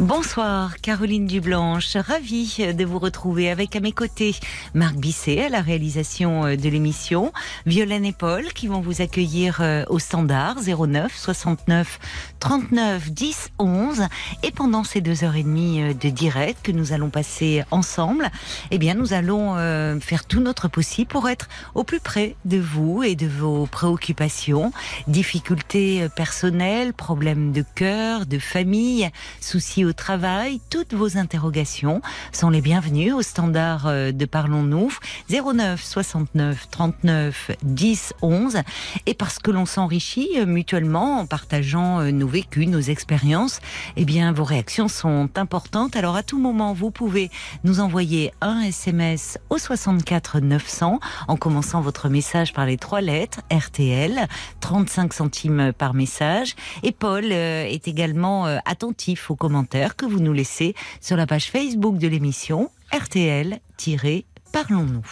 Bonsoir, Caroline Dublanche. Ravie de vous retrouver avec à mes côtés Marc Bisset à la réalisation euh, de l'émission, Violaine et Paul qui vont vous accueillir euh, au standard 09 69 39 10 11. Et pendant ces deux heures et demie euh, de direct que nous allons passer ensemble, eh bien, nous allons faire tout notre possible pour être au plus près de vous et de vos préoccupations, difficultés personnelles, problèmes de cœur, de famille, soucis au travail, toutes vos interrogations sont les bienvenues au standard euh, de Parlons-nous. 09 69 39 10 11 et parce que l'on s'enrichit euh, mutuellement en partageant euh, nos vécus, nos expériences, eh bien vos réactions sont importantes. Alors à tout moment, vous pouvez nous envoyer un SMS au 64 900 en commençant votre message par les trois lettres RTL, 35 centimes par message. Et Paul est également attentif aux commentaires que vous nous laissez sur la page Facebook de l'émission RTL-Parlons-nous.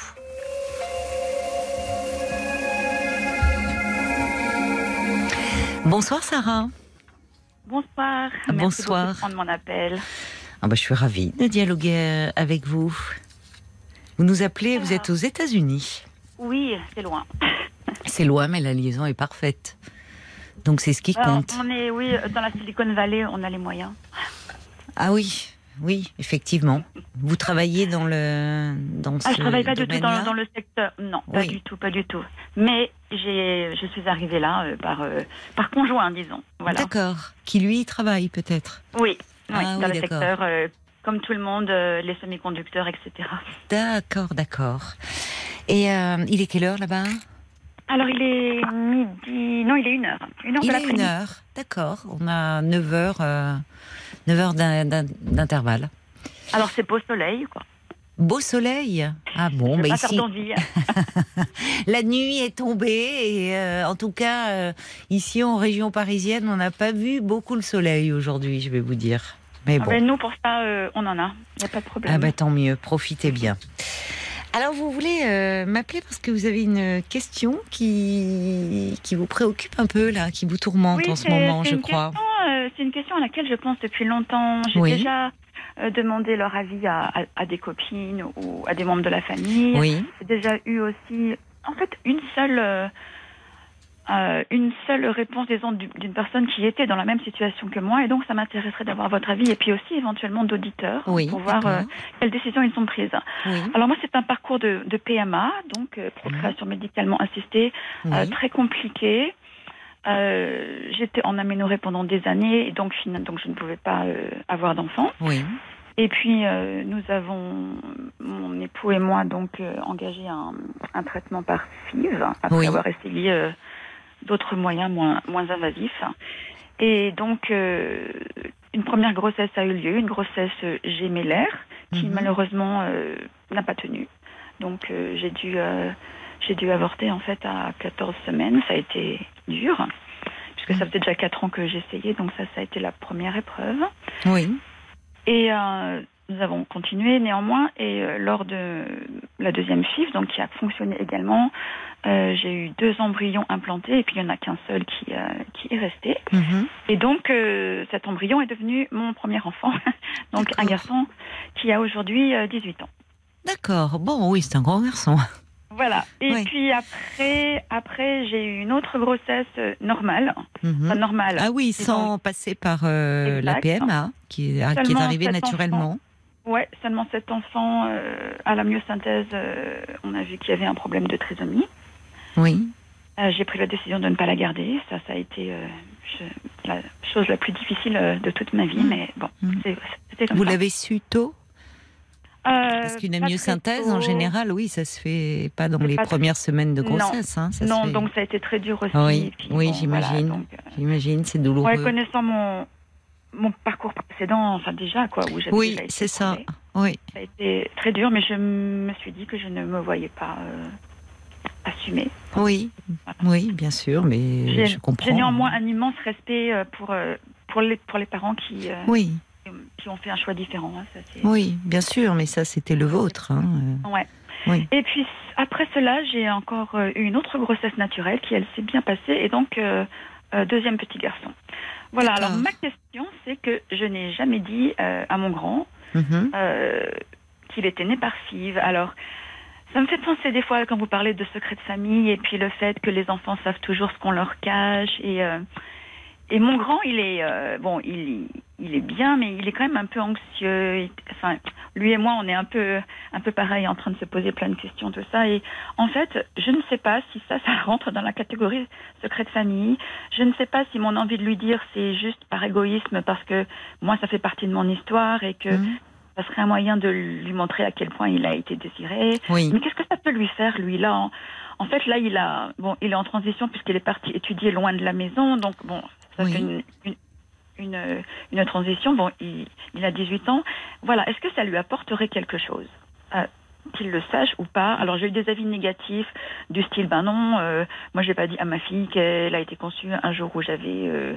Bonsoir Sarah. Bonsoir. Bonsoir. Merci prendre mon appel. Ah bah, je suis ravie de dialoguer euh, avec vous. Vous nous appelez, vous êtes aux États-Unis. Oui, c'est loin. C'est loin, mais la liaison est parfaite. Donc c'est ce qui compte. on est, oui, dans la Silicon Valley, on a les moyens. Ah oui, oui, effectivement. Vous travaillez dans le dans ah, je travaille pas du tout dans, le secteur. Non, pas du tout, pas du tout. Mais j'ai, je suis arrivée là euh, par euh, par conjoint, disons. Voilà. D'accord. Qui lui travaille peut-être? Oui, ah dans le secteur. Euh, comme tout le monde, les semi-conducteurs, etc. D'accord, d'accord. Et il est quelle heure là-bas? Alors, il est midi. Non, il est une heure. Une heure il est une heure, d'accord. On a 9 heures. 9 heures d'intervalle. Alors c'est beau soleil, quoi. Beau soleil? Ah bon, bah ici. la nuit est tombée et euh, en tout cas, euh, ici en région parisienne, on n'a pas vu beaucoup le soleil aujourd'hui, je vais vous dire. Mais ah bon. Ben, nous, pour ça, euh, on en a. Il n'y a pas de problème. Ah bah tant mieux, profitez bien. Alors, vous voulez m'appeler parce que vous avez une question qui, qui vous préoccupe un peu, là, qui vous tourmente en ce moment, je crois. Euh, c'est une question à laquelle je pense depuis longtemps. J'ai déjà euh, demandé leur avis à, des copines ou à des membres de la famille. Oui. J'ai déjà eu aussi, en fait, une seule. Euh, une seule réponse disons d'une personne qui était dans la même situation que moi. Et donc ça m'intéresserait d'avoir votre avis et puis aussi éventuellement d'auditeurs pour voir quelles décisions ils ont prises. Alors moi c'est un parcours de, PMA donc procréation médicalement assistée très compliqué. Euh, j'étais en aménorrhée pendant des années, et donc, donc je ne pouvais pas euh, avoir d'enfant. Et puis, euh, nous avons, mon époux et moi, donc, engagé un, un, traitement par FIV, après avoir essayé d'autres moyens moins, moins invasifs. Et donc, une première grossesse a eu lieu, une grossesse gémellaire, qui mhm. malheureusement n'a pas tenu. Donc, j'ai dû j'ai dû avorter en fait à 14 semaines. Ça a été dur, puisque ça faisait déjà 4 ans que j'essayais, donc ça, ça a été la première épreuve. Oui. Et euh, nous avons continué néanmoins, et euh, lors de la deuxième FIV, donc qui a fonctionné également, euh, j'ai eu deux embryons implantés, et puis il n'y en a qu'un seul qui, qui est resté. Mhm. Et donc cet embryon est devenu mon premier enfant, donc un garçon qui a aujourd'hui 18 ans. D'accord, bon oui, c'est un grand garçon. Voilà. Et puis après, après j'ai eu une autre grossesse euh, normale. Mhm. normale. Ah oui, sans passer par euh, la PMA, qui est arrivée naturellement. Oui, seulement cet enfant, euh, à la myosynthèse, on a vu qu'il y avait un problème de trisomie. Oui. j'ai pris la décision de ne pas la garder. Ça, ça a été la chose la plus difficile de toute ma vie. Mhm. Mais bon, mhm. c'était comme Vous l'avez su tôt euh, Parce qu'une amyosynthèse, en général, oui, ça se fait pas dans les premières semaines de grossesse. Non, hein, non donc ça a été très dur aussi. Oui, oui j'imagine. Euh, j'imagine, c'est douloureux. Ouais, connaissant mon, mon parcours précédent, enfin déjà, quoi, où j'avais Oui, c'est ça. Oui. Ça a été très dur, mais je me suis dit que je ne me voyais pas assumer. Oui, oui, bien sûr, mais je comprends. J'ai néanmoins un immense respect pour, pour, les, pour les parents qui, oui. qui ont fait un choix différent. Hein, ça, oui, bien sûr, mais ça, c'était le vôtre. Hein. Ouais. Oui. Et puis, après cela, j'ai encore eu une autre grossesse naturelle qui, elle, s'est bien passée. Et donc, deuxième petit garçon. Voilà, alors ma question, c'est que je n'ai jamais dit à mon grand mhm. qu'il était né par FIV. Alors, ça me fait penser des fois quand vous parlez de secret de famille et puis le fait que les enfants savent toujours ce qu'on leur cache et euh, et mon grand il est euh, bon il il est bien mais il est quand même un peu anxieux. Enfin lui et moi on est un peu un peu pareil en train de se poser plein de questions tout ça. Et en fait je ne sais pas si ça ça rentre dans la catégorie secret de famille. Je ne sais pas si mon envie de lui dire c'est juste par égoïsme parce que moi ça fait partie de mon histoire et que mmh ça serait un moyen de lui montrer à quel point il a été désiré. Oui. Mais qu'est-ce que ça peut lui faire, lui là? En, fait, là, il a, bon, il est en transition puisqu'il est parti étudier loin de la maison, donc bon, fait une, une, une, transition. Bon, il, il, a 18 ans. Voilà, est-ce que ça lui apporterait quelque chose euh, qu'il le sache ou pas? Alors j'ai eu des avis négatifs du style ben non, euh, moi j'ai pas dit à ma fille qu'elle a été conçue un jour où j'avais euh,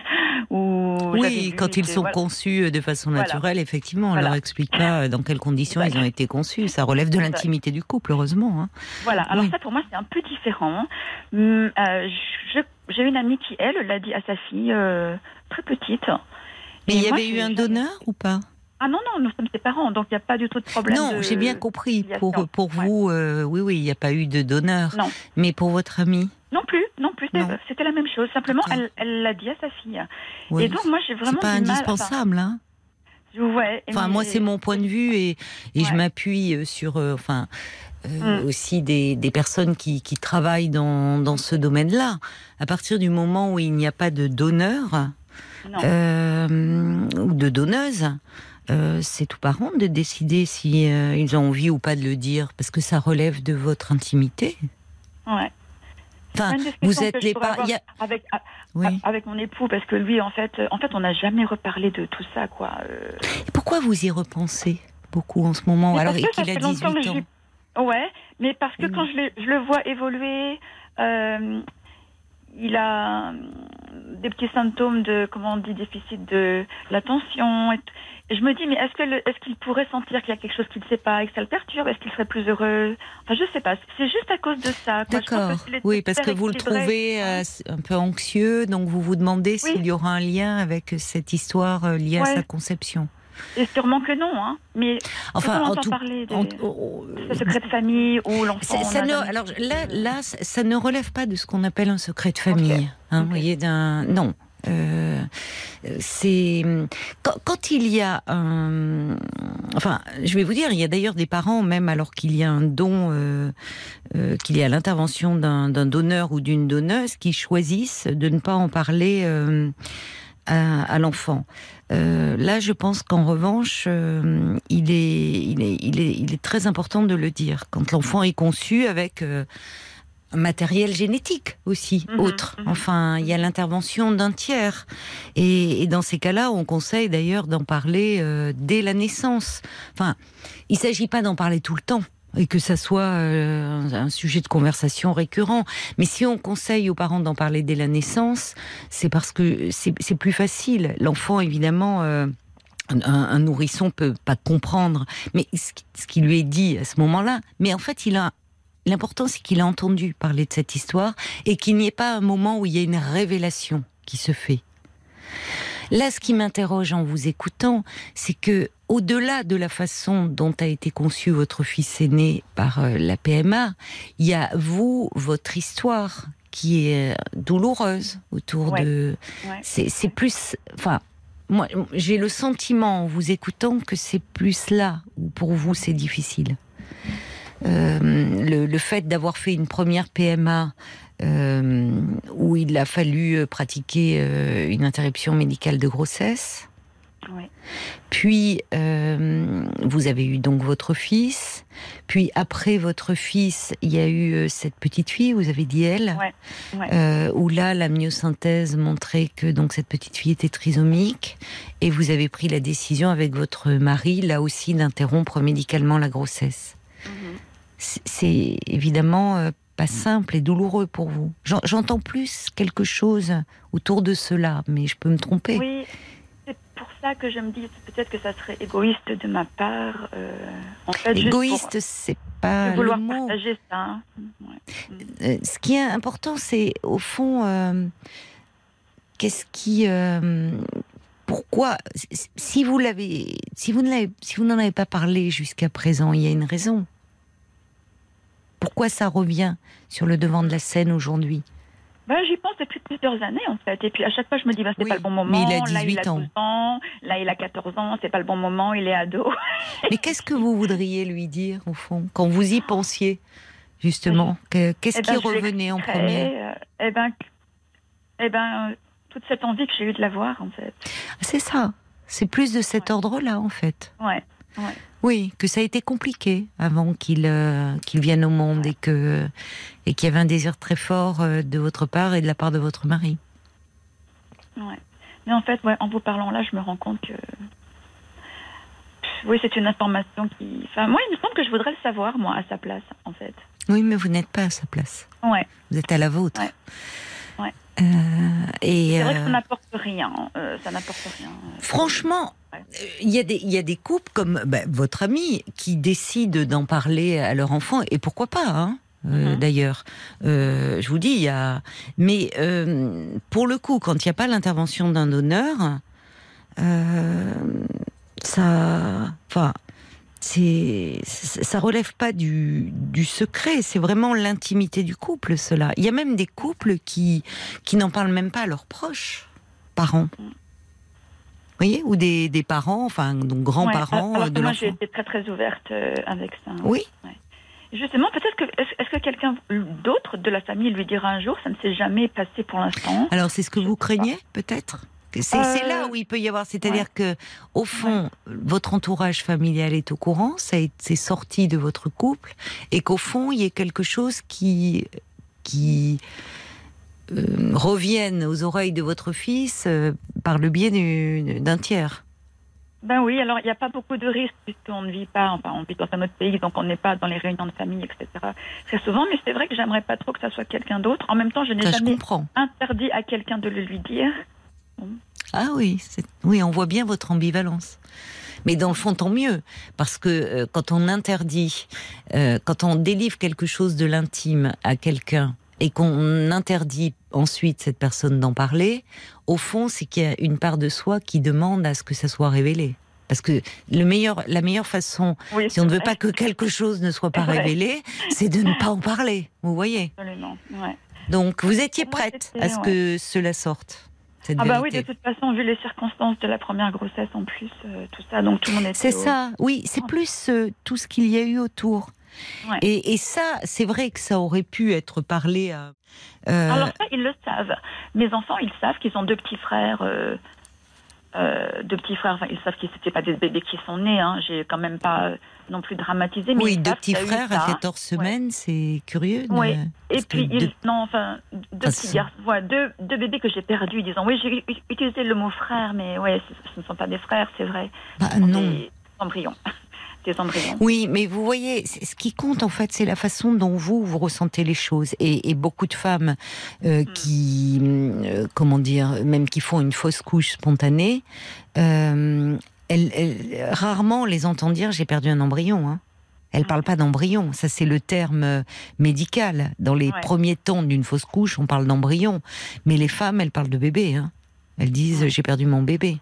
oui quand ils sont conçus de façon naturelle effectivement on leur explique pas dans quelles conditions ils ont été conçus ça relève de l'intimité du couple heureusement. Hein. Voilà alors ça pour moi c'est un peu différent. Hum, euh, j'ai une amie qui elle l'a dit à sa fille très petite. Mais il y avait eu un donneur ou pas? Ah non, non, nous sommes ses parents, donc il n'y a pas du tout de problème. Non, j'ai bien compris. Pour, pour vous, euh, oui, oui, il n'y a pas eu de donneur. Non. Mais pour votre amie? Non plus, non plus, c'était la même chose. Simplement, elle l'a dit à sa fille. Et donc, moi, j'ai vraiment. C'est pas indispensable, hein Ouais, enfin, moi, c'est mon point de vue et, et je m'appuie euh, sur, euh, enfin, mm. aussi des, des, personnes qui, qui travaillent dans, dans ce domaine-là. À partir du moment où il n'y a pas de donneur ou de donneuse, euh, c'est tout parent de décider si euh, ils ont envie ou pas de le dire, parce que ça relève de votre intimité. Ouais. Enfin, vous êtes les pas. Avec, avec mon époux, parce que lui, en fait, en fait, on n'a jamais reparlé de tout ça, quoi. Euh. pourquoi vous y repensez beaucoup en ce moment, alors qu'il a 18 ans? Ouais, mais parce que quand je, je, le vois évoluer, il a des petits symptômes de, comment on dit, déficit de l'attention. Et, je me dis, mais est-ce qu'il pourrait sentir qu'il y a quelque chose qu'il ne sait pas et que ça le perturbe? Est-ce qu'il serait plus heureux? Enfin, je sais pas. C'est juste à cause de ça. D'accord. Oui, parce que vous le trouvez euh, un peu anxieux, donc vous vous demandez s'il y aura un lien avec cette histoire euh, liée à sa conception. Et sûrement que non, hein. Mais enfin, on entend parler de, ce secret de famille ou l'enfant. alors là, là, ça ne relève pas de ce qu'on appelle un secret de famille. Hein, Vous voyez, d'un non. Euh, c'est quand, il y a un, enfin, je vais vous dire, il y a d'ailleurs des parents, même alors qu'il y a un don, euh, euh, qu'il y a l'intervention d'un donneur ou d'une donneuse, qui choisissent de ne pas en parler à, l'enfant. Euh, là, je pense qu'en revanche, euh, il, est, il, est, il, est, il, est, très important de le dire. Quand l'enfant est conçu avec euh, un matériel génétique aussi, mhm, autre. Mhm. Enfin, il y a l'intervention d'un tiers. Et, et, dans ces cas-là, on conseille d'ailleurs d'en parler dès la naissance. Enfin, il ne s'agit pas d'en parler tout le temps et que ça soit euh, un sujet de conversation récurrent. Mais si on conseille aux parents d'en parler dès la naissance, c'est parce que c'est plus facile. L'enfant, évidemment. Euh, un, nourrisson peut pas comprendre, mais ce qui lui est dit à ce moment-là, mais en fait, il a l'important, c'est qu'il a entendu parler de cette histoire et qu'il n'y ait pas un moment où il y a une révélation qui se fait. Là, ce qui m'interroge en vous écoutant, c'est que au-delà de la façon dont a été conçu votre fils aîné par euh, la PMA, il y a vous, votre histoire qui est douloureuse autour de. C'est plus. Enfin, moi, j'ai le sentiment en vous écoutant que c'est plus là où pour vous c'est difficile. Euh, le, le, fait d'avoir fait une première PMA euh, où il a fallu euh, pratiquer euh, une interruption médicale de grossesse. Puis, vous avez eu donc votre fils. Puis, après votre fils, il y a eu cette petite fille, vous avez dit elle, où là, la myosynthèse montrait que donc cette petite fille était trisomique. Et vous avez pris la décision avec votre mari, là aussi, d'interrompre médicalement la grossesse. Mhm. C'est évidemment pas simple et douloureux pour vous. J'entends plus quelque chose autour de cela, mais je peux me tromper. Oui, c'est pour ça que je me dis peut-être que ça serait égoïste de ma part. Euh, en fait, égoïste, c'est pas vouloir le mot. partager ça. Hein. Euh, ce qui est important, c'est au fond, euh, qu'est-ce qui, pourquoi, si vous l'avez, si vous ne si vous n'en avez pas parlé jusqu'à présent, il y a une raison. Pourquoi ça revient sur le devant de la scène aujourd'hui? Ben, J'y pense depuis plusieurs années en fait. Et puis à chaque fois, je me dis, ben, c'est pas le bon moment. Mais il a 18 là, il a ans. ans. Là, il a 14 ans. C'est pas le bon moment. Il est ado. Mais qu'est-ce que vous voudriez lui dire au fond? Quand vous y pensiez justement Qu'est-ce eh qui ben, revenait en premier? euh, Eh ben, eh ben, toute cette envie que j'ai eue de la voir en fait. C'est ça. C'est plus de cet ordre-là en fait. Ouais. Oui, que ça a été compliqué avant qu'il euh, qu'il vienne au monde et que et qu'il y avait un désir très fort euh, de votre part et de la part de votre mari. Ouais. Mais en fait, ouais, en vous parlant là, je me rends compte que oui, c'est une information qui. Enfin, moi, il me semble que je voudrais le savoir, moi, à sa place, en fait. Oui, mais vous n'êtes pas à sa place. Ouais. Vous êtes à la vôtre. Ouais. Euh, et c'est vrai que ça n'apporte rien. ça n'apporte rien. Franchement, il y, a des, il y a des couples comme bah, votre ami qui décident d'en parler à leur enfant, et pourquoi pas, hein euh, mhm. D'ailleurs, euh, je vous dis, il y a. Mais euh, pour le coup, quand il n'y a pas l'intervention d'un donneur, ça, enfin, c'est, ça relève pas du, du secret. C'est vraiment l'intimité du couple, cela. Il y a même des couples qui qui n'en parlent même pas à leurs proches, parents. Mhm voyez, ou des, des, parents, enfin, donc grands-parents ouais, de Moi, j'ai été très très ouverte euh, avec ça. Oui. Justement, peut-être que est-ce que quelqu'un d'autre de la famille lui dira un jour, ça ne s'est jamais passé pour l'instant? Alors, c'est ce que vous craignez, peut-être? C'est là euh, où il peut y avoir, c'est-à-dire que au fond, votre entourage familial est au courant, c'est sorti de votre couple, et qu'au fond, il y ait quelque chose qui qui euh, reviennent aux oreilles de votre fils euh, par le biais d'un tiers. Ben oui, alors il n'y a pas beaucoup de risques puisqu'on ne vit pas, enfin on vit dans un autre pays, donc on n'est pas dans les réunions de famille, etc. Très souvent, mais c'est vrai que j'aimerais pas trop que ça soit quelqu'un d'autre. En même temps, je n'ai jamais interdit à quelqu'un de le lui dire. Ah oui, oui, on voit bien votre ambivalence. Mais dans le fond, tant mieux, parce que euh, quand on interdit, quand on délivre quelque chose de l'intime à quelqu'un et qu'on interdit ensuite cette personne d'en parler, au fond, c'est qu'il y a une part de soi qui demande à ce que ça soit révélé. Parce que le meilleur, la meilleure façon, si on ne veut pas que quelque chose ne soit pas révélé, c'est de ne pas en parler. Vous voyez Absolument. Donc, vous étiez prête à ce que cela sorte cette ah bah oui, de toute façon, vu les circonstances de la première grossesse en plus, euh, tout ça, donc tout le monde C'est ça, oui, c'est plus euh, tout ce qu'il y a eu autour. Et, ça, c'est vrai que ça aurait pu être parlé à. Euh, Alors ça, ils le savent. Mes enfants, ils savent qu'ils ont deux petits frères. Euh, euh, deux petits frères, enfin, ils savent que c'était pas des bébés qui sont nés. Hein. J'ai quand même pas non plus dramatisé. Mais oui, deux petits frères à 14 semaines, c'est curieux. Oui. Et puis, non, enfin, deux petits garçons, deux, deux, bébés que j'ai perdus, disant oui, j'ai utilisé le mot frère, mais ouais, ce, ne sont pas des frères, c'est vrai. Bah, non. Des embryons. Oui, mais vous voyez, ce qui compte en fait, c'est la façon dont vous vous ressentez les choses. Et, beaucoup de femmes euh, hmm. qui, euh, comment dire, même qui font une fausse couche spontanée, euh, elles, rarement on les entend dire j'ai perdu un embryon. Hein. Elles ne parlent pas d'embryon, ça c'est le terme médical. Dans les premiers temps d'une fausse couche, on parle d'embryon, mais les femmes, elles parlent de bébé. Hein. Elles disent j'ai perdu mon bébé.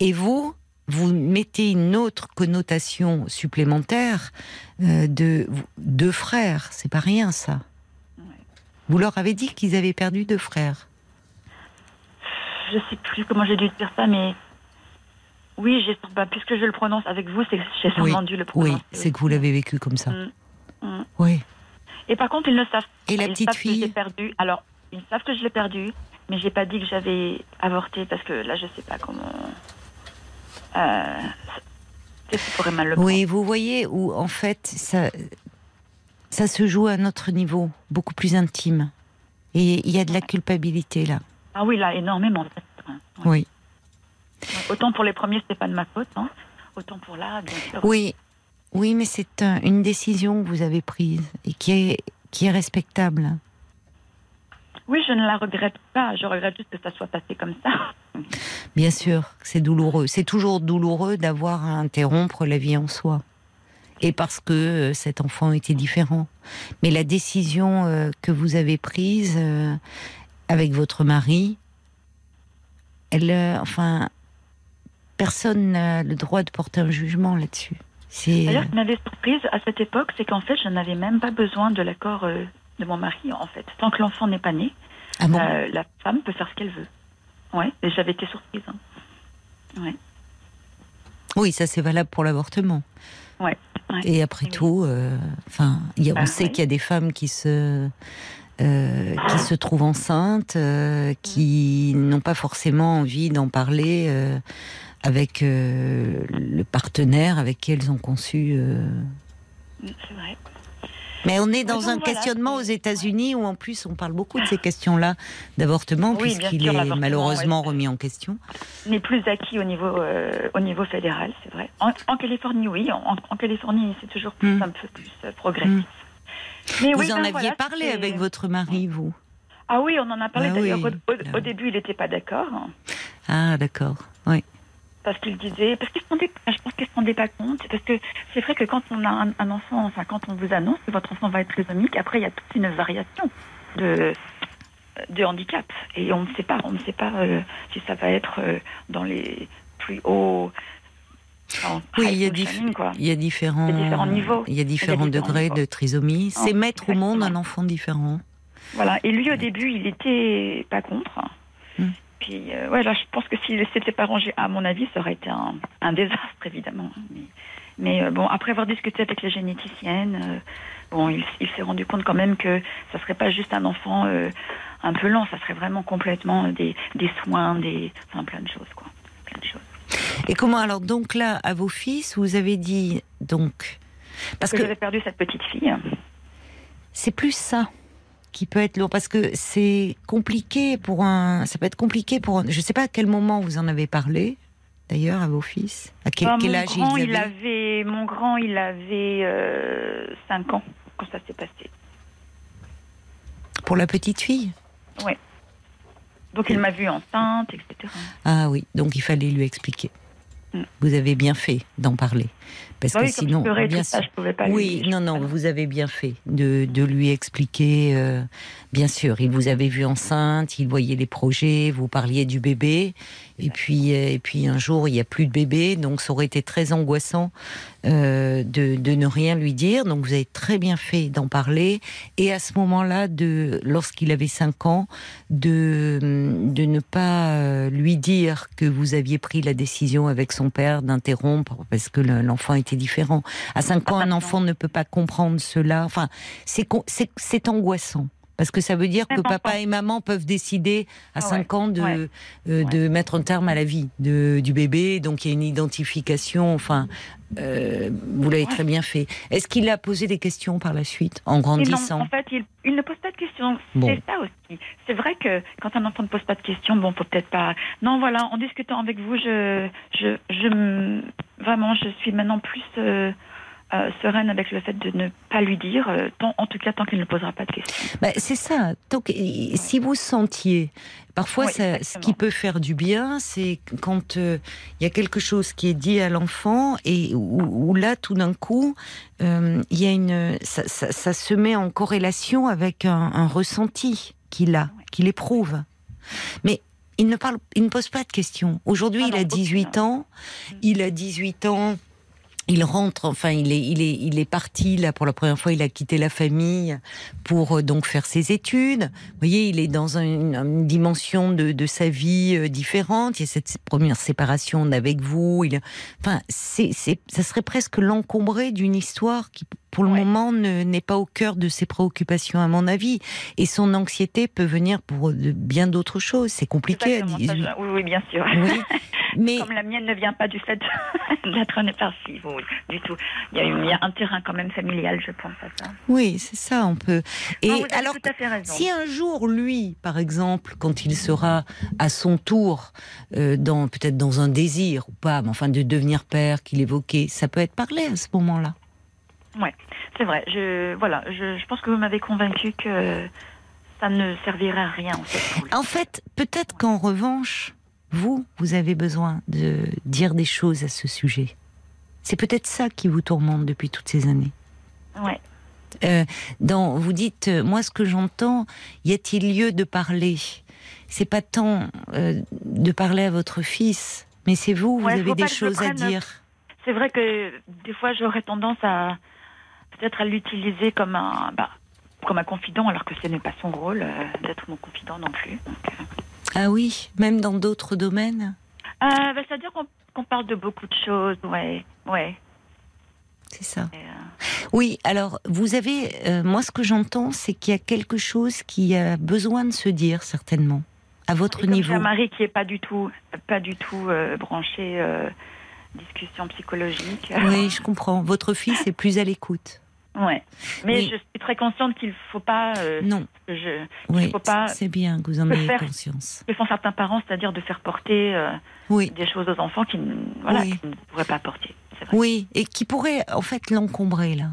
Et vous, vous mettez une autre connotation supplémentaire euh, de deux frères. C'est pas rien, ça. Vous leur avez dit qu'ils avaient perdu deux frères. Je sais plus comment j'ai dû dire ça, mais oui, bah, puisque je le prononce avec vous, c'est que j'ai sûrement dû le prononcer. Oui, c'est que vous l'avez vécu comme ça. Mm, mm. Oui. Et par contre, ils ne savent pas. Et la petite fille que perdu. Alors, ils savent que je l'ai perdu, mais j'ai pas dit que j'avais avorté parce que là, je sais pas comment. Euh, oui, vous voyez où en fait ça, ça se joue à notre niveau, beaucoup plus intime. Et il y a de la culpabilité là. Ah oui, là, énormément. Oui. Autant pour les premiers, c'est pas de ma faute, hein. autant pour là, Oui, oui, mais c'est une décision que vous avez prise et qui est qui est respectable. Oui, je ne la regrette pas. Je regrette juste que ça soit passé comme ça. Bien sûr, c'est douloureux. C'est toujours douloureux d'avoir à interrompre la vie en soi. Et parce que euh, cet enfant était différent. Mais la décision euh, que vous avez prise euh, avec votre mari, elle, enfin, personne n'a le droit de porter un jugement là-dessus. D'ailleurs, ce qui m'avait surprise à cette époque, c'est qu'en fait, je n'avais même pas besoin de l'accord de mon mari, en fait. Tant que l'enfant n'est pas né, ah euh, la femme peut faire ce qu'elle veut. Ouais, et j'avais été surprise. Hein. Ouais. Oui, ça c'est valable pour l'avortement. Ouais, Et après tout, euh, enfin, on bah, sait qu'il y a des femmes qui se euh, qui se trouvent enceintes, qui n'ont pas forcément envie d'en parler avec le partenaire avec qui elles ont conçu. C'est vrai. Mais on est dans un questionnement aux États-Unis où en plus on parle beaucoup de ces questions-là d'avortement puisqu'il est malheureusement remis en question. N'est plus acquis au niveau euh, au niveau fédéral, c'est vrai. En, Californie, oui. En, Californie, c'est toujours plus, hmm. un peu plus euh, progressif. Mais vous en ben aviez parlé avec votre mari, vous Ah oui, on en a parlé. Ah d'ailleurs, au, début, il n'était pas d'accord. Ah, d'accord. Oui parce qu'il disait, parce qu'il se rendait, je pense qu'il se rendait pas compte, parce que c'est vrai que quand on a un, enfant, enfin quand on vous annonce que votre enfant va être trisomique, après il y a toute une variation de de handicap et on ne sait pas, on ne sait pas euh, si ça va être euh, dans les plus hauts. oui, il y, a il y, a différents, niveaux. Il y a différents, degrés de trisomie. C'est mettre au monde un enfant différent. Voilà. Et lui, au début, il était pas contre. Puis, euh, ouais, là, je pense que s'il s'était pas rangé, à mon avis, ça aurait été un, désastre, évidemment. Mais, euh, bon, après avoir discuté avec les généticiennes, euh, bon, il, s'est rendu compte quand même que ça serait pas juste un enfant un peu lent, ça serait vraiment complètement des, des soins, des, enfin, plein de choses, quoi. Plein de choses. Et comment alors, donc là, à vos fils, vous avez dit, donc. Parce que, que... j'avais perdu cette petite fille. C'est plus ça qui peut être lourd parce que c'est compliqué pour un. Ça peut être compliqué pour. Un, je ne sais pas à quel moment vous en avez parlé. D'ailleurs, à vos fils À quel, ah, âge grand, il avait Mon grand, il avait 5 euh, ans quand ça s'est passé. Pour la petite fille? Oui. Donc il m'a vue enceinte, etc. Ah oui, donc il fallait lui expliquer. Mm. Vous avez bien fait d'en parler. Parce que sinon, bien ça, je pouvais pas oui, non, non, vous avez bien fait de, de lui expliquer. Euh, bien sûr, il vous avait vu enceinte, il voyait les projets, vous parliez du bébé, et puis, euh, et puis un jour il n'y a plus de bébé, donc ça aurait été très angoissant euh, de, de, ne rien lui dire. Donc vous avez très bien fait d'en parler, et à ce moment-là, de lorsqu'il avait 5 ans, de de ne pas lui dire que vous aviez pris la décision avec son père d'interrompre parce que l'enfant était différent. À 5 ans, un enfant ne peut pas comprendre cela. Enfin, c'est angoissant. Parce que ça veut dire que papa et maman peuvent décider à 5 ah ans de, euh, de mettre un terme à la vie de, du bébé. Donc il y a une identification. Enfin, euh, vous l'avez très bien fait. Est-ce qu'il a posé des questions par la suite, en grandissant non, En fait, il, ne pose pas de questions. C'est ça aussi. C'est vrai que quand un enfant ne pose pas de questions, bon, peut-être pas. Non, voilà, en discutant avec vous, je, je, je vraiment, je suis maintenant plus. Euh, euh, sereine avec le fait de ne pas lui dire, euh, tant, en tout cas tant qu'il ne posera pas de questions. Bah, c'est ça. Donc, si vous sentiez, parfois ce qui peut faire du bien, c'est quand euh, il y a quelque chose qui est dit à l'enfant et où, là, tout d'un coup, il y a une, ça, ça, se met en corrélation avec un, ressenti qu'il a, qu'il éprouve. Mais il ne parle, il ne pose pas de questions. Aujourd'hui, ah il a 18 ans. Il a 18 ans il rentre, enfin, il est, il est, il est parti là pour la première fois. Il a quitté la famille pour euh, donc faire ses études. Vous voyez, il est dans une, dimension de, de, sa vie euh, différente. Il y a cette première séparation avec vous. Il, enfin, c'est, ça serait presque l'encombré d'une histoire qui pour le moment, n'est pas au cœur de ses préoccupations, à mon avis. Et son anxiété peut venir pour bien d'autres choses. C'est compliqué à dire. Oui, oui, bien sûr. Mais... Comme la mienne ne vient pas du fait d'être née par du tout. Il y, a il y, a un terrain quand même familial, je pense à ça. Oui, c'est ça, on peut. Et alors, si un jour, lui, par exemple, quand il sera à son tour, euh, dans peut-être dans un désir ou pas, mais enfin de devenir père qu'il évoquait, ça peut être parlé à ce moment-là. Ouais, c'est vrai. Je, voilà, je, je pense que vous m'avez convaincu que ça ne servirait à rien. En fait, en fait peut-être qu'en revanche, vous, vous avez besoin de dire des choses à ce sujet. C'est peut-être ça qui vous tourmente depuis toutes ces années. Ouais. Euh, dans, vous dites, euh, moi, ce que j'entends, y a-t-il lieu de parler? C'est pas tant euh, de parler à votre fils, mais c'est vous, vous avez des choses à dire. C'est vrai que des fois, j'aurais tendance à peut-être à l'utiliser comme un, bah, comme un confident, alors que ce n'est pas son rôle d'être mon confident non plus. Ah oui, même dans d'autres domaines bah, C'est-à-dire qu'on parle de beaucoup de choses, ouais, ouais. C'est ça. Euh, oui, alors vous avez, euh, moi ce que j'entends, c'est qu'il y a quelque chose qui a besoin de se dire certainement à votre niveau. Un mari qui est pas du tout, pas du tout euh, branché discussion psychologique. Oui, je comprends. Votre fils est plus à l'écoute. Ouais, mais je suis très consciente qu'il faut pas. non. Je, oui, faut pas. C'est bien que vous en ayez conscience. Que font certains parents, c'est-à-dire de faire porter oui. des choses aux enfants qui, voilà, qui ne pourraient pas porter. Oui, et qui pourrait en fait l'encombrer là.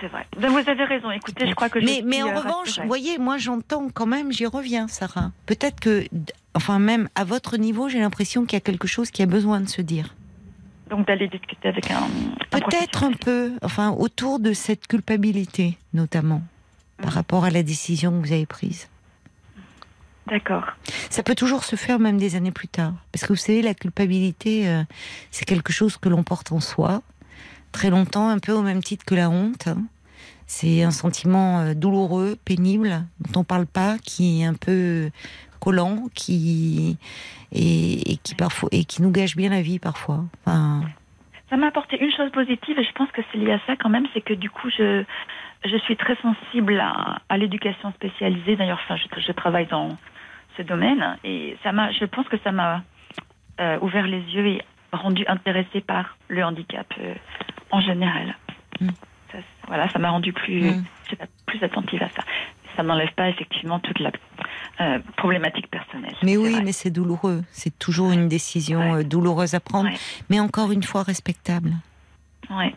C'est vrai. Ben, vous avez raison. Écoutez, je crois que mais, mais en euh, revanche, vous voyez, moi j'entends quand même, j'y reviens, Sarah. Peut-être que, enfin même à votre niveau, j'ai l'impression qu'il y a quelque chose qui a besoin de se dire. Donc d'aller discuter avec un. Peut-être un peu, enfin autour de cette culpabilité, notamment, par mm. rapport à la décision que vous avez prise. D'accord. Ça peut toujours se faire même des années plus tard. Parce que vous savez, la culpabilité, euh, c'est quelque chose que l'on porte en soi, très longtemps, un peu au même titre que la honte. Hein. C'est un sentiment euh, douloureux, pénible, dont on ne parle pas, qui est un peu collant, qui et, qui parfois et qui nous gâche bien la vie parfois. Enfin... Ça m'a apporté une chose positive et je pense que c'est lié à ça quand même, c'est que du coup je je suis très sensible à, à l'éducation spécialisée. D'ailleurs, enfin, je, je travaille dans ce domaine. Et ça m'a, je pense que ça m'a euh, ouvert les yeux et rendu intéressée par le handicap euh, en général. Mm. Ça, voilà, ça m'a rendu plus, mm. plus attentive à ça. Ça n'enlève pas effectivement toute la euh, problématique personnelle. Mais oui, mais c'est douloureux. C'est toujours une décision douloureuse à prendre, mais encore une fois respectable. Oui.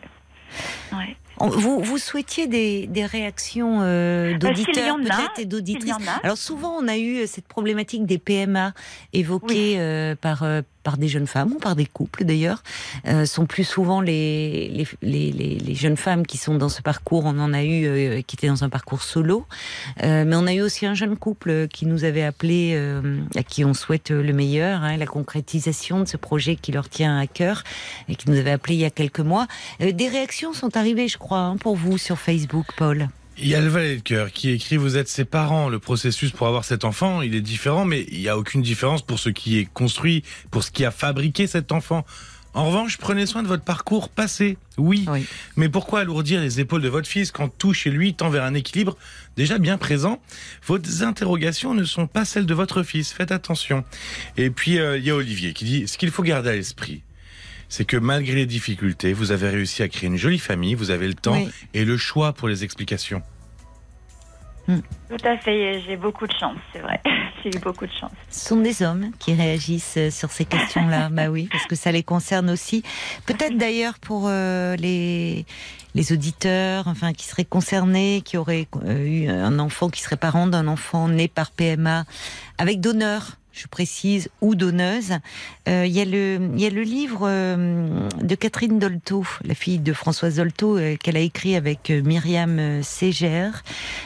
Ouais. Vous, vous souhaitiez des, des réactions euh, d'auditeurs peut-être et d'auditrices? Alors souvent on a eu cette problématique des PMA évoquée euh, par euh, par des jeunes femmes ou par des couples d'ailleurs, euh, sont plus souvent les les, les, jeunes femmes qui sont dans ce parcours. On en a eu euh, qui étaient dans un parcours solo, euh, mais on a eu aussi un jeune couple qui nous avait appelé, à qui on souhaite le meilleur, hein, la concrétisation de ce projet qui leur tient à cœur et qui nous avait appelé il y a quelques mois. Des réactions sont arrivées, je crois, hein, pour vous sur Facebook, Paul. Il y a le valet de cœur qui écrit Vous êtes ses parents. Le processus pour avoir cet enfant, il est différent, mais il n'y a aucune différence pour ce qui est construit, pour ce qui a fabriqué cet enfant. En revanche, prenez soin de votre parcours passé. Oui. Mais pourquoi alourdir les épaules de votre fils quand tout chez lui tend vers un équilibre déjà bien présent? Vos interrogations ne sont pas celles de votre fils. Faites attention. Et puis, euh, il y a Olivier qui dit Ce qu'il faut garder à l'esprit, c'est que malgré les difficultés, vous avez réussi à créer une jolie famille, vous avez le temps et le choix pour les explications. Hmm. Tout à fait, j'ai beaucoup de chance, c'est vrai. j'ai eu beaucoup de chance. Ce sont des hommes qui réagissent euh, sur ces questions-là, bah oui, parce que ça les concerne aussi. Peut-être d'ailleurs pour euh, les les auditeurs, enfin qui seraient concernés, qui auraient euh, eu un enfant, qui serait parent d'un enfant né par PMA avec donneur je précise, ou donneuse. Euh, il y, a le, y a le livre euh, de Catherine Dolto, la fille de Françoise Dolto, euh, qu'elle a écrit avec Myriam Ségère,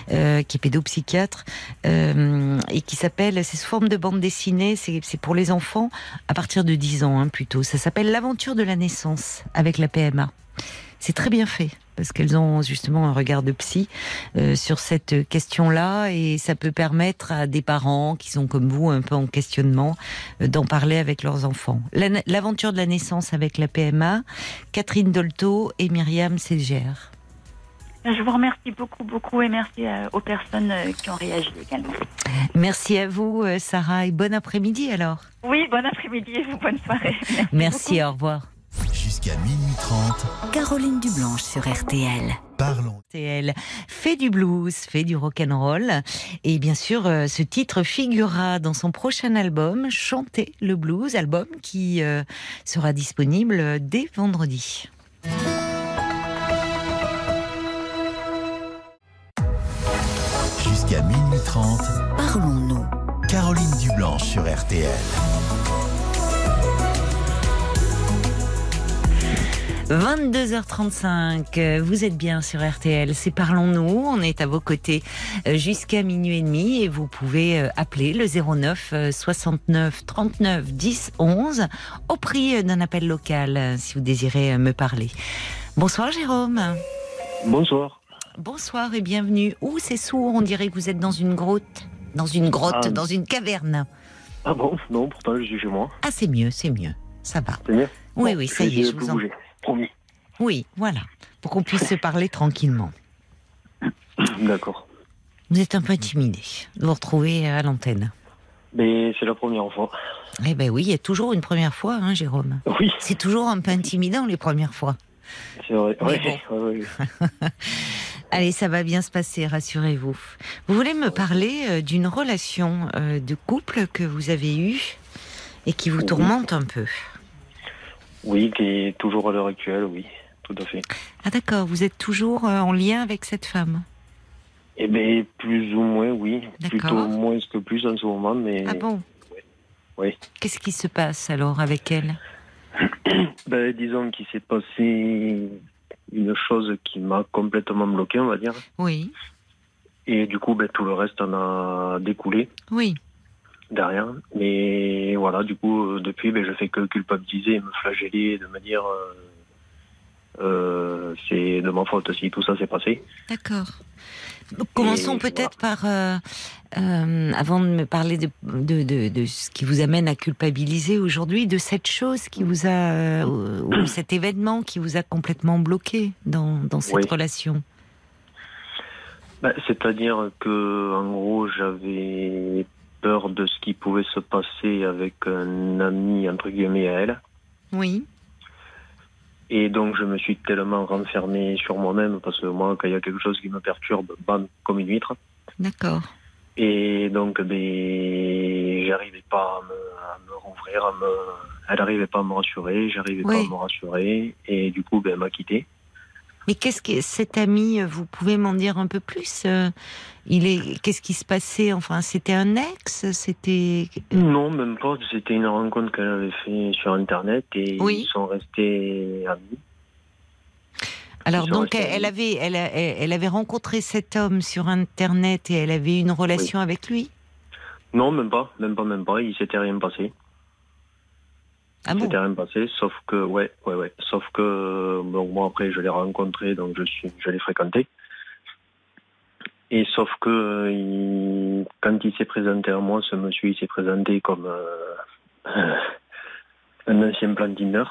qui est pédopsychiatre, et qui s'appelle, c'est sous forme de bande dessinée, c'est pour les enfants à partir de 10 ans hein, plutôt. Ça s'appelle L'aventure de la naissance avec la PMA. C'est très bien fait parce qu'elles ont justement un regard de psy euh, sur cette question-là et ça peut permettre à des parents qui sont comme vous un peu en questionnement euh, d'en parler avec leurs enfants. L'aventure de la naissance avec la PMA, Catherine Dolto et Myriam Ségère. Je vous remercie beaucoup, beaucoup et merci euh, aux personnes qui ont réagi également. Merci à vous, Sarah, et bon après-midi alors. Oui, bon après-midi et vous, bonne soirée. Merci, merci au revoir. Jusqu'à minuit 30. Caroline Dublanche sur RTL. Parlons. RTL fait du blues, fait du rock and roll et bien sûr euh, ce titre figurera dans son prochain album Chanter le blues, album qui euh, sera disponible dès vendredi. Jusqu'à minuit 30. Parlons-nous. Caroline Dublanche sur RTL. 22h35, vous êtes bien sur RTL, c'est Parlons-nous, on est à vos côtés euh, jusqu'à minuit et demi et vous pouvez euh, appeler le 09 69 39 10 11 au prix euh, d'un appel local si vous désirez me parler. Bonsoir Jérôme. Bonsoir. Bonsoir et bienvenue. Où c'est sourd, on dirait que vous êtes dans une grotte, dans une grotte, Ah. dans une caverne. Ah bon? Non, pourtant je suis chez moi. Ah c'est mieux, c'est mieux, ça va. C'est mieux? Oui, Bon, oui, ça y est, je vous en... bouger. Promis. Oui, voilà, pour qu'on puisse se parler tranquillement. D'accord. Vous êtes un peu intimidé de vous retrouver à l'antenne. Mais c'est la première fois. Eh ben oui, il y a toujours une première fois, hein, Jérôme. Oui, C'est toujours un peu intimidant les premières fois. c'est vrai. Allez, ça va bien se passer, rassurez-vous. Vous voulez me parler euh, d'une relation euh, de couple que vous avez eue et qui vous tourmente un peu? Oui, qui est toujours à l'heure actuelle, oui, tout à fait. Ah d'accord, vous êtes toujours euh, en lien avec cette femme? Eh bien, plus ou moins, oui. Plutôt moins que plus en ce moment, mais Ah bon? Oui. Qu'est-ce qui se passe alors avec elle? Ben, disons qu'il s'est passé une chose qui m'a complètement bloqué, on va dire. Oui, Et du coup, ben, tout le reste en a découlé oui. Derrière. Mais voilà, du coup, euh, depuis, ben, je fais que culpabiliser, me flageller, de me dire euh, euh, c'est de ma faute si tout ça s'est passé. D'accord. Commençons peut-être par, euh, euh, avant de me parler de, de, de, de ce qui vous amène à culpabiliser aujourd'hui, de cette chose qui vous a, ou, cet événement qui vous a complètement bloqué dans, dans cette Oui. relation? Ben, C'est-à-dire que, en gros, j'avais peur de ce qui pouvait se passer avec un ami, entre guillemets, à elle. Oui, Et donc, je me suis tellement renfermé sur moi-même, parce que moi, quand il y a quelque chose qui me perturbe, bam, comme une huître. d'accord. Et donc, ben, j'arrivais pas à me, à me rouvrir, à me, elle n'arrivait pas à me rassurer, j'arrivais Oui. pas à me rassurer, et du coup, ben, elle m'a quitté. Mais qu'est-ce que cet ami, euh, vous pouvez m'en dire un peu plus euh, Il est, qu'est-ce qui se passait Enfin, c'était un ex C'était Non, même pas, c'était une rencontre qu'elle avait fait sur Internet, et Oui. ils sont restés amis. Alors donc elle avait, elle elle avait rencontré cet homme sur internet et elle avait une relation avec lui? Non, même pas, même pas, même pas, il s'était rien passé. Ah bon s'était rien passé, sauf que, ouais, ouais, ouais, sauf que, bon, moi après, je l'ai rencontré, donc je suis, je l'ai fréquenté. Et sauf que, il- quand il s'est présenté à moi, ce monsieur, il s'est présenté comme euh, un ancien plan Tinder.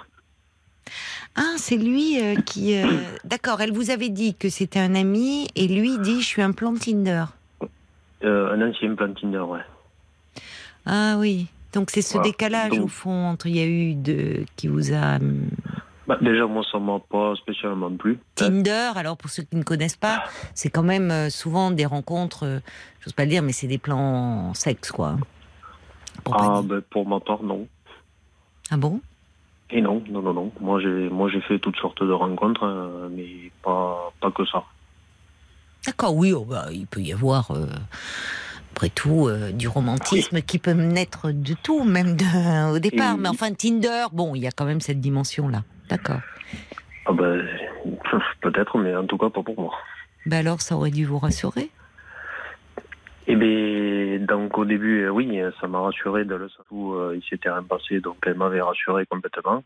Ah, c'est lui euh, qui. euh, D'accord, elle vous avait dit que c'était un ami et lui dit je suis un plan Tinder. Euh, un ancien plan Tinder, ouais. Ah oui. Donc c'est ce Voilà. décalage au fond entre il y a eu de qui vous a hum, Bah, déjà, moi, ça m'a pas spécialement plu. Tinder. Alors pour ceux qui ne connaissent pas, c'est quand même euh, souvent des rencontres. euh, J'ose pas le dire, mais c'est des plans sexe quoi. Pour Ah, ben, pour ma part, non. ah bon? Et non, non, non, non. Moi, j'ai, moi, j'ai fait toutes sortes de rencontres, euh, mais pas, pas que ça. D'accord, oui, oh, bah, il peut y avoir, euh, après tout, euh, du romantisme qui peut naître de tout, même de- au départ. Et- Mais enfin, Tinder, bon, il y a quand même cette dimension-là. D'accord. Ah ben, peut-être, mais en tout cas pas pour moi. Ben alors, ça aurait dû vous rassurer. Eh bien, donc au début, euh, oui, ça m'a rassuré dans le sens où euh, il s'était rien passé, donc elle m'avait rassuré complètement.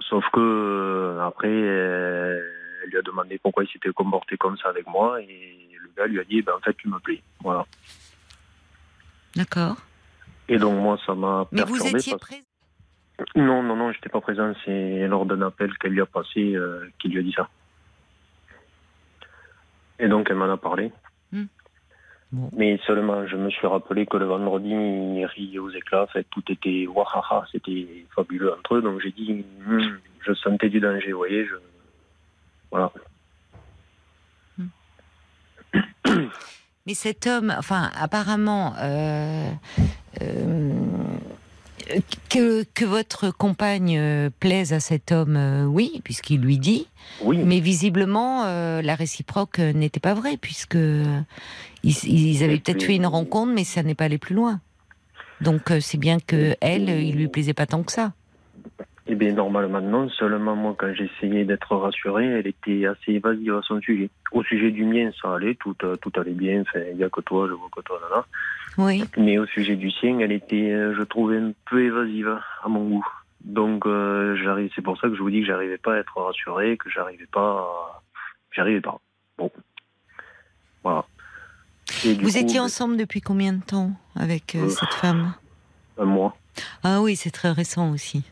Sauf que euh, après, elle lui a demandé pourquoi il s'était comporté comme ça avec moi, et lui a dit, ben, en fait, tu me plais. Voilà. D'accord. Et donc moi, ça m'a Mais vous étiez parce- présent. Non, non, non, j'étais pas présent. C'est lors d'un appel qu'elle lui a passé euh, qu'il lui a dit ça. Et donc elle m'en a parlé. Bon. Mais seulement, je me suis rappelé que le vendredi, il riait aux éclats. En fait, tout était wahaha, c'était fabuleux entre eux. Donc j'ai dit, Hmm, je sentais du danger, vous voyez. Je... Voilà. Mais cet homme, enfin, apparemment, euh, euh, que, que votre compagne euh, plaise à cet homme, euh, oui, puisqu'il lui dit. Oui. Mais visiblement, la réciproque n'était pas vraie, puisque ils, ils avaient peut-être fait une rencontre, mais ça n'est pas allé plus loin. Donc c'est bien que elle, il lui plaisait pas tant que ça. Eh bien, normalement, non. Seulement, moi, quand j'essayais d'être rassuré, elle était assez évasive à son sujet. Au sujet du mien, ça allait, tout, euh, tout allait bien. Enfin, il n'y a que toi, je vois que toi, là, là. Oui. Mais au sujet du sien, elle était, euh, je trouvais, un peu évasive à mon goût. Donc, euh, j'arrive, c'est pour ça que je vous dis que j'arrivais pas à être rassuré, que j'arrivais pas, à... j'arrivais pas. Bon, voilà. Et Vous coup, étiez ensemble depuis combien de temps avec euh, Euh, cette femme? Un mois. Ah oui, c'est très récent aussi.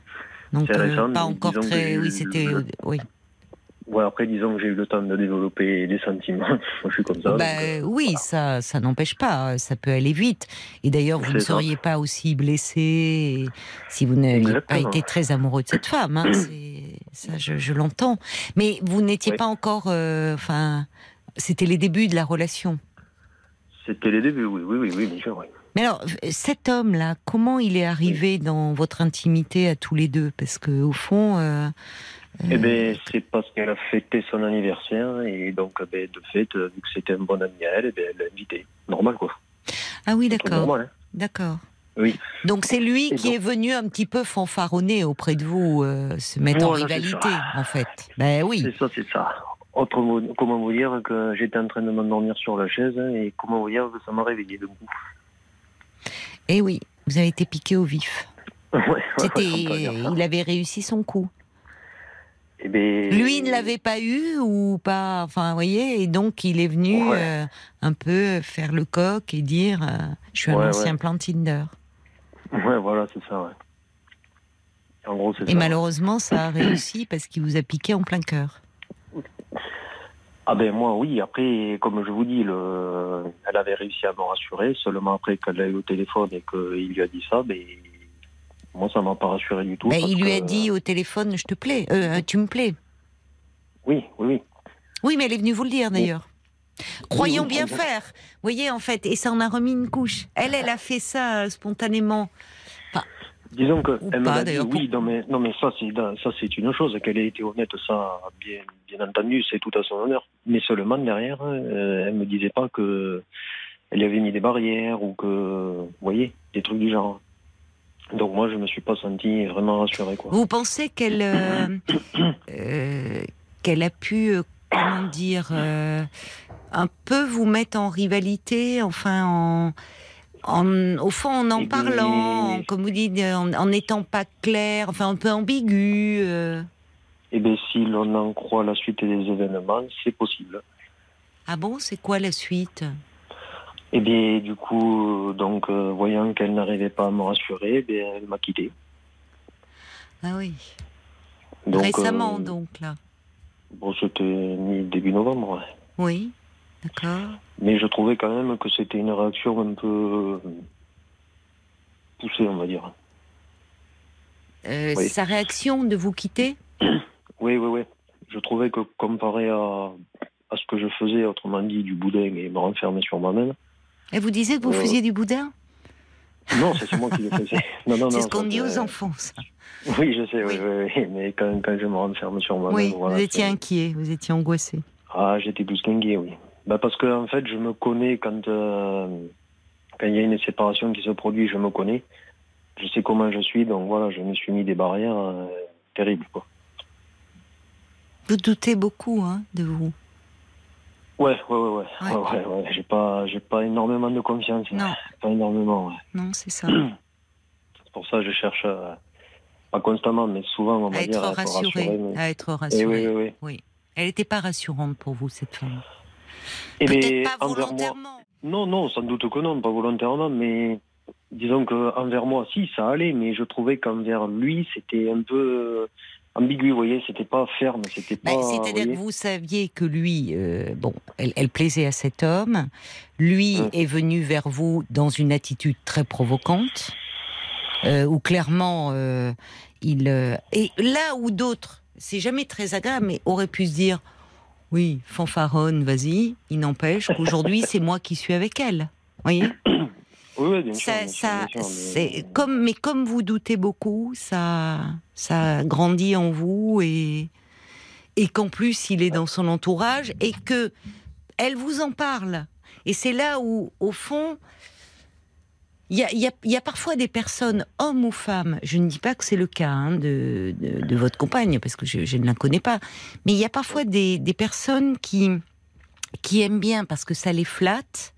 Donc C'est euh, récent, pas encore très. Oui, c'était. le- Oui. Ouais, après, disons que j'ai eu le temps de développer des sentiments. Moi, je suis comme ça. Bah, donc, euh, oui, ça, ça n'empêche pas. Ça peut aller vite. Et d'ailleurs, vous ne ça. seriez pas aussi blessé si vous n'aviez pas été très amoureux de cette femme. hein. Ça, je, je l'entends. Mais vous n'étiez Oui. pas encore. euh, Enfin, c'était les débuts de la relation. C'était les débuts, oui, oui, oui, oui, bien sûr. oui. Mais alors, cet homme-là, comment il est arrivé dans votre intimité à tous les deux? Parce que au fond, euh, Eh ben, c'est parce qu'elle a fêté son anniversaire et donc, eh ben, de fait, euh, vu que c'était un bon ami à elle, eh ben, elle l'a invité. Normal, quoi. ah oui, d'accord, hein. d'accord. Oui. Donc c'est lui Et qui donc- est venu un petit peu fanfaronner auprès de vous, euh, se mettre en Voilà, rivalité, en fait. Ben oui. C'est ça, c'est ça. Autre mot, comment vous dire que j'étais en train de m'endormir sur la chaise hein, et comment vous dire que ça m'a réveillé de coup. Eh oui, vous avez été piqué au vif. ouais, C'était, il avait réussi son coup. Eh ben, Lui ne l'avait pas eu ou pas, enfin, vous voyez, et donc il est venu Ouais. euh, un peu faire le coq et dire, euh, je suis un ancien plan Tinder. Ouais, voilà, c'est ça, ouais. En gros, c'est Et ça. malheureusement, ça a réussi parce qu'il vous a piqué en plein cœur. Ah ben moi oui, après comme je vous dis, le... elle avait réussi à me rassurer, seulement après qu'elle l'a eu au téléphone et qu'il lui a dit ça, ben moi ça m'a pas rassuré du tout. Parce il lui a dit au téléphone, je te plais, euh, tu me plais. Oui, oui, oui. Oui, mais elle est venue vous le dire d'ailleurs. Croyons oui, bien faire. Vous voyez, en fait, et ça en a remis une couche. Elle, elle a fait ça euh, spontanément. Disons que Ou elle l'a dit, oui, non mais non mais ça c'est ça c'est une chose qu'elle ait été honnête, ça bien bien entendu, c'est tout à son honneur. Mais seulement derrière, euh, elle me disait pas que elle avait mis des barrières ou que vous voyez des trucs du genre. Donc moi je me suis pas senti vraiment rassuré quoi. Vous pensez qu'elle euh, euh, qu'elle a pu, euh, comment dire, euh, un peu vous mettre en rivalité, enfin, en, en- au fond, en en parlant, en- comme vous dites, en n'étant pas clair, enfin, un peu ambigu. euh. Eh bien, si l'on en croit la suite des événements, c'est possible. Ah bon, c'est quoi la suite? Eh bien, du coup, euh, donc, euh, voyant qu'elle n'arrivait pas à me rassurer, eh bien, elle m'a quitté. Ah oui. Donc, Récemment, euh, donc, là. Bon, c'était mi- début novembre, ouais. Oui. Mais je trouvais quand même que c'était une réaction un peu euh, poussée, on va dire. Euh, Oui. Sa réaction de vous quitter Oui, oui, oui. Je trouvais que comparé à, à ce que je faisais, autrement dit, du boudin et me renfermer sur moi-même, Elle vous disait que vous Euh, faisiez du boudin non, c'est moi qui le faisais. C'est ce qu'on dit aux enfants, ça. Oui, je sais, oui, Oui. oui. Mais quand, quand je me renferme sur moi-même, Oui, voilà, vous étiez inquiet, vous étiez angoissé. Ah, j'étais plus qu'inquiet, oui. Bah parce que en fait, je me connais quand euh, quand il y a une séparation qui se produit, je me connais. Je sais comment je suis, donc voilà, je me suis mis des barrières euh, terribles, quoi. Vous doutez beaucoup hein, de vous. Ouais, ouais, ouais, ouais, Ouais. ouais, ouais, ouais. J'ai pas, j'ai pas énormément de confiance. Non. Pas énormément. Ouais. Non, c'est ça. C'est pour ça que je cherche, euh, pas constamment, mais souvent, on va à être dire, à rassuré. rassurer, mais- À être Eh rassuré. oui, oui, oui. Elle n'était pas rassurante pour vous, cette femme. Peut-être ben, pas envers moi- volontairement. Non, non, sans doute que non, pas volontairement, mais disons que envers moi, si, ça allait, mais je trouvais qu'envers lui, c'était un peu euh, ambigu, vous voyez, c'était pas ferme, c'était pas. Bah, vous C'est-à-dire que vous saviez que lui, euh, bon, elle, elle plaisait à cet homme. Lui Mm. est venu vers vous dans une attitude très provocante, euh, où clairement euh, il et là où d'autres, c'est jamais très agréable, mais auraient pu se dire, oui, fanfaronne, vas-y. Il n'empêche qu'aujourd'hui c'est moi qui suis avec elle. Voyez. Oui, ça, c'est comme, mais comme vous doutez beaucoup, ça, ça grandit en vous et et qu'en plus il est dans son entourage et que elle vous en parle. Et c'est là où, au fond, il y, a, parfois des personnes, hommes ou femmes, je ne dis pas que c'est le cas hein, de, votre compagne, parce que je, ne la connais pas, mais il y a parfois des, personnes qui, qui aiment bien, parce que ça les flatte,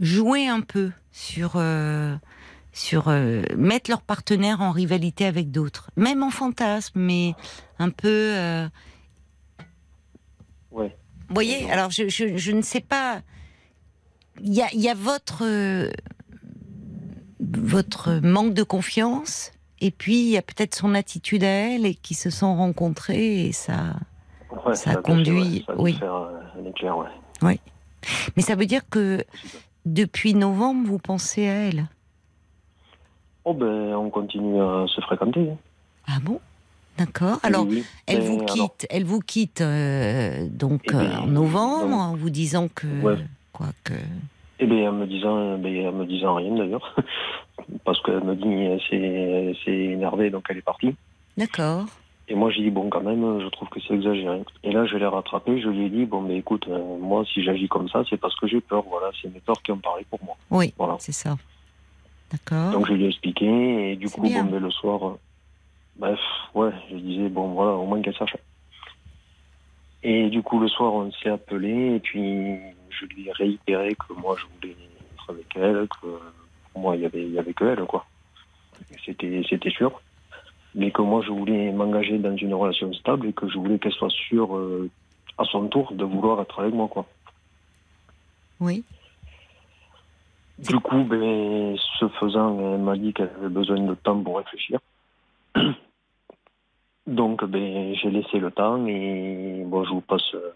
jouer un peu sur... Euh, sur euh, mettre leur partenaire en rivalité avec d'autres, même en fantasme, mais un peu. Euh... Ouais. Vous voyez, alors je, je, ne sais pas. Il y a, y a votre votre manque de confiance et puis il y a peut-être son attitude à elle et qui se sont rencontrés et ça, ça, conduit. oui. Oui. Mais ça veut dire que depuis novembre, vous pensez à elle? Oh ben, on continue à se fréquenter. Ah bon? D'accord. Alors, elle, vous quitte, elle vous quitte, donc eh ben, en novembre, en vous disant que quoi que. Eh bien, en me disant, ben, en me disant rien d'ailleurs, parce qu'elle me dit c'est énervé, donc elle est partie. D'accord. Et moi, j'ai dit, bon, quand même, je trouve que c'est exagéré. Et là, je l'ai rattrapé, je lui ai dit, bon, mais écoute, euh, moi, si j'agis comme ça, c'est parce que j'ai peur, voilà, c'est mes peurs qui ont parlé pour moi. Oui, voilà. c'est ça. D'accord. Donc, je lui ai expliqué, et du coup, bon, mais le soir, euh, bref, ouais, je disais, bon, voilà, au moins qu'elle sache. Et du coup, le soir, on s'est appelé, et puis, je lui ai réitéré que moi, je voulais être avec elle, que pour moi, il y avait, y avait que elle, quoi. C'était, c'était sûr mais que moi je voulais m'engager dans une relation stable et que je voulais qu'elle soit sûre euh, à son tour de vouloir être avec moi quoi. Oui. Du coup, ben, ce faisant, elle m'a dit qu'elle avait besoin de temps pour réfléchir. Donc, ben, j'ai laissé le temps et bon, je vous passe, euh,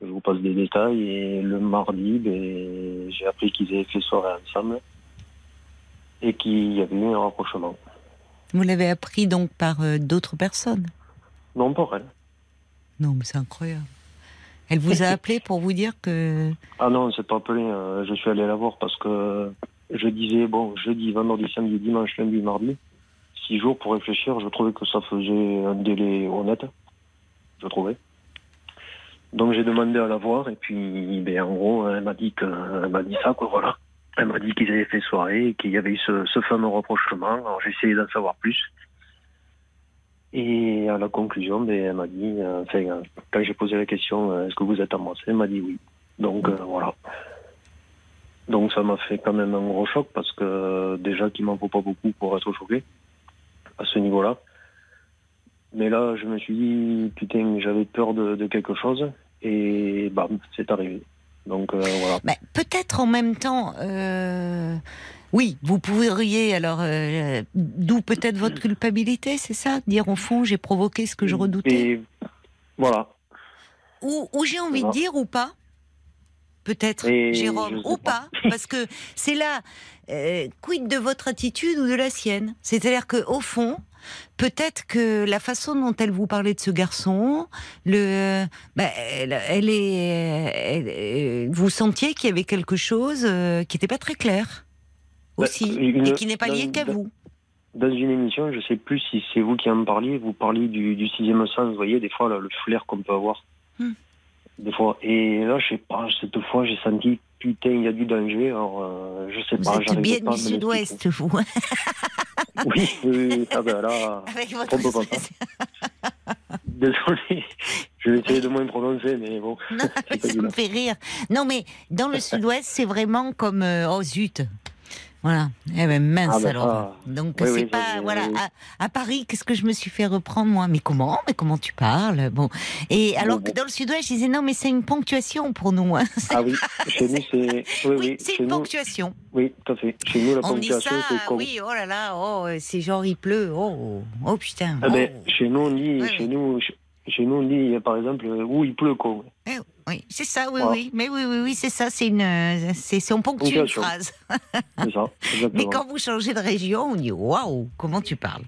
je vous passe des détails. Et le mardi, ben, j'ai appris qu'ils avaient fait soirée ensemble et qu'il y avait eu un rapprochement. Vous l'avez appris donc par euh, d'autres personnes? Non, pour elle. Non, mais c'est incroyable. Elle vous a appelé pour vous dire que. Ah non, c'est pas appelé. Euh, je suis allé la voir parce que je disais, bon, jeudi, vendredi, samedi, dimanche, lundi, mardi, six jours pour réfléchir. Je trouvais que ça faisait un délai honnête. Je trouvais. Donc j'ai demandé à la voir et puis, ben, en gros, elle m'a dit que, elle m'a dit ça, quoi, voilà. Elle m'a dit qu'ils avaient fait soirée qu'il y avait eu ce, fameux rapprochement. Alors j'ai essayé d'en savoir plus. Et à la conclusion, ben, elle m'a dit, euh, enfin, quand j'ai posé la question, euh, est-ce que vous êtes amoureux Elle m'a dit oui. Donc euh, voilà. Donc ça m'a fait quand même un gros choc parce que déjà qu'il m'en faut pas beaucoup pour être choqué à ce niveau-là. Mais là, je me suis dit, putain, j'avais peur de, de quelque chose et bam, c'est arrivé. Donc euh, voilà. peut-être en même temps. Euh, oui, vous pourriez alors euh, d'où peut-être votre culpabilité, c'est ça? Dire au fond j'ai provoqué ce que je redoutais? voilà. Ou, j'ai envie de dire ou pas? Peut-être, Jérôme, ou pas, parce que c'est là, quid de votre attitude ou de la sienne? C'est-à-dire que au fond, Peut-être que la façon dont elle vous parlait de ce garçon, le, bah, elle, est, vous sentiez qu'il y avait quelque chose euh, qui n'était pas très clair bah, aussi, et qui n'est pas lié qu'à vous. Dans une émission, je ne sais plus si c'est vous qui en parliez, vous parliez du, sixième sens, vous voyez, des fois, le flair qu'on peut avoir. Hmm. Des fois. Et là, je sais pas, cette fois, j'ai senti, putain, il y a du danger, alors euh, je sais pas. Vous êtes bien du sud-ouest, vous. Oui, oui, Ah ben là, Avec votre Désolé, je vais essayer de moins prononcer, mais bon. Non, mais ça me fait rire. Non, mais dans le sud-ouest, c'est vraiment comme. Euh, oh zut voilà. Eh ben mince ah, ben, alors. Donc c'est pas voilà à, Paris qu'est-ce que je me suis fait reprendre moi? Mais comment? Mais comment tu parles? Bon. Et alors que dans le Sud-Ouest, je disais non mais c'est une ponctuation pour nous. Hein. Ah oui. Chez nous c'est. Oui, oui, c'est une ponctuation. Oui, tout à fait. Chez nous la on ponctuation c'est comme... Oui, oh là là, oh c'est genre il pleut, oh oh putain. Ah ben, oh. chez nous on dit, chez nous, chez nous on dit par exemple où il pleut quoi. Eh oui, c'est ça, oui, oui. Mais oui, oui, oui, c'est ça, c'est une, c'est, on ponctue une phrase. c'est ça, Mais quand vous changez de région, on dit waouh, comment tu parles?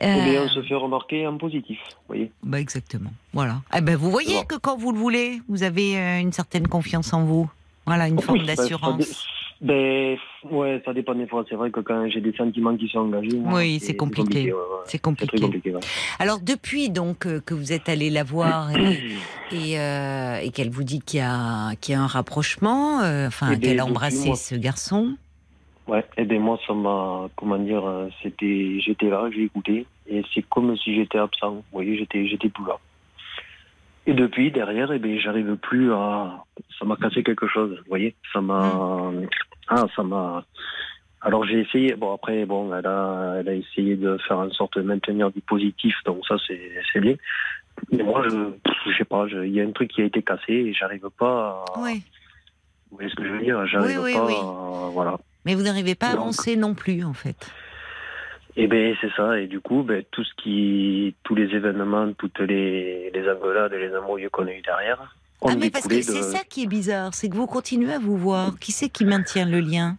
Eh euh... on se fait remarquer en positif, vous voyez. Bah exactement, voilà. Eh ben, vous voyez que quand vous le voulez, vous avez euh, une certaine confiance en vous. Voilà, une forme bah, d'assurance. Ben, ouais, ça dépend des fois. C'est vrai que quand j'ai des sentiments qui sont engagés. oui, c'est compliqué. C'est compliqué. compliqué Alors, depuis donc euh, que vous êtes allé la voir et, euh, et, qu'elle vous dit qu'il y, a, qu'il y a un rapprochement, euh, enfin, eh qu'elle a embrassé ce garçon? Ouais, et eh bien moi, ça m'a, comment dire, c'était, j'étais là, j'ai écouté, et c'est comme si j'étais absent. Vous voyez, j'étais, plus là. Et depuis, derrière, eh bien, j'arrive plus à. Ça m'a cassé quelque chose, vous voyez Ça m'a. Ah, ça m'a. Alors j'ai essayé. Bon, après, bon, elle a, elle a essayé de faire en sorte de maintenir du positif, donc ça, c'est bien. Mais moi, je, je sais pas, il y a un truc qui a été cassé et j'arrive pas à. Oui. Vous voyez ce que je veux dire? J'arrive oui, oui, pas à. Voilà. Mais vous n'arrivez pas à avancer non plus, en fait. Eh bien, c'est ça. Et du coup, ben, tout ce qui, tous les événements, toutes les, les engueulades et les embrouilles qu'on a eu derrière. Ah, mais parce que c'est ça qui est bizarre, c'est que vous continuez à vous voir. Qui c'est qui maintient le lien?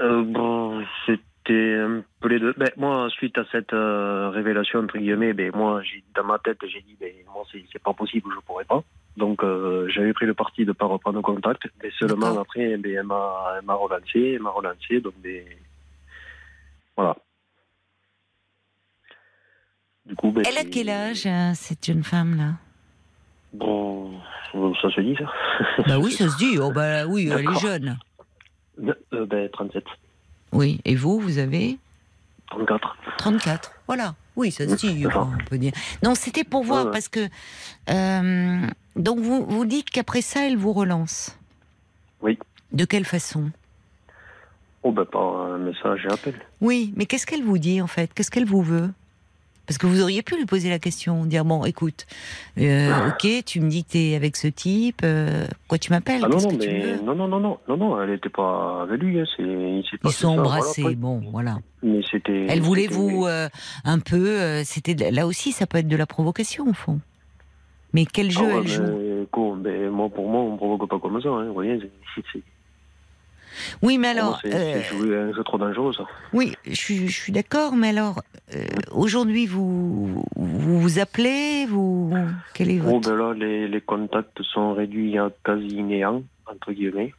Euh, Bon, c'était un peu les deux. Ben, moi, suite à cette euh, révélation, entre guillemets, ben, moi, dans ma tête, j'ai dit, ben, moi, c'est pas possible, je pourrais pas. Donc, euh, j'avais pris le parti de ne pas reprendre contact. Mais seulement après, ben, elle m'a relancé, elle m'a relancé. Donc, ben, voilà. Ben, Elle a quel âge, cette jeune femme-là Bon, ça se dit, ça Bah oui, ça se dit. Oh, bah oui, elle est jeune. Euh, ben, 37. Oui, et vous, vous avez 34. 34, voilà. Oui, ça se dit, on peut dire. Non, c'était pour voir, parce que. Euh, donc, vous, vous dites qu'après ça, elle vous relance Oui. De quelle façon? Oh, ben, par un message et appel. Oui, mais qu'est-ce qu'elle vous dit, en fait? Qu'est-ce qu'elle vous veut? Parce que vous auriez pu lui poser la question, dire bon, écoute, euh, ah. ok, tu me dis que tu es avec ce type, euh, quoi tu m'appelles? Ah non, non, mais non, non, non, non, non, non, elle n'était pas avec lui. Hein, ils sont embrassés, bon, voilà. Mais c'était. Elle voulait vous euh, un peu. c'était là aussi, ça peut être de la provocation au fond. Mais quel ah jeu elle joue? mais, moi, pour moi, on ne provoque pas comme ça. Hein, vous voyez, c'est oui, mais alors. C'est euh, un jeu trop dangereux, ça. Oui, je suis, d'accord, mais alors, euh, aujourd'hui, vous, vous, appelez vous, Quel est votre... Oh, ben là, les, les, contacts sont réduits à quasi néant, entre guillemets.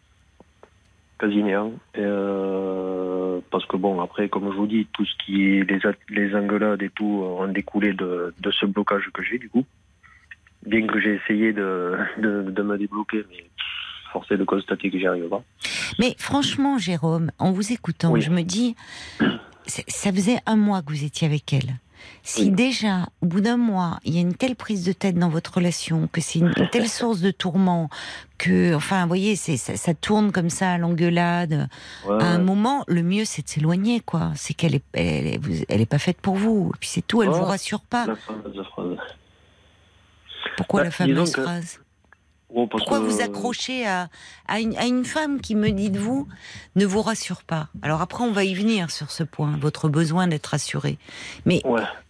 Quasi néant. Euh, parce que, bon, après, comme je vous dis, tout ce qui est les, les engueulades et tout ont découlé de, de ce blocage que j'ai, du coup. Bien que j'ai essayé de, de, de me débloquer, mais forcé de constater que j'y arrive pas. Mais franchement, Jérôme, en vous écoutant, je me dis, ça faisait un mois que vous étiez avec elle. Si déjà, au bout d'un mois, il y a une telle prise de tête dans votre relation, que c'est une, telle source de tourment, que, enfin, vous voyez, ça, ça, tourne comme ça à l'engueulade. à un moment, le mieux, c'est de s'éloigner, quoi. C'est qu'elle est, elle, est, pas faite pour vous. Et puis c'est tout, elle ne vous rassure pas. Pourquoi la fameuse phrase? Pourquoi vous accrochez à, à, une, femme qui me dit de vous ne vous rassure pas Alors après, on va y venir sur ce point, votre besoin d'être rassuré. Mais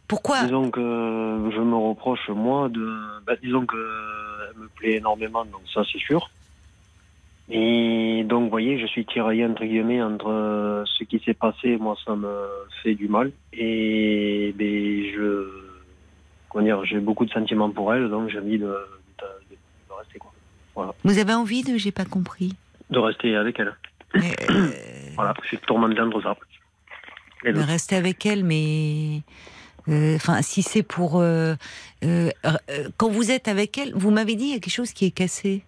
pourquoi Disons que je me reproche, moi, de. Bah, disons qu'elle me plaît énormément, donc ça, c'est sûr. Et donc, vous voyez, je suis tiraillé, entre guillemets, entre ce qui s'est passé, moi, ça me fait du mal. Et ben, je. Comment dire, j'ai beaucoup de sentiments pour elle, donc j'ai envie de vous avez envie de, j'ai pas compris De rester avec elle. Euh, voilà, je suis tourmenté dans ça. De rester avec elle, mais. Euh, enfin, si c'est pour. Euh, quand vous êtes avec elle, vous m'avez dit, il y a quelque chose qui est cassé.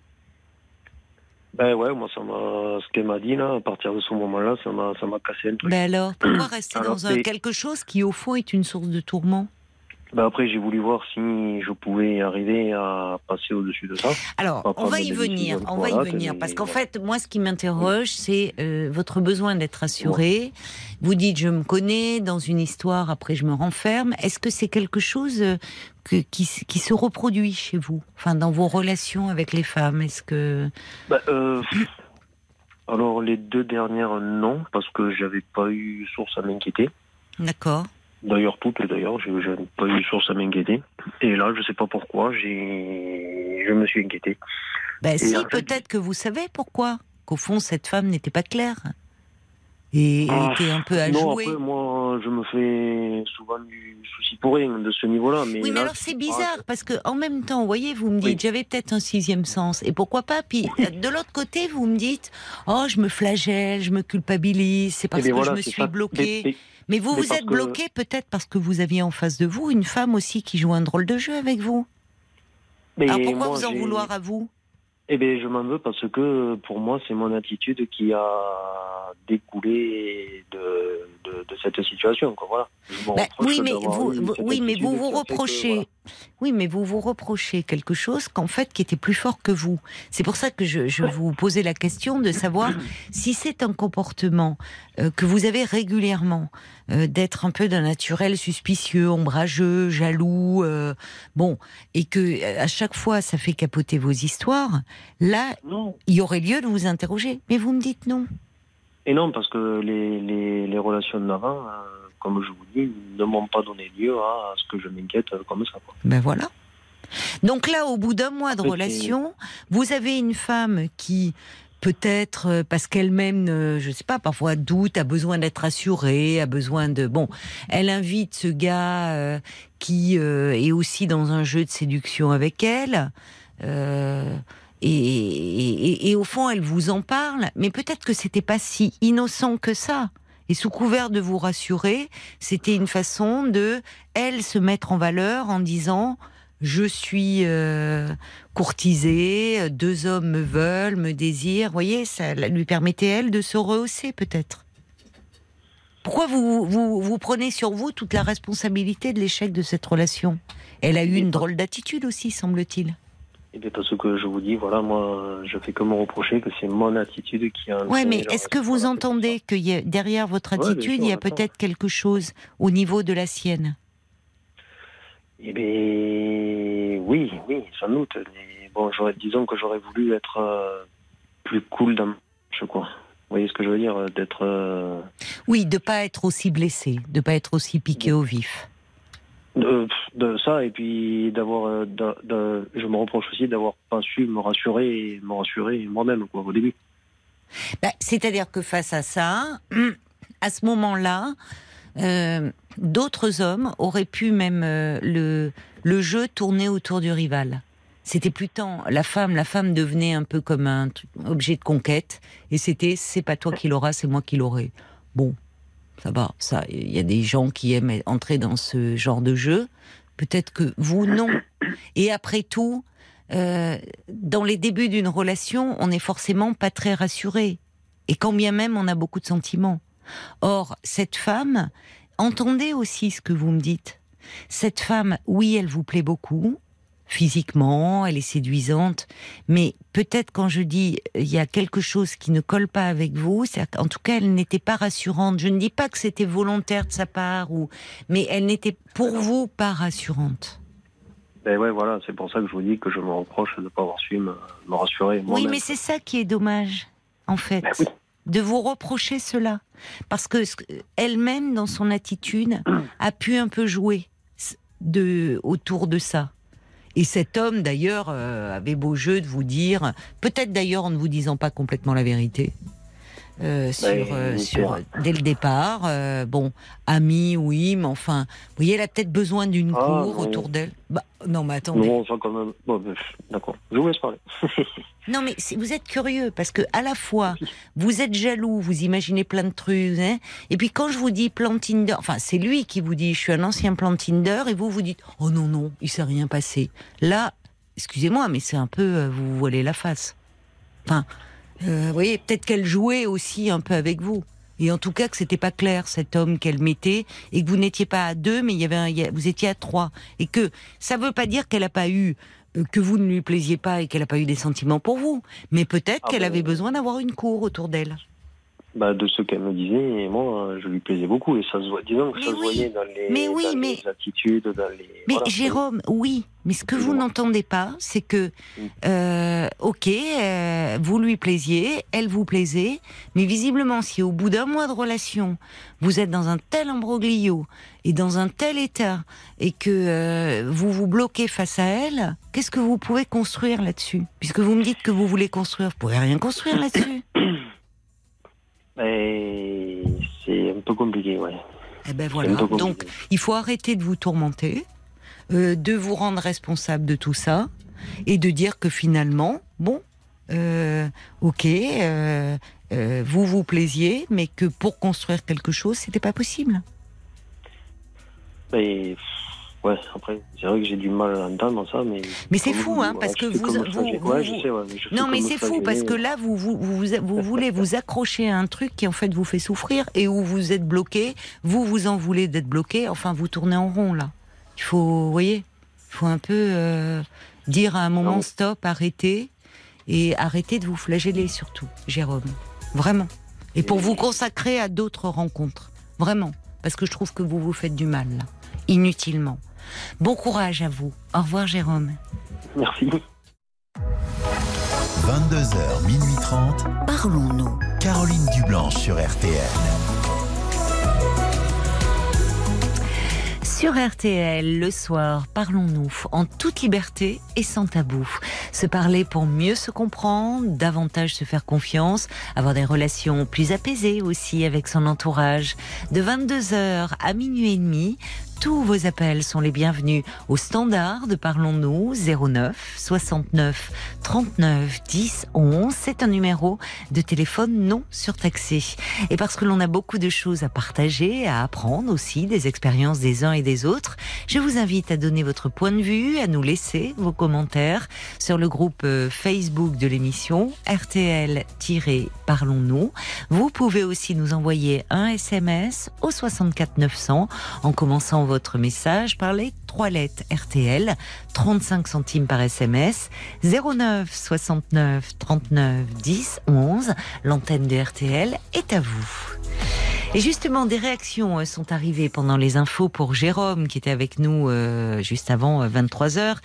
Ben ouais, moi, ça m'a, ce qu'elle m'a dit, là, à partir de ce moment-là, ça m'a, ça m'a cassé un truc. Ben alors, pourquoi rester dans un, quelque chose qui, au fond, est une source de tourment? Bah, après, j'ai voulu voir si je pouvais arriver à passer au-dessus de ça. Alors, on va y venir, on va y venir, parce qu'en fait, moi, ce qui m'interroge, c'est euh, votre besoin d'être assuré. Vous dites, je me connais dans une histoire, après je me renferme. Est-ce que c'est quelque chose euh, qui, qui, se reproduit chez vous, enfin, dans vos relations avec les femmes Est-ce que? Bah, euh, alors les deux dernières, non, parce que j'avais pas eu source à m'inquiéter. D'accord. D'ailleurs, toutes, d'ailleurs, je n'ai pas eu source à m'inquiéter. Et là, je ne sais pas pourquoi, je me suis inquiété. Ben si, peut-être que vous savez pourquoi. Qu'au fond, cette femme n'était pas claire. et ah, était un peu à non, jouer. Après, moi, je me fais souvent du souci pour rien de ce niveau-là. Mais oui, mais alors c'est bizarre parce que en même temps, vous voyez, vous me dites, j'avais peut-être un sixième sens, et pourquoi pas Puis de l'autre côté, vous me dites, oh, je me flagelle, je me culpabilise, c'est parce eh que je me suis bloqué. Mais, vous vous êtes bloqué peut-être parce que vous aviez en face de vous une femme aussi qui joue un drôle de jeu avec vous. alors pourquoi vous en vouloir à vous? Eh bien, je m'en veux parce que pour moi, c'est mon attitude qui a découlé de, de, cette situation. Voilà. Bah, oui, mais vous, oui, mais vous vous reprochez. Oui, mais vous vous reprochez quelque chose qu'en fait qui était plus fort que vous. C'est pour ça que je, je vous posais la question de savoir si c'est un comportement euh, que vous avez régulièrement, euh, d'être un peu d'un naturel suspicieux, ombrageux, jaloux, euh, bon, et que à chaque fois ça fait capoter vos histoires. Là, il y aurait lieu de vous interroger. Mais vous me dites non. Et non, parce que les, les, les relations d'avant, euh, comme je vous dis, ne m'ont pas donné lieu à, ce que je m'inquiète comme ça. Ben voilà. Donc là, au bout d'un mois de relation, vous avez une femme qui peut-être euh, parce qu'elle-même, je ne sais pas, parfois doute, a besoin d'être rassurée, a besoin de... Bon, elle invite ce gars euh, qui est aussi dans un jeu de séduction avec elle. Et, au fond, elle vous en parle, mais peut-être que c'était pas si innocent que ça. Et sous couvert de vous rassurer, c'était une façon de elle se mettre en valeur en disant je suis euh, courtisée, deux hommes me veulent, me désirent. Vous voyez, ça lui permettait elle de se rehausser peut-être. Pourquoi vous, vous, vous prenez sur vous toute la responsabilité de l'échec de cette relation? Elle a eu une drôle d'attitude aussi, semble-t-il. Et bien parce que je vous dis, voilà, moi, je fais que me reprocher que c'est mon attitude qui a. Ouais, mais est-ce que vous entendez que derrière votre attitude, il y a peut-être quelque chose au niveau de la sienne? Eh bien, oui, oui, sans doute. bon, disons que j'aurais voulu être euh, plus cool dans je crois. Vous voyez ce que je veux dire D'être. Euh, oui, de pas être aussi blessé, de pas être aussi piqué au vif de, ça et puis d'avoir euh, je me reproche aussi d'avoir pas su me rassurer et me rassurer moi-même quoi au début. Bah, c'est-à-dire que face à ça à ce moment-là euh, d'autres hommes auraient pu même euh, le le jeu tourner autour du rival. C'était plus tant la femme la femme devenait un peu comme un objet de conquête et c'était c'est pas toi qui l'auras c'est moi qui l'aurai. Bon ça va, ça, il y a des gens qui aiment entrer dans ce genre de jeu. Peut-être que vous, non. Et après tout, euh, dans les débuts d'une relation, on n'est forcément pas très rassuré. Et quand bien même, on a beaucoup de sentiments. Or, cette femme, entendez aussi ce que vous me dites. Cette femme, oui, elle vous plaît beaucoup, physiquement, elle est séduisante, mais peut-être quand je dis il y a quelque chose qui ne colle pas avec vous, en tout cas elle n'était pas rassurante. Je ne dis pas que c'était volontaire de sa part, ou, mais elle n'était pour vous pas rassurante. Ben ouais, voilà, c'est pour ça que je vous dis que je me reproche de ne pas avoir su me, rassurer. Oui, mais c'est ça qui est dommage, en fait. Ben de vous reprocher cela. Parce que elle-même, dans son attitude, a pu un peu jouer de, autour de ça. Et cet homme, d'ailleurs, euh, avait beau jeu de vous dire, peut-être d'ailleurs en ne vous disant pas complètement la vérité, euh, sur, euh, sur dès le départ. bon, ami, oui, mais enfin, vous voyez, elle a peut-être besoin d'une ah, cour autour d'elle. Bah, non, mais attendez. Non, quand même. Bon, d'accord. Je vous laisse parler. non, mais vous êtes curieux parce que à la fois vous êtes jaloux, vous imaginez plein de trucs, hein, et puis quand je vous dis plan Tinder, enfin c'est lui qui vous dit je suis un ancien plan Tinder, et vous vous dites oh non non, il s'est rien passé. Là, excusez-moi, mais c'est un peu vous vous voilez la face. Enfin, euh, vous voyez, peut-être qu'elle jouait aussi un peu avec vous. Et en tout cas que c'était pas clair cet homme qu'elle mettait et que vous n'étiez pas à deux mais il y avait un, vous étiez à trois. Et que ça veut pas dire qu'elle a pas eu euh, que vous ne lui plaisiez pas et qu'elle a pas eu des sentiments pour vous. Mais peut-être ah qu'elle avait besoin d'avoir une cour autour d'elle bah, de ce qu'elle me disait, moi, je lui plaisais beaucoup. Et ça se voit, disons que ça se voyait dans les, mais oui, mais... attitudes, dans les. Mais Jérôme, oui. Mais ce que vous n'entendez pas, c'est que, euh, ok, euh, vous lui plaisiez, elle vous plaisait, mais visiblement, si au bout d'un mois de relation, vous êtes dans un tel imbroglio et dans un tel état, et que euh, vous vous bloquez face à elle, qu'est-ce que vous pouvez construire là-dessus? Puisque vous me dites que vous voulez construire, vous pouvez rien construire là-dessus. Et peu compliqué, ouais. Eh ben voilà. Donc, il faut arrêter de vous tourmenter, euh, de vous rendre responsable de tout ça, et de dire que finalement, bon, euh, ok, euh, vous vous plaisiez, mais que pour construire quelque chose, c'était pas possible. Mais Ouais, après, c'est vrai que j'ai du mal à entendre ça, mais. Mais c'est fou, hein, parce que vous. non, mais c'est fou, parce que là, vous, vous, vous, voulez vous accrocher à un truc qui, en fait, vous fait souffrir et où vous êtes bloqué. Vous, vous en voulez d'être bloqué. Enfin, vous tournez en rond, là. Il faut, vous voyez, il faut un peu euh, dire à un moment stop, arrêtez. Et arrêtez de vous flageller, surtout, Jérôme. Vraiment. Et pour vous consacrer à d'autres rencontres. Vraiment. Parce que je trouve que vous vous faites du mal, là. Inutilement. Bon courage à vous. Au revoir Jérôme. Merci. 22h, minuit 30. Parlons-nous. Caroline Dublanche sur RTL. Sur RTL, le soir, parlons-nous en toute liberté et sans tabou. Se parler pour mieux se comprendre, davantage se faire confiance, avoir des relations plus apaisées aussi avec son entourage. De 22h à minuit et demi, tous vos appels sont les bienvenus au standard de Parlons-nous 09 69 39 10 11. C'est un numéro de téléphone non surtaxé. Et parce que l'on a beaucoup de choses à partager, à apprendre aussi des expériences des uns et des autres, je vous invite à donner votre point de vue, à nous laisser vos commentaires sur le groupe euh, Facebook de l'émission RTL-Parlons-nous. Vous pouvez aussi nous envoyer un SMS au 64 900 en commençant votre votre message. Parlez 3 lettres RTL, 35 centimes par SMS, 09 69 39 10 11. L'antenne de RTL est à vous. Et justement, des réactions euh, sont arrivées pendant les infos pour Jérôme, qui était avec nous euh, juste avant euh, 23h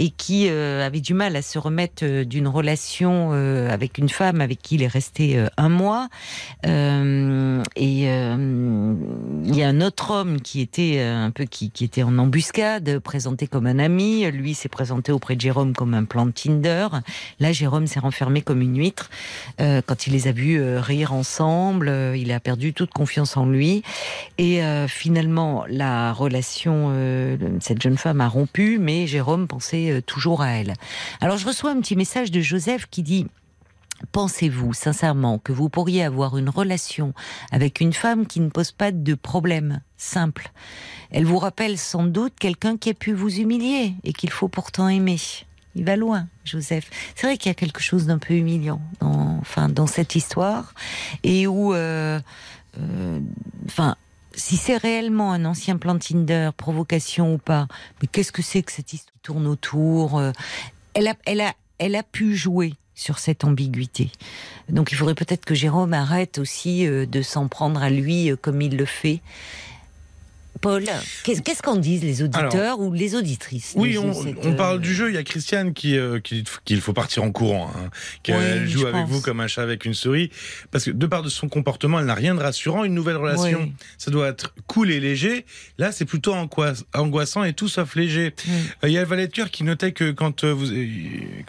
et qui euh, avait du mal à se remettre euh, d'une relation avec une femme avec qui il est resté un mois. et il y a un autre homme qui était un peu qui était en embuscade présenté comme un ami. Lui s'est présenté auprès de Jérôme comme un plan de Tinder. Là, Jérôme s'est renfermé comme une huître quand il les a vus rire ensemble. il a perdu toute confiance en lui. Et euh, finalement, la relation, euh, cette jeune femme a rompu, mais Jérôme pensait euh, toujours à elle. Alors je reçois un petit message de Joseph qui dit Pensez-vous sincèrement que vous pourriez avoir une relation avec une femme qui ne pose pas de problème simple? Elle vous rappelle sans doute quelqu'un qui a pu vous humilier et qu'il faut pourtant aimer. Il va loin, Joseph. C'est vrai qu'il y a quelque chose d'un peu humiliant dans, enfin, dans cette histoire et où euh, enfin, si c'est réellement un ancien plan Tinder, provocation ou pas, mais qu'est-ce que c'est que cette histoire tourne autour euh, elle a, elle a, elle a pu jouer sur cette ambiguïté. Donc il faudrait peut-être que Jérôme arrête aussi euh, de s'en prendre à lui comme il le fait Paul, qu'est-ce qu'en disent les auditeurs ou les auditrices Oui, on, parle du jeu. Il y a Christiane qui, euh, qu'il faut partir en courant, hein, qu'elle joue avec vous comme un chat avec une souris, parce que de part de son comportement, elle n'a rien de rassurant. Une nouvelle relation, ça doit être cool et léger. Là, c'est plutôt angoissant et tout sauf léger. Euh, il y a Valetture qui notait que quand euh, vous,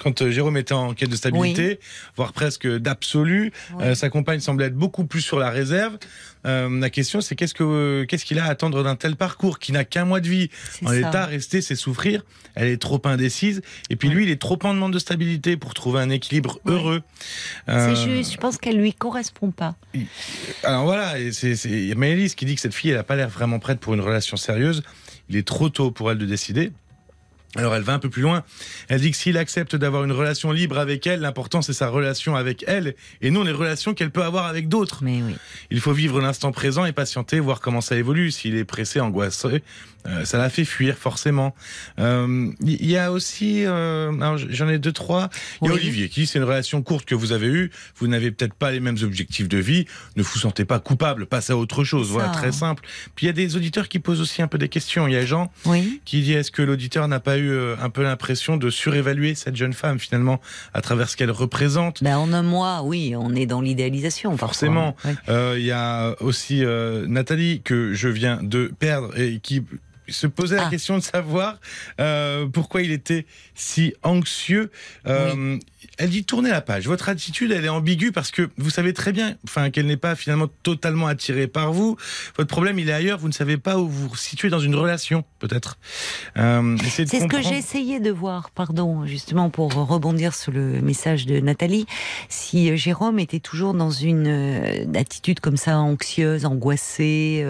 quand Jérôme était en quête de stabilité, voire presque d'absolu, sa compagne semblait être beaucoup plus sur la réserve. La question, c'est qu'est-ce que qu'est-ce qu'il a à attendre d'un tel parcours qui n'a qu'un mois de vie en l'état, rester, c'est souffrir. Elle est trop indécise. Et puis lui, il est trop en demande de stabilité pour trouver un équilibre heureux. C'est euh, juste, je pense qu'elle lui correspond pas. Alors voilà, c'est Maëlys qui dit que cette fille, elle n'a pas l'air vraiment prête pour une relation sérieuse. Il est trop tôt pour elle de décider. Alors elle va un peu plus loin. Elle dit que s'il accepte d'avoir une relation libre avec elle, l'important c'est sa relation avec elle et non les relations qu'elle peut avoir avec d'autres. Mais oui. Il faut vivre l'instant présent et patienter, voir comment ça évolue. S'il est pressé, angoissé, euh, ça la fait fuir forcément. Il euh, y a aussi, euh, j'en ai deux trois. Il y a Olivier qui c'est une relation courte que vous avez eue. Vous n'avez peut-être pas les mêmes objectifs de vie. Ne vous sentez pas coupable. Passez à autre chose. Voilà, très simple. Puis il y a des auditeurs qui posent aussi un peu des questions. Il y a Jean oui. qui dit est-ce que l'auditeur n'a pas eu un peu l'impression de surévaluer cette jeune femme finalement à travers ce qu'elle représente? Ben, En un mois, oui, on est dans l'idéalisation. Forcément. Il y a aussi Nathalie que je viens de perdre et qui se posait la Ah. question de savoir euh, pourquoi il était si anxieux. Euh, Elle dit tournez la page. Votre attitude, elle est ambiguë parce que vous savez très bien, enfin, qu'elle n'est pas finalement totalement attirée par vous. Votre problème, il est ailleurs. Vous ne savez pas où vous vous situez dans une relation, peut-être. Euh, C'est ce que j'ai essayé de voir, pardon, justement pour rebondir sur le message de Nathalie. Si Jérôme était toujours dans une attitude comme ça, anxieuse, angoissée,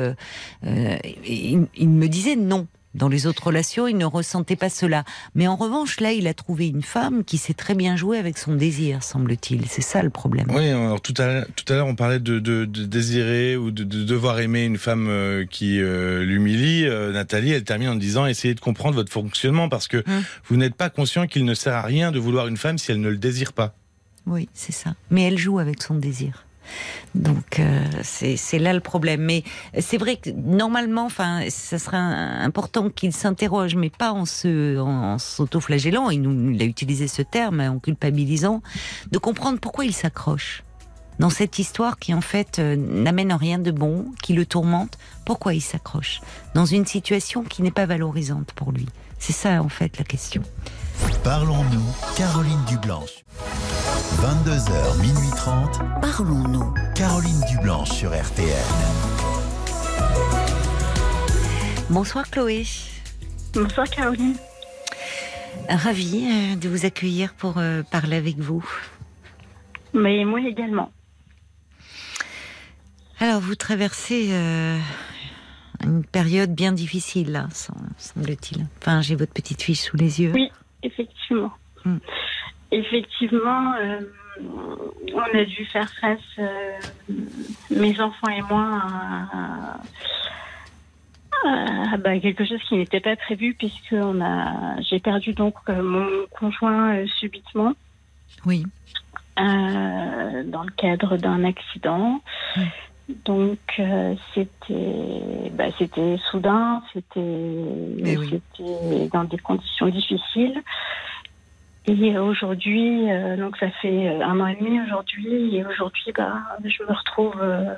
il, il me disait non. Dans les autres relations, il ne ressentait pas cela. Mais en revanche, là, il a trouvé une femme qui sait très bien jouer avec son désir, semble-t-il. C'est ça le problème. Oui, alors tout à l'heure, tout à l'heure, on parlait de, de, de désirer ou de, de devoir aimer une femme euh, qui euh, l'humilie. Euh, Nathalie, elle termine en disant essayez de comprendre votre fonctionnement parce que Hum. vous n'êtes pas conscient qu'il ne sert à rien de vouloir une femme si elle ne le désire pas. Oui, c'est ça. Mais elle joue avec son désir. Donc euh, c'est là le problème. Mais c'est vrai que normalement, enfin, ça serait un- important qu'il s'interroge, mais pas en se, en, s'autoflagellant. Il nous, a utilisé ce terme en culpabilisant, de comprendre pourquoi il s'accroche dans cette histoire qui en fait euh, n'amène rien de bon, qui le tourmente. Pourquoi il s'accroche dans une situation qui n'est pas valorisante pour lui. C'est ça en fait la question. Parlons-nous, Caroline Dublanche. 22h, minuit 30, Parlons-nous. Caroline Dublanche sur RTL. Bonsoir Chloé. Bonsoir Caroline. Ravie euh, de vous accueillir pour euh, parler avec vous. Mais moi également. Alors, vous traversez euh, une période bien difficile, là, sem- semble-t-il. Enfin, j'ai votre petite fiche sous les yeux. Oui. Effectivement. Hmm. Effectivement, euh, on a dû faire face, euh, mes enfants et moi, à, à- à, bah, quelque chose qui n'était pas prévu puisque on a, j'ai perdu donc euh, mon conjoint subitement. Oui. euh, dans le cadre d'un accident. Mm. Donc euh, c'était bah, c'était soudain, c'était Mais oui. dans des conditions difficiles. Et aujourd'hui, euh, donc ça fait euh, un an et demi aujourd'hui, et aujourd'hui, bah, je me retrouve euh,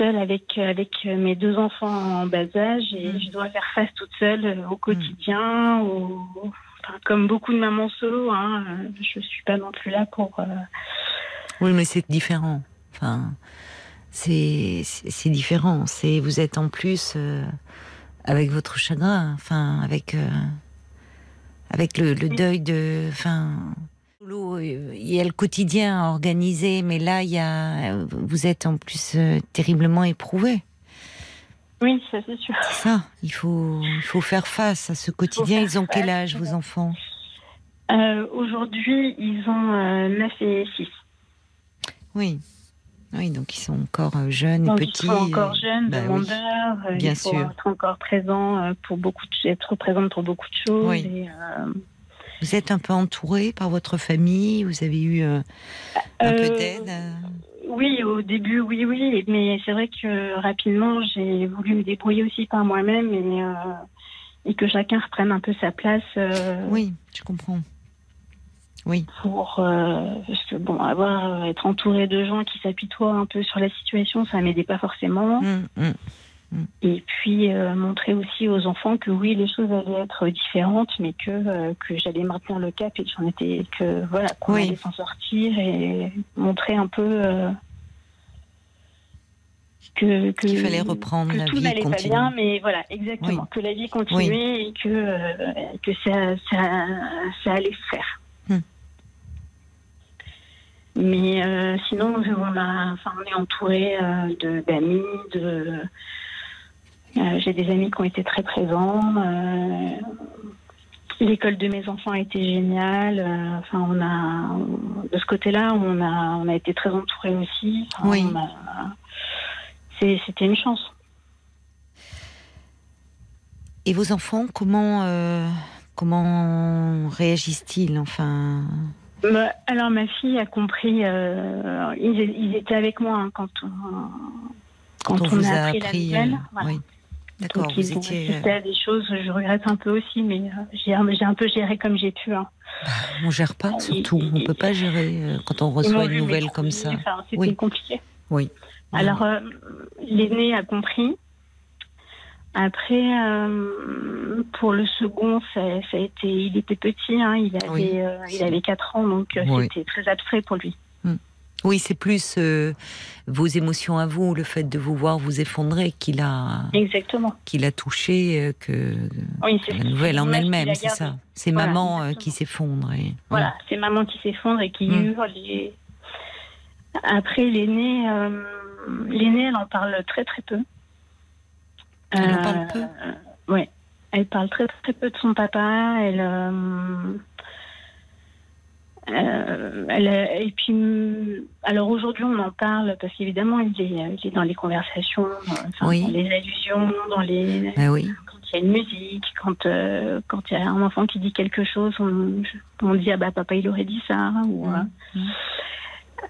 seule avec avec mes deux enfants en bas âge et Mm. je dois faire face toute seule au quotidien, au, enfin, comme beaucoup de mamans solo. Hein, je suis pas non plus là pour. Oui, mais c'est différent. Enfin, c'est différent. C'est vous êtes en plus euh, avec votre chagrin. Enfin, avec euh, avec le, le deuil de. Enfin. euh, Il y a le quotidien à organiser, mais là, il y a, vous êtes en plus euh, terriblement éprouvé. Oui, ça c'est sûr. C'est ça. Il faut, il faut faire face à ce quotidien. Ils ont quel âge, vos enfants? Aujourd'hui, ils ont euh, 9 et 6. Oui. Oui, donc ils sont encore euh, jeunes et petits. ils sont encore euh, jeunes, bah oui. demandeurs. euh, Bien il faut sûr. être encore présent euh, pour beaucoup de, être présente pour beaucoup de choses. Oui. et, euh, Vous êtes un peu entouré par votre famille Vous avez eu euh, un peu d'aide Oui, au début, oui, oui, mais c'est vrai que rapidement, j'ai voulu me débrouiller aussi par moi-même et, et que chacun reprenne un peu sa place Oui, je comprends. Oui, pour euh, parce que bon, avoir être entouré de gens qui s'apitoient un peu sur la situation, ça m'aidait pas forcément. Hum, hum. Et puis euh, montrer aussi aux enfants que oui, les choses allaient être différentes, mais que euh, que j'allais maintenir le cap et que j'en étais que voilà, qu'on Oui. allait s'en sortir et montrer un peu euh, que Qu'il fallait reprendre que la tout vie, n'allait pas bien, mais voilà, exactement, Oui. que la vie continuait et que euh, que ça ça ça allait se faire. Mais euh, sinon, on, a, enfin, on est entouré euh, de d'amis, de, euh, j'ai des amis qui ont été très présents. euh, L'école de mes enfants a été géniale. Enfin, on a de ce côté-là, on a on a été très entourés aussi. Enfin, Oui. a- C'était une chance. Et vos enfants, comment, comment réagissent-ils Enfin, Bah, Alors ma fille a compris. euh, ils, ils étaient avec moi hein, quand on, quand, on, on vous a a appris la appris. nouvelle, euh, voilà. oui. D'accord, vous étiez. assisté à des choses. Je regrette un peu aussi, mais euh, j'ai un, peu géré comme j'ai pu. Hein. euh, on gère pas, surtout. On peut pas gérer euh, quand on reçoit une nouvelle comme ça. Enfin, C'était Oui. compliqué. Oui. Alors, euh, l'aîné a compris. Après, euh, pour le second, ça, a été, il était petit, hein, il avait, euh, il avait 4 ans, donc c'était très abstrait pour lui. Hmm. Oui, c'est plus vos émotions à vous, le fait de vous voir vous effondrer, qu'il a, exactement, qu'il a touché que la nouvelle en elle-même, c'est ça. C'est maman qui s'effondre. Et... Voilà, c'est maman qui s'effondre et qui hmm. hurle. Et... Après, l'aîné, l'aîné, elle en parle très très peu. Elle en parle peu euh, Oui. Elle parle très très peu de son papa. Elle, euh, euh, elle, et puis, alors aujourd'hui, on en parle parce qu'évidemment, il est, il est dans les conversations, dans les allusions, dans les. Ben oui. Quand il y a une musique, quand quand il y a un enfant qui dit quelque chose, on, on dit ah bah papa il aurait dit ça ou.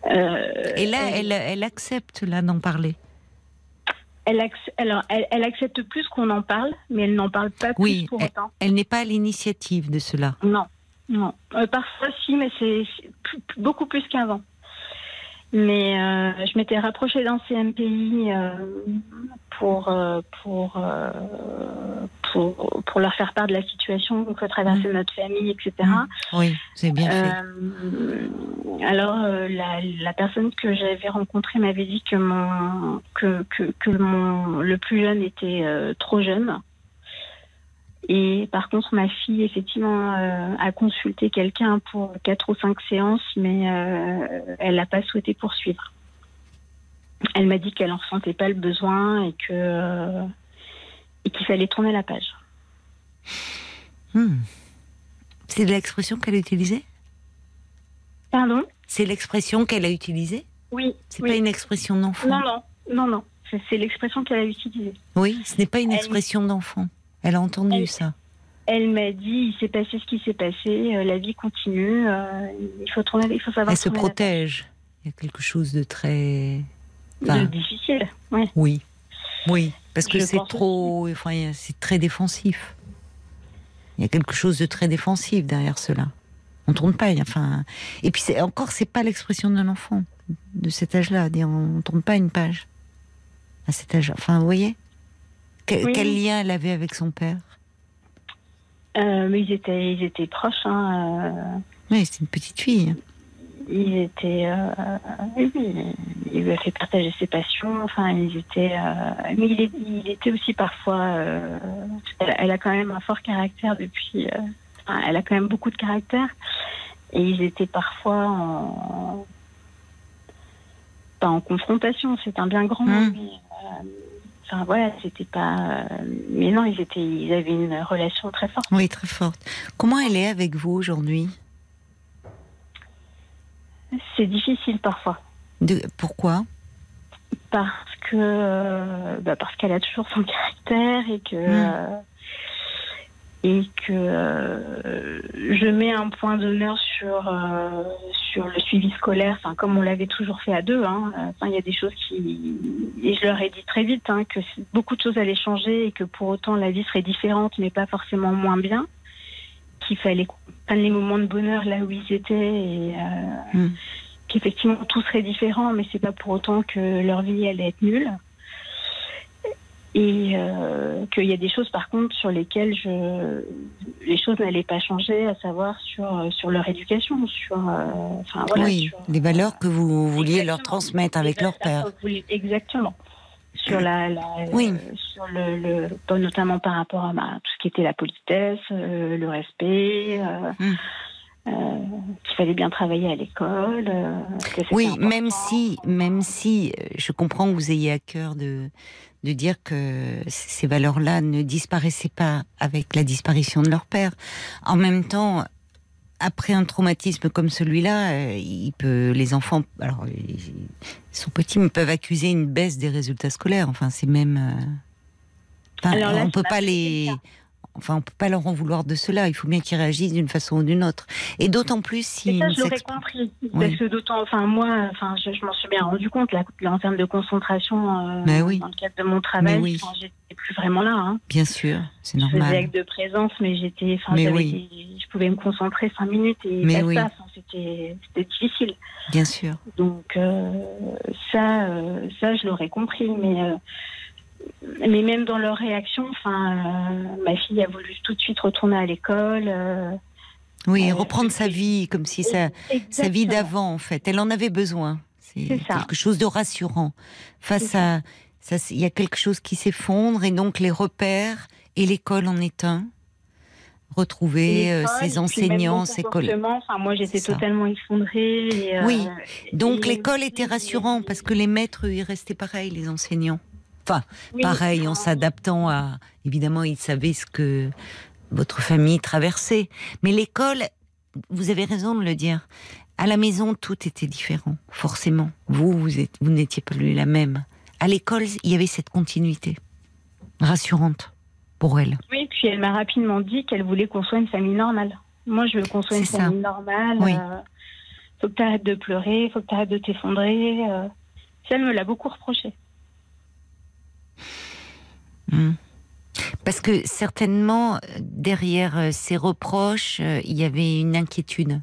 Et là, elle, elle accepte là d'en parler elle, alors, elle, accepte plus qu'on en parle, mais elle n'en parle pas plus pour autant. Elle n'est pas à l'initiative de cela. Non, non. Euh, parfois, si, mais c'est beaucoup plus qu'avant. Mais euh, je m'étais rapprochée d'un CMPI euh, pour, euh, pour, pour, pour, leur faire part de la situation que traversait mmh. notre famille, etc. Mmh. Oui, c'est bien fait. alors, la, la, personne que j'avais rencontrée m'avait dit que, mon, que, que, que mon, le plus jeune était trop jeune et par contre, ma fille, effectivement, euh, a consulté quelqu'un pour quatre ou cinq séances, mais euh, elle n'a pas souhaité poursuivre. Elle m'a dit qu'elle n'en ressentait pas le besoin et que euh, et qu'il fallait tourner la page. Hmm. C'est l'expression qu'elle a utilisée? Pardon? C'est l'expression qu'elle a utilisée? Oui. C'est pas une expression d'enfant? Non, non, non, non. C'est l'expression qu'elle a utilisée. Oui, ce n'est pas une expression d'enfant. Elle a entendu ça. Elle m'a dit, il s'est passé ce qui s'est passé, euh, la vie continue, euh, il faut tourner, il faut savoir. Elle se protège. Il y a quelque chose de très difficile. Oui. Oui, oui, parce que c'est trop, enfin, c'est très défensif. Il y a quelque chose de très défensif derrière cela. On tourne pas, enfin. Et puis encore, c'est pas l'expression d'un enfant de cet âge-là. On tourne pas une page à cet âge. Enfin, vous voyez? Quel lien elle avait avec son père? Euh, Mais ils étaient, ils étaient proches. Hein, euh. Oui, c'est une petite fille. Ils étaient. Euh, il lui a fait partager ses passions. Enfin, ils étaient. mais il, était aussi parfois. Elle, a quand même un fort caractère depuis. elle a quand même beaucoup de caractère. Et ils étaient parfois en. Pas en confrontation, c'est un bien grand mot, mmh. mais Enfin voilà, c'était pas. Mais non, ils étaient, ils avaient une relation très forte. Oui, très forte. Comment elle est avec vous aujourd'hui? C'est difficile parfois. De... Pourquoi? Parce que bah parce qu'elle a toujours son caractère et que. Hmm. Euh, et que euh, je mets un point d'honneur sur euh, sur le suivi scolaire, enfin comme on l'avait toujours fait à deux. Hein. Enfin, il y a des choses qui et je leur ai dit très vite hein, que beaucoup de choses allaient changer et que pour autant la vie serait différente, mais pas forcément moins bien. Qu'il fallait prendre les moments de bonheur là où ils étaient et euh, mm. qu'effectivement tout serait différent, mais c'est pas pour autant que leur vie allait être nulle et euh, qu'il y a des choses par contre sur lesquelles je, les choses n'allaient pas changer, à savoir sur, sur leur éducation, sur, euh, enfin, voilà, oui, les valeurs que vous vouliez leur transmettre avec leur père. Exactement. Sur la, oui. Euh, sur le, notamment par rapport à tout ce qui était la politesse, le respect. Hum. qu'il fallait bien travailler à l'école. oui, même si, même si je comprends que vous ayez à cœur de, de dire que ces valeurs-là ne disparaissaient pas avec la disparition de leur père. En même temps, après un traumatisme comme celui-là, euh, il peut, les enfants, alors ils sont petits, mais peuvent accuser une baisse des résultats scolaires. Enfin, c'est même. Euh, enfin, on peut pas les. Enfin, on peut pas leur en vouloir de cela. Il faut bien qu'ils réagissent d'une façon ou d'une autre. Et d'autant plus si. ça, je l'aurais compris. Parce que d'autant, enfin, moi, enfin, je, m'en suis bien rendu compte, là, en termes de concentration, euh, dans le cadre de mon travail, oui. j'étais plus vraiment là. Hein. Bien sûr, c'est normal. Je faisais acte de présence, mais j'étais, enfin, je pouvais me concentrer cinq minutes et mais oui. ça. C'était difficile. Bien sûr. Donc, euh, ça, euh, ça, je l'aurais compris, mais mais même dans leur réaction, enfin, ma fille a voulu tout de suite retourner à l'école. oui, reprendre sa vie comme si ça, sa vie d'avant, en fait. Elle en avait besoin. C'est quelque chose de rassurant face à. Il y a quelque chose qui s'effondre et donc les repères et l'école en est un retrouver euh, ses enseignants, ses collègues. Enfin, moi, j'étais totalement effondrée. Euh, oui, donc l'école était rassurante parce que les maîtres, ils restaient pareils, les enseignants. Enfin, pareil, en s'adaptant à. Évidemment, ils savaient ce que votre famille traversait. Mais l'école, vous avez raison de le dire. À la maison, tout était différent, forcément. Vous, vous, vous n'étiez plus la même. À l'école, il y avait cette continuité rassurante pour elle. Oui, puis elle m'a rapidement dit qu'elle voulait qu'on soit une famille normale. Moi, je veux qu'on soit une famille normale. Il euh, faut que tu arrêtes de pleurer, faut que tu arrêtes de t'effondrer. Euh. elle me l'a beaucoup reproché. Hmm. Parce que certainement, derrière euh, ces reproches, il y avait une inquiétude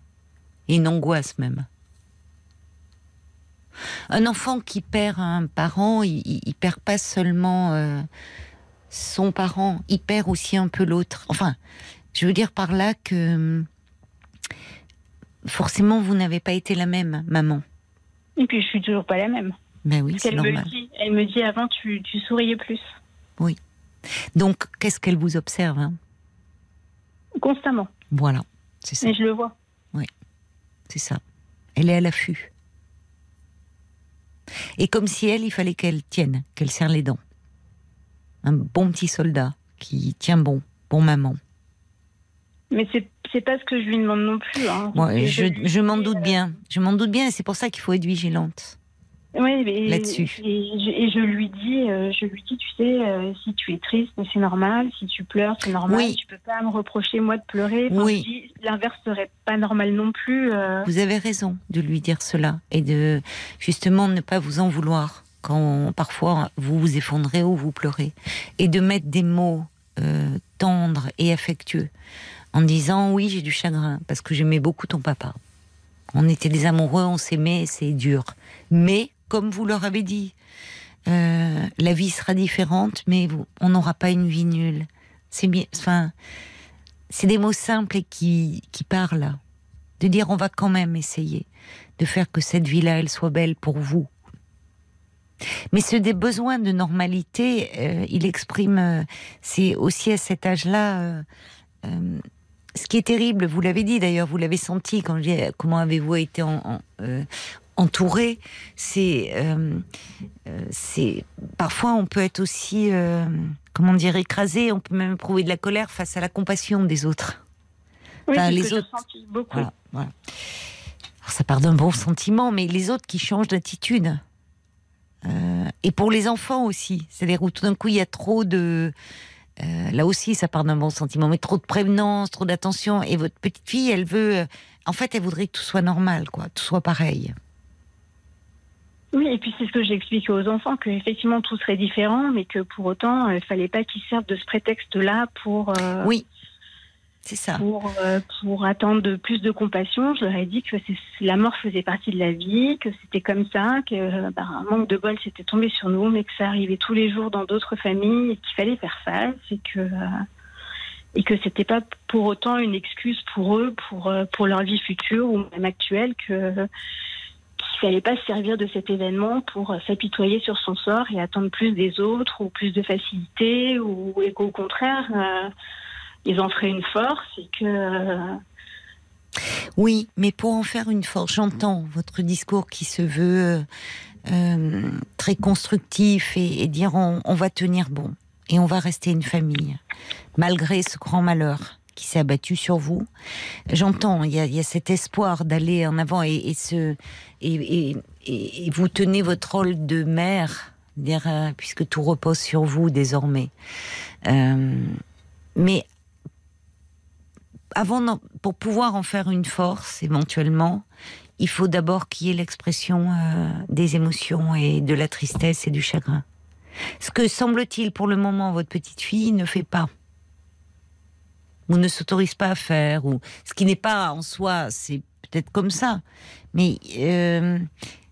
et une angoisse même. Un enfant qui perd un parent, il, il perd pas seulement son parent, il perd aussi un peu l'autre. Enfin, je veux dire par là que forcément vous n'avez pas été la même maman. Et puis je suis toujours pas la même. Ben oui, c'est normal. Me dit, elle me dit avant tu, souriais plus. Oui. Donc qu'est-ce qu'elle vous observe hein? Constamment. Voilà, c'est ça. Et je le vois. Oui, c'est ça. Elle est à l'affût. Et comme si elle, il fallait qu'elle tienne, qu'elle serre les dents un bon petit soldat qui tient bon, bon maman. Mais c'est c'est pas ce que je lui demande non plus. Hein. je, je, m'en doute bien. Je m'en doute bien et c'est pour ça qu'il faut être vigilante. Oui, là-dessus. Et, je lui dis, euh, je lui dis, tu sais, euh, si tu es triste, c'est normal. Si tu pleures, c'est normal. Oui. Tu peux pas me reprocher moi de pleurer. oui. L'inverse serait pas normal non plus. Euh. Vous avez raison de lui dire cela et de justement ne pas vous en vouloir quand parfois vous vous effondrez ou vous pleurez, et de mettre des mots tendres et affectueux en disant oui j'ai du chagrin parce que j'aimais beaucoup ton papa. On était des amoureux, on s'aimait, c'est dur. Mais comme vous leur avez dit, euh, la vie sera différente, mais on n'aura pas une vie nulle. C'est bien, enfin, c'est des mots simples et qui, qui parlent. De dire on va quand même essayer de faire que cette vie-là, elle soit belle pour vous, mais ce des besoins de normalité, euh, il exprime, euh, c'est aussi à cet âge-là. Ce qui est terrible, vous l'avez dit d'ailleurs, vous l'avez senti quand j'ai comment avez-vous été en, entouré, c'est c'est parfois on peut être aussi comment dire écrasé, on peut même éprouver de la colère face à la compassion des autres. Oui, les autres. beaucoup. Voilà, ça part d'un bon sentiment, mais les autres qui changent d'attitude. Euh, et pour les enfants aussi. C'est-à-dire où tout d'un coup il y a trop de. Euh, là aussi, ça part d'un bon sentiment, mais trop de prévenance, trop d'attention. Et votre petite fille, elle veut. Euh, en fait, elle voudrait que tout soit normal, quoi, tout soit pareil. Oui, et puis c'est ce que j'explique aux enfants, que effectivement tout serait différent, mais que pour autant, il fallait pas qu'ils servent de ce prétexte-là pour. Oui, c'est ça. Pour, euh, pour attendre de plus de compassion, je leur ai dit que la mort faisait partie de la vie, que c'était comme ça, que bah, un manque de bol s'était tombé sur nous, mais que ça arrivait tous les jours dans d'autres familles et qu'il fallait faire face et que euh, et que c'était pas pour autant une excuse pour eux, pour euh, pour leur vie future ou même actuelle, que qu'il fallait pas se servir de cet événement pour s'apitoyer sur son sort et attendre plus des autres ou plus de facilité ou et qu'au contraire ils en feraient une force et que. Euh, oui, mais pour en faire une force, j'entends votre discours qui se veut euh, très constructif et, dire on, va tenir bon et on va rester une famille, malgré ce grand malheur qui s'est abattu sur vous. J'entends, il y, a, cet espoir d'aller en avant et, ce, et, vous tenez votre rôle de mère, euh, puisque tout repose sur vous désormais. mais avant, pour pouvoir en faire une force, éventuellement, il faut d'abord qu'il y ait l'expression euh, des émotions et de la tristesse et du chagrin. Ce que semble-t-il pour le moment votre petite fille ne fait pas ou ne s'autorise pas à faire ou ce qui n'est pas en soi, c'est peut-être comme ça, mais euh,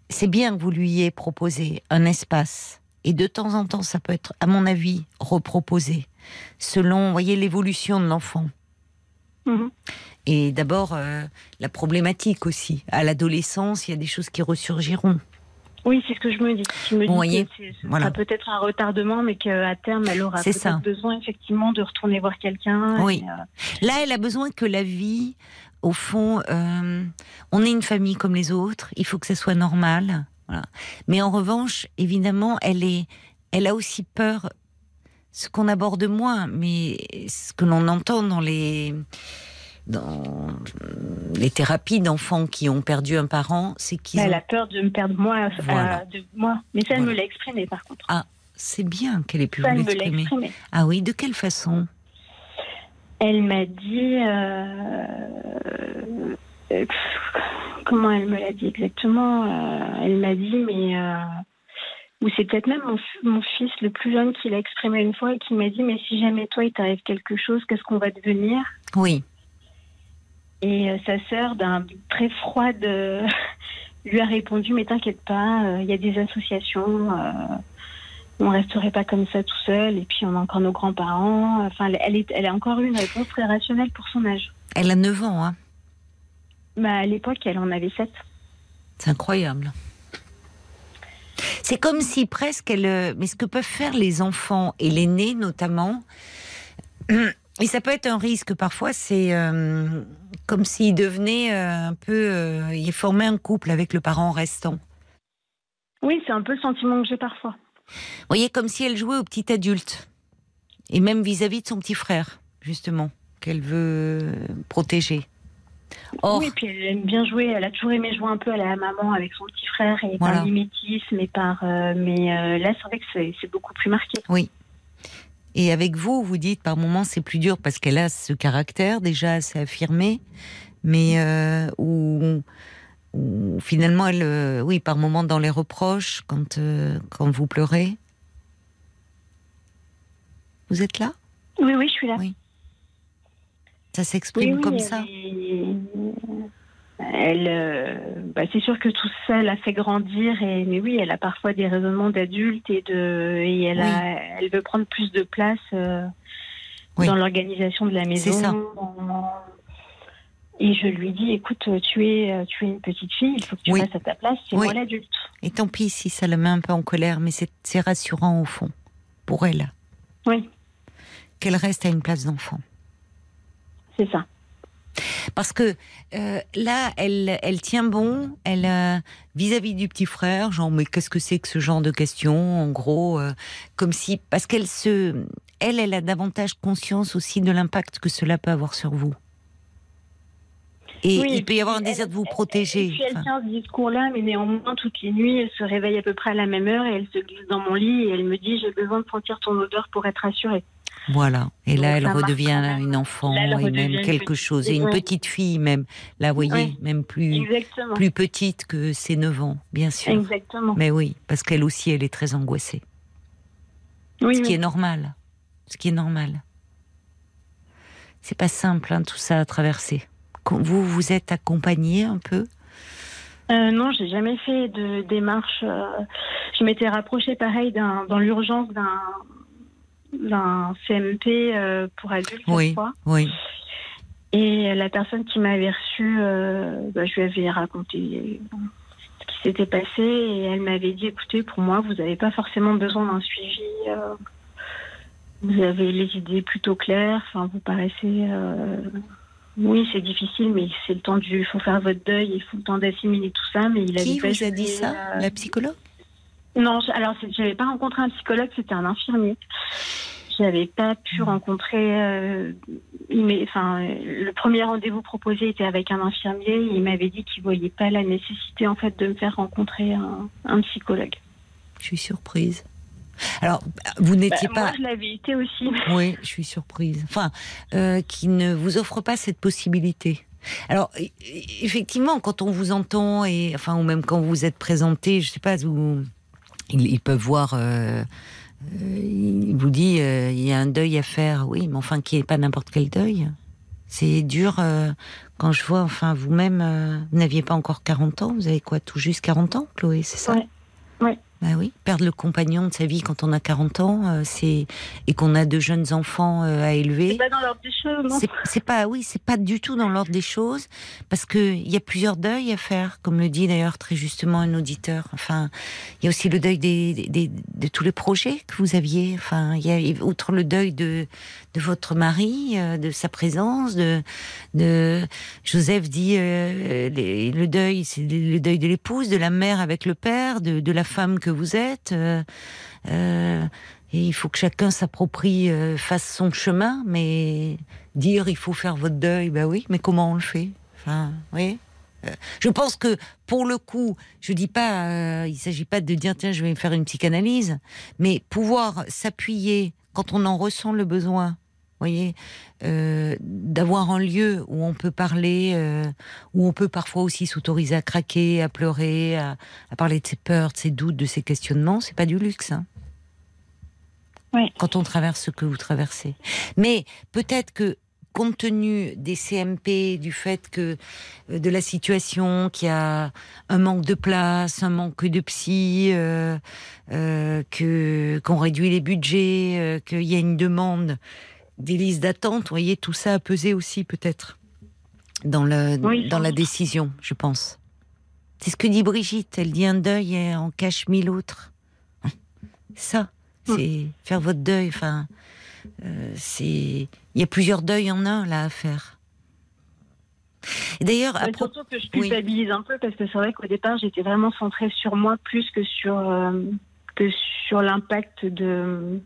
c'est bien que vous lui ayez proposé un espace Et de temps en temps, ça peut être, à mon avis, reproposé, selon, voyez, l'évolution de l'enfant. Mhm. Et d'abord, euh, la problématique aussi. À l'adolescence, il y a des choses qui ressurgiront. Oui, c'est ce que je me dis. Je me dis que voilà. peut-être un retardement, mais qu'à terme, elle aura peut-être besoin effectivement de retourner voir quelqu'un. Oui. Euh, Là, elle a besoin que la vie, au fond, euh, on est une famille comme les autres. Il faut que ça soit normal. Mais en revanche, évidemment, elle est, elle a aussi peur. Ce qu'on aborde moins, mais ce que l'on entend dans les dans les thérapies d'enfants qui ont perdu un parent, c'est qu'ils. Elle a peur de me perdre moi, de moi. Mais ça, elle me l'a exprimé par contre. Ah, c'est bien qu'elle ait pu vous l'exprimer. Ah oui, de quelle façon? Elle m'a dit. Euh, euh, comment elle me l'a dit exactement? Euh, Elle m'a dit, mais. ou c'est peut-être même mon, mon, fils le plus jeune qui l'a exprimé une fois et qui m'a dit, mais si jamais toi il t'arrive quelque chose, qu'est-ce qu'on va devenir? Oui. Et euh, sa sœur, d'un très froide, euh, lui a répondu Mais t'inquiète pas, euh, il y a des associations, on ne resterait pas comme ça tout seul, et puis on a encore nos grands-parents. Enfin, elle, est, elle a encore eu une réponse très rationnelle pour son âge. Elle a 9 ans, hein bah, À l'époque, elle en avait 7. C'est incroyable. C'est comme si presque elle. Mais ce que peuvent faire les enfants et l'aîné notamment, et ça peut être un risque parfois, c'est comme s'il devenait euh, un peu. Euh, il formait un couple avec le parent restant. Oui, c'est un peu le sentiment que j'ai parfois. Vous voyez, comme si elle jouait au petit adulte. Et même vis-à-vis de son petit frère, justement, qu'elle veut protéger. Oui, puis elle aime bien jouer. Elle a toujours aimé jouer un peu à la maman avec son petit frère et par mimétisme et par. Euh, mais là, c'est vrai que c'est beaucoup plus marqué. Oui. Et avec vous, vous dites par moments c'est plus dur parce qu'elle a ce caractère déjà assez affirmé, mais euh, où, finalement elle, euh, oui, par moments dans les reproches, quand euh, quand vous pleurez. Vous êtes là? Oui, oui, je suis là. Oui. Ça s'exprime comme ça? Elle, euh, bah, c'est sûr que tout ça l'a fait grandir, et, mais oui, elle a parfois des raisonnements d'adulte et, de, et elle, elle veut prendre plus de place euh, dans l'organisation de la maison. Ça. Et je lui dis, écoute, tu es, tu es une petite fille, il faut que tu restes à ta place, c'est moi l'adulte. Et tant pis si ça la met un peu en colère, mais c'est rassurant au fond, pour elle. Oui. Qu'elle reste à une place d'enfant. C'est ça. Parce que euh, là, elle, elle tient bon, elle euh, vis-à-vis du petit frère, genre mais qu'est-ce que c'est que ce genre de questions En gros, euh, comme si parce qu'elle se, elle, elle a davantage conscience aussi de l'impact que cela peut avoir sur vous. Et il peut y avoir un désir de vous protéger. Et puis elle tient ce discours-là, mais néanmoins, toutes les nuits, elle se réveille à peu près à la même heure et elle se glisse dans mon lit et elle me dit J'ai besoin de sentir ton odeur pour être rassurée. Voilà. Et là, elle redevient une enfant et même quelque chose. Et une petite fille même. Là, vous voyez, même plus, plus petite que ses 9 ans, bien sûr. Exactement. Mais oui, parce qu'elle aussi, elle est très angoissée. Oui, ce qui est normal. Ce qui est normal. C'est pas simple, hein, tout ça à traverser. Vous, vous êtes accompagnée un peu? Euh, non, j'ai jamais fait de démarche. Euh, je m'étais rapprochée, pareil, dans l'urgence d'un CMP euh, pour adultes, oui, Oui. Et la personne qui m'avait reçue, euh, bah, je lui avais raconté ce qui s'était passé et elle m'avait dit écoutez, pour moi, vous n'avez pas forcément besoin d'un suivi. Euh, vous avez les idées plutôt claires. Enfin, vous paraissez. oui, c'est difficile, mais c'est le temps du. Il faut faire votre deuil, il faut le temps d'assimiler tout ça. Mais il qui vous a dit ça? La psychologue? Non, alors j'avais pas rencontré un psychologue, c'était un infirmier. J'avais pas pu hmm. rencontrer. Euh, enfin, le premier rendez-vous proposé était avec un infirmier. Il m'avait dit qu'il voyait pas la nécessité en fait de me faire rencontrer un, psychologue. Je suis surprise. Alors, vous n'étiez bah, pas. Moi, je l'avais été aussi. Oui, je suis surprise. Enfin, euh, qui ne vous offre pas cette possibilité. Alors, e, e, effectivement, quand on vous entend et enfin, ou même quand vous êtes présenté, je sais pas, vous ils, peuvent voir. Euh, euh, il vous dit euh, il y a un deuil à faire, oui, mais enfin qui n'est pas n'importe quel deuil. C'est dur quand je vois, enfin vous-même, vous n'aviez pas encore 40 ans, vous avez quoi, tout juste 40 ans, Chloé, c'est ça? Oui. Bah oui, perdre le compagnon de sa vie quand on a 40 ans, euh, c'est et qu'on a de jeunes enfants euh, à élever. C'est pas dans l'ordre des choses, non? C'est pas, oui, c'est pas du tout dans l'ordre des choses, parce que il y a plusieurs deuils à faire, comme le dit d'ailleurs très justement un auditeur. Enfin, il y a aussi le deuil des, des, de tous les projets que vous aviez. Enfin, il y a outre le deuil de de votre mari, euh, de sa présence, de de Joseph dit le deuil, c'est le deuil de l'épouse, de la mère avec le père, de, la femme que vous êtes. Euh, euh, et il faut que chacun s'approprie, euh, fasse son chemin, mais dire il faut faire votre deuil, ben oui, mais comment on le fait? Enfin, oui. Je pense que pour le coup, je dis pas, il s'agit pas de dire tiens je vais faire une psychanalyse, mais pouvoir s'appuyer quand on en ressent le besoin voyez, euh, d'avoir un lieu où on peut parler, euh, où on peut parfois aussi s'autoriser à craquer, à pleurer, à, parler de ses peurs, de ses doutes, de ses questionnements, c'est pas du luxe. Hein. oui. Quand on traverse ce que vous traversez. Mais peut-être que compte tenu des CMP, du fait que euh, de la situation, qu'il y a un manque de place, un manque de psy, euh, que qu'on réduit les budgets, qu'il y a une demande des listes d'attente, vous voyez, tout ça a pesé aussi peut-être dans, le, dans la décision, je pense. C'est ce que dit Brigitte, elle dit un deuil et en cache mille autres. Ça, c'est faire votre deuil, enfin, euh, c'est... Il y a plusieurs deuils en un, là, à faire. D'ailleurs, à surtout que je culpabilise un peu parce que c'est vrai qu'au départ j'étais vraiment centrée sur moi plus que sur euh, que sur l'impact de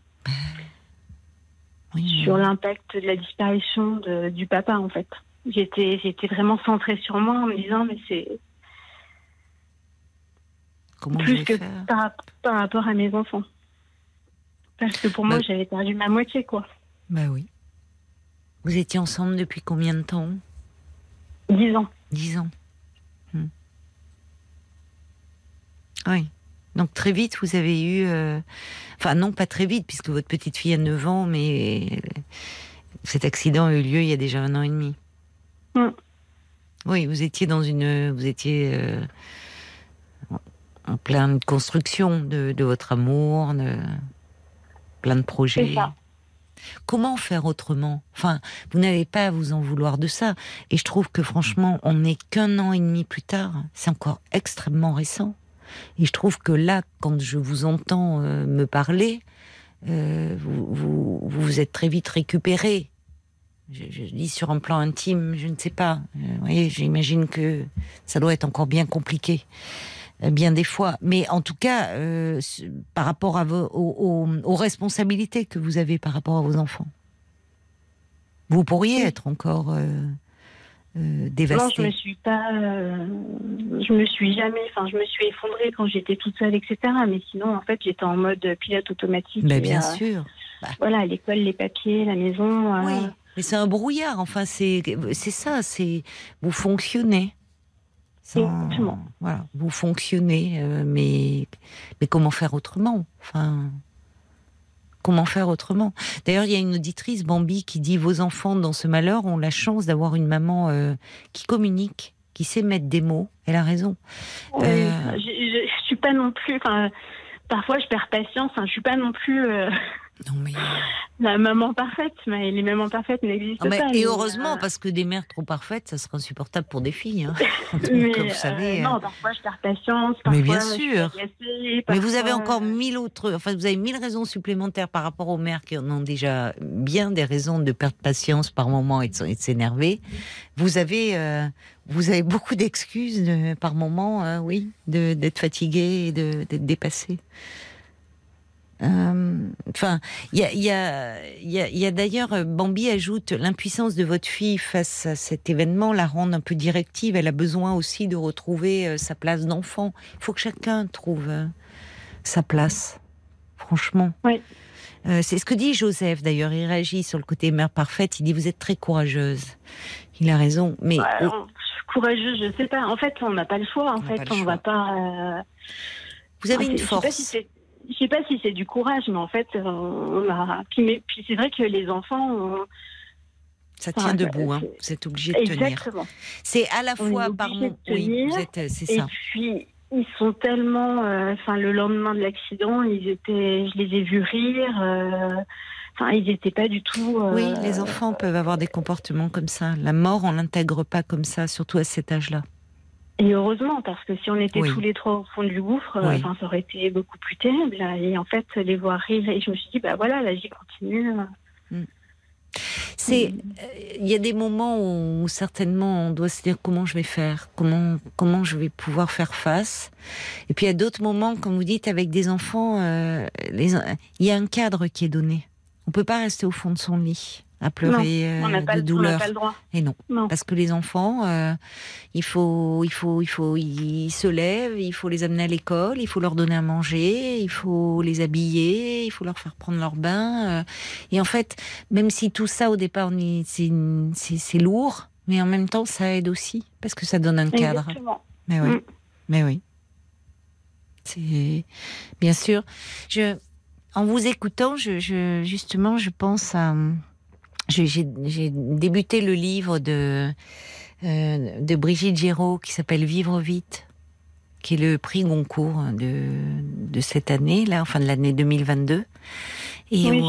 sur l'impact de la disparition du papa, en fait. J'étais, j'étais vraiment centrée sur moi en me disant, mais c'est plus que par, rapport à mes enfants. Parce que pour moi, bah j'avais perdu ma moitié, quoi. Bah oui. Vous étiez ensemble depuis combien de temps? Dix ans. Dix ans. Hmm. Oui. Donc très vite, vous avez eu... Euh, enfin non, pas très vite, puisque votre petite fille a 9 ans, mais cet accident a eu lieu il y a déjà un an et demi. Mm. Oui, vous étiez dans une... Vous étiez euh, en pleine construction de, votre amour, de plein de projets. Comment faire autrement? Enfin, vous n'avez pas à vous en vouloir de ça. Et je trouve que franchement, on n'est qu'un an et demi plus tard. C'est encore extrêmement récent. Et je trouve que là, quand je vous entends euh, me parler, euh, vous, vous, êtes très vite récupéré. Je, dis sur un plan intime, je ne sais pas. Euh, vous voyez, j'imagine que ça doit être encore bien compliqué, bien des fois. Mais en tout cas, par rapport à vos, aux, responsabilités que vous avez par rapport à vos enfants, vous pourriez être encore euh, non, je me suis pas, euh, je me suis jamais, enfin, je me suis effondrée quand j'étais toute seule, etc. Mais sinon, en fait, j'étais en mode pilote automatique. Mais bien euh, sûr. Bah. Voilà, l'école, les papiers, la maison. Oui, mais c'est un brouillard. Enfin, c'est, c'est ça. C'est vous fonctionnez. Exactement. Voilà, vous fonctionnez, mais mais comment faire autrement Enfin? Comment faire autrement D'ailleurs, il y a une auditrice, Bambi, qui dit Vos enfants dans ce malheur ont la chance d'avoir une maman euh, qui communique, qui sait mettre des mots. Elle a raison. Euh, je, ne suis pas non plus. Parfois, je perds patience. Je suis pas non plus. Euh, non mais la maman parfaite, mais les mamans parfaites n'existent ah, pas. Et heureusement, euh, parce que des mères trop parfaites, ça serait insupportable pour des filles. Hein. mais, vous savez, euh, non, parfois je perds patience. mais bien sûr. mais vous avez encore mille autres, enfin vous avez mille raisons supplémentaires par rapport aux mères qui en ont déjà bien des raisons de perdre patience par moment et de, s'énerver. Vous avez, euh, vous avez beaucoup d'excuses par moment, hein, oui, d'être fatiguée et d'être dépassée. Euh, enfin, il y a, y a, y a d'ailleurs, euh, Bambi ajoute l'impuissance de votre fille face à cet événement la rend un peu directive. Elle a besoin aussi de retrouver euh, sa place d'enfant. Il faut que chacun trouve sa place, franchement. Oui. c'est ce que dit Joseph d'ailleurs. Il réagit sur le côté mère parfaite. Il dit vous êtes très courageuse. Il a raison, mais courageuse, je sais pas. En fait, on n'a pas le choix. En fait, on va pas. Vous avez une force je sais pas si c'est du courage, mais en fait, euh, on a. Puis, puis c'est vrai que les enfants. Ça tient debout, vous êtes obligé de Exactement. tenir. C'est à la fois par mon. Oui, c'est ça. Et puis, ils sont tellement. Enfin, le lendemain de l'accident, ils étaient. Je les ai vus rire. Enfin, ils n'étaient pas du tout. Oui, les enfants peuvent avoir des comportements comme ça. La mort, on l'intègre pas comme ça, surtout à cet âge-là. Et heureusement, parce que si on était tous les trois au fond du gouffre, enfin, ça aurait été beaucoup plus terrible. Et en fait, les voir rire, et je me suis dit, bah voilà, la vie continue. Mm. C'est, euh, il y a des moments où, certainement on doit se dire comment je vais faire, comment comment je vais pouvoir faire face. Et puis il y a d'autres moments, comme vous dites, avec des enfants, euh, il y a un cadre qui est donné. On peut pas rester au fond de son lit à pleurer de douleur. Et non. parce que les enfants, euh, il faut, il faut, il faut, ils se lèvent, il faut les amener à l'école, il faut leur donner à manger, il faut les habiller, il faut leur faire prendre leur bain. Euh. et en fait, même si tout ça au départ c'est lourd, mais en même temps ça aide aussi parce que ça donne un cadre. Mais oui, mm. mais oui. C'est bien sûr. Je, en vous écoutant, je, je justement, je pense à j'ai débuté le livre de, euh, de Brigitte Giraud qui s'appelle Vivre vite, qui est le prix Goncourt de, de cette année, là, enfin de l'année 2022. Et oui,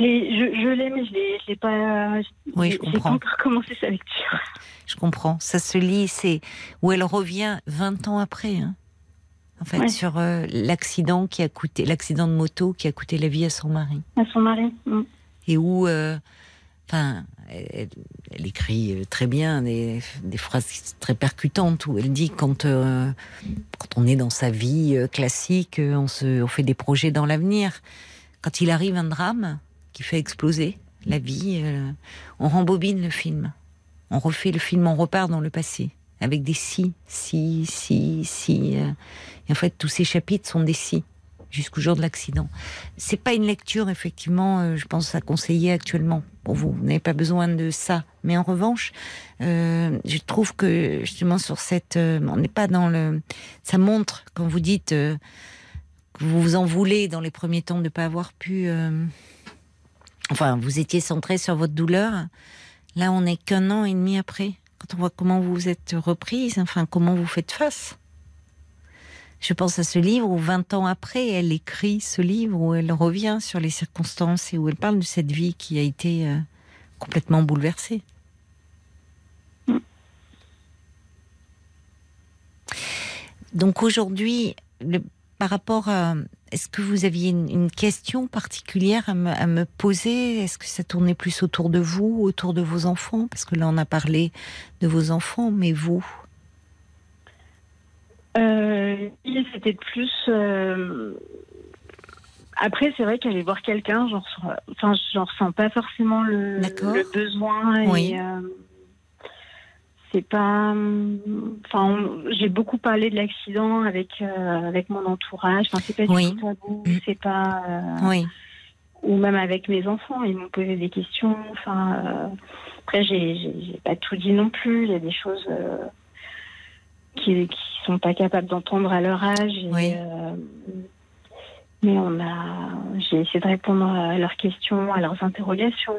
je, je l'ai, mais je ne l'ai pas. Oui, je comprends. pas encore commencé sa lecture. Je comprends. Ça se lit, c'est où elle revient 20 ans après. Hein. En fait, sur euh, l'accident qui a coûté, l'accident de moto qui a coûté la vie à son mari. À son mari. Mm et où, euh, enfin, elle, écrit euh, très bien des, phrases très percutantes où elle dit quand euh, on est dans sa vie classique, on se, on fait des projets dans l'avenir. Quand il arrive un drame qui fait exploser la vie, on rembobine le film, on refait le film, on repart dans le passé avec des si, si, si, si. Et en fait, tous ces chapitres sont des si jusqu'au jour de l'accident. C'est pas une lecture, effectivement, euh, je pense à conseiller actuellement. Pour vous, vous n'avez pas besoin de ça. Mais en revanche, euh, je trouve que justement sur cette, euh, on n'est pas dans le, ça montre quand vous dites que vous vous en voulez dans les premiers temps de ne pas avoir pu, enfin, vous étiez centré sur votre douleur. Là, on n'est qu'un an et demi après. Quand on voit comment vous êtes reprise, enfin, comment vous faites face. Je pense à ce livre où 20 ans après, elle écrit ce livre où elle revient sur les circonstances et où elle parle de cette vie qui a été euh, complètement bouleversée. Donc aujourd'hui, par rapport à... Est-ce que vous aviez une, question particulière à me, à me poser? Est-ce que ça tournait plus autour de vous, autour de vos enfants? Parce que là, on a parlé de vos enfants, mais vous euh, c'était plus. Euh, après, c'est vrai qu'aller voir quelqu'un, j'en enfin, ressens pas forcément le, le besoin. Oui. Euh, c'est pas. Enfin, j'ai beaucoup parlé de l'accident avec avec mon entourage. Enfin, c'est pas du tout tabou. Mm. C'est pas. oui. Ou même avec mes enfants, ils m'ont posé des questions. Enfin, après, j'ai pas tout dit non plus. Il y a des choses qui, qui sont pas capables d'entendre à leur âge. Euh, mais on a, j'ai essayé de répondre à leurs questions, à leurs interrogations.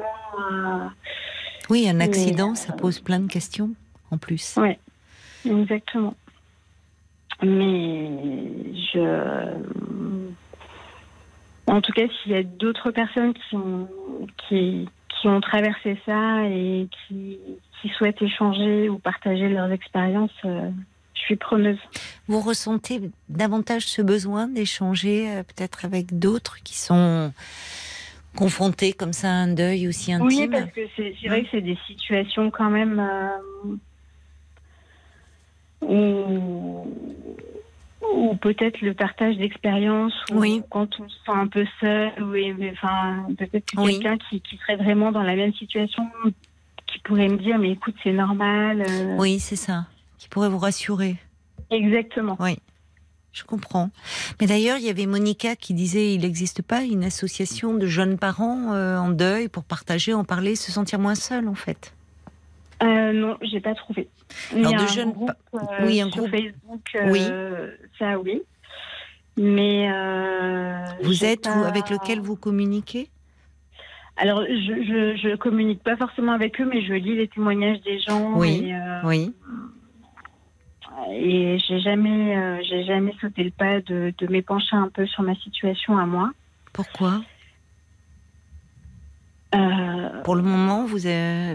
Oui, un accident, ça pose plein de questions en plus. Oui, exactement. Mais je. En tout cas, s'il y a d'autres personnes qui ont, qui, qui ont traversé ça et qui, qui souhaitent échanger ou partager leurs expériences, euh, suis preneuse. Vous ressentez davantage ce besoin d'échanger euh, peut-être avec d'autres qui sont confrontés comme ça à un deuil aussi intime Oui, parce que c'est vrai que c'est des situations quand même euh, où, peut-être le partage d'expérience, ou quand on se sent un peu seul, ou enfin, peut-être quelqu'un qui, qui serait vraiment dans la même situation qui pourrait me dire mais écoute c'est normal. Euh. Oui, c'est ça qui pourrait vous rassurer. Exactement. Oui. Je comprends. Mais d'ailleurs, il y avait Monica qui disait il n'existe pas une association de jeunes parents euh, en deuil pour partager, en parler, se sentir moins seul, en fait. Euh, non, j'ai pas trouvé. Alors, de jeunes groupe, euh, oui, un groupe. Facebook, euh, oui. ça oui. Mais vous êtes avec lequel vous communiquez? Alors, je, je, communique pas forcément avec eux, mais je lis les témoignages des gens. Oui. oui et j'ai jamais, j'ai jamais sauté le pas de, de m'épancher un peu sur ma situation à moi. Pourquoi? Pour le moment, vous,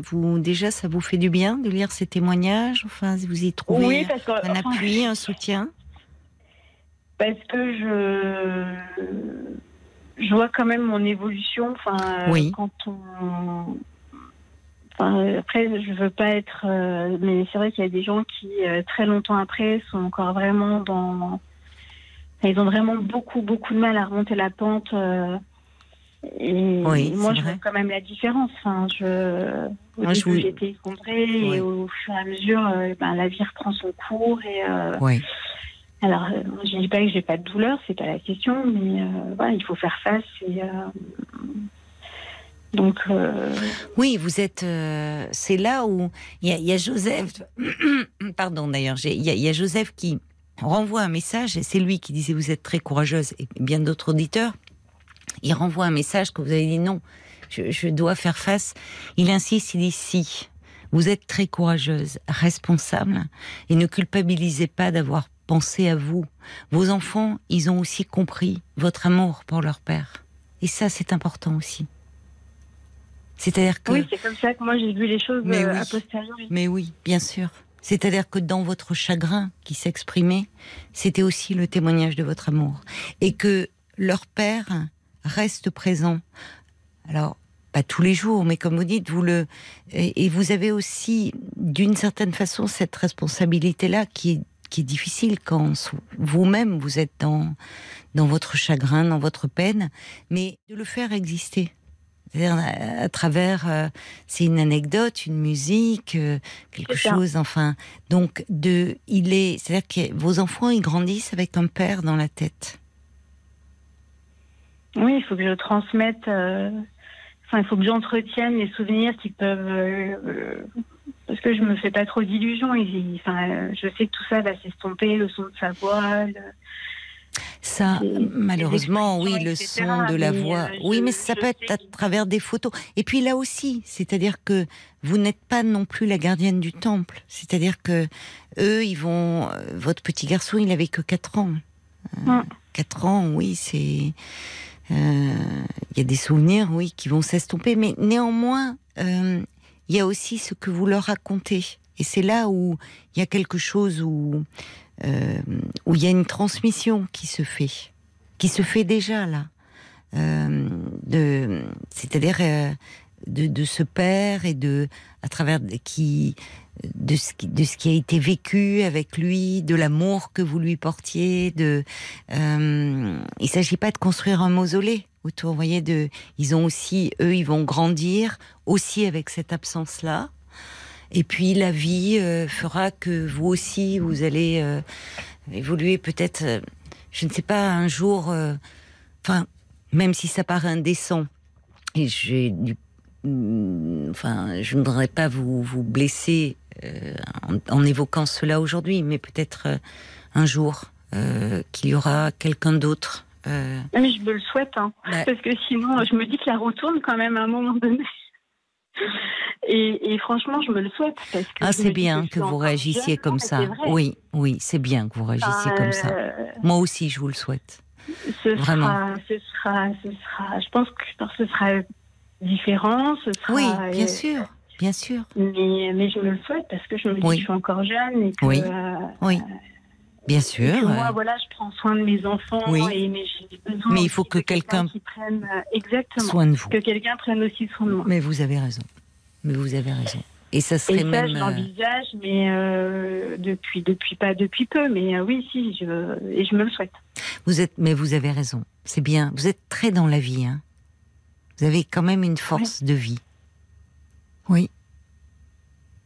vous déjà, ça vous fait du bien de lire ces témoignages? Enfin, vous y trouvez un appui, un soutien? Parce que je, je vois quand même mon évolution. Enfin, oui. quand on, après, je veux pas être, euh, mais c'est vrai qu'il y a des gens qui, euh, très longtemps après, sont encore vraiment dans. ils ont vraiment beaucoup, beaucoup de mal à remonter la pente. Euh, et moi, je vois quand même la différence. Enfin, je, au moi, début, j'étais effondrée et au fur et à mesure, ben, la vie reprend son cours. Et, oui. Alors, je ne dis pas que j'ai pas de douleur, c'est pas la question, mais voilà, il faut faire face et euh, Oui, vous êtes. Euh, c'est là où il y, a Joseph. Pardon, d'ailleurs, il y, a Joseph qui renvoie un message. Et c'est lui qui disait vous êtes très courageuse et bien d'autres auditeurs. Il renvoie un message que vous avez dit non. Je dois faire face. Il insiste. Il dit si. Vous êtes très courageuse, responsable, et ne culpabilisez pas d'avoir pensé à vous. Vos enfants, ils ont aussi compris votre amour pour leur père. Et ça, c'est important aussi. C'est-à-dire que. Oui, c'est comme ça que moi j'ai vu les choses mais euh, oui. Mais oui, bien sûr. C'est-à-dire que dans votre chagrin qui s'exprimait, c'était aussi le témoignage de votre amour. Et que leur père reste présent. Alors, pas tous les jours, mais comme vous dites, vous le. Et vous avez aussi, d'une certaine façon, cette responsabilité-là qui est, qui est difficile quand vous-même vous êtes dans, dans votre chagrin, dans votre peine, mais de le faire exister à, travers, euh, c'est une anecdote, une musique, euh, quelque chose, enfin. Donc, de, il est, c'est-à-dire que vos enfants, ils grandissent avec un père dans la tête. Oui, il faut que je transmette. Euh, enfin, il faut que j'entretienne les souvenirs qui peuvent. parce que je me fais pas trop d'illusions. Enfin, je sais que tout ça va s'estomper, le son de sa voix. Ça, malheureusement, oui, le son de la voix. Euh, oui, mais ça peut être à travers des photos. Et puis là aussi, c'est-à-dire que vous n'êtes pas non plus la gardienne du temple. C'est-à-dire que eux, ils vont. Euh, votre petit garçon, il avait que 4 ans. 4 euh, ans, oui, c'est. Il y a des souvenirs, oui, qui vont s'estomper. Mais néanmoins, il y a aussi ce que vous leur racontez. Et c'est là où il y a quelque chose où euh, où il y a une transmission qui se fait, qui se fait déjà là, euh, c'est-à-dire euh, de, ce père et de, à travers de ce qui, de ce qui a été vécu avec lui, de l'amour que vous lui portiez. De, euh, il s'agit pas de construire un mausolée autour. Vous voyez, ils ont aussi, eux, ils vont grandir aussi avec cette absence-là. Et puis la vie euh, fera que vous aussi, vous allez euh, évoluer peut-être, euh, je ne sais pas, un jour, enfin, même si ça paraît indécent, et j'ai mm, enfin, je ne voudrais pas vous, vous blesser en, évoquant cela aujourd'hui, mais peut-être un jour qu'il y aura quelqu'un d'autre. Mais je me le souhaite, hein, bah parce que sinon, je me dis que la retourne quand même à un moment donné. Et, franchement, je me le souhaite. ah, c'est bien que, vous réagissiez comme ça. Oui, oui, c'est bien que vous réagissiez comme ça. Euh, Moi aussi, je vous le souhaite. Ce Vraiment. Sera, ce sera, ce sera, je pense que ce sera différent. Ce sera, oui, bien euh, sûr, bien sûr. Mais, mais je me le souhaite parce que je me dis que je suis encore jeune et que, oui. Euh, oui. Bien sûr. moi, voilà, je prends soin de mes enfants oui. et mais j'ai besoin. Mais il faut que, quelqu'un prenne exactement soin de vous. Que quelqu'un prenne aussi soin de moi. Mais vous avez raison. Mais vous avez raison. Et ça serait et ça, même. je l'envisage, mais euh, depuis, depuis pas depuis peu, mais euh, oui, si, je, et je me le souhaite. Vous êtes, mais vous avez raison. C'est bien. Vous êtes très dans la vie. Hein. Vous avez quand même une force de vie. Oui.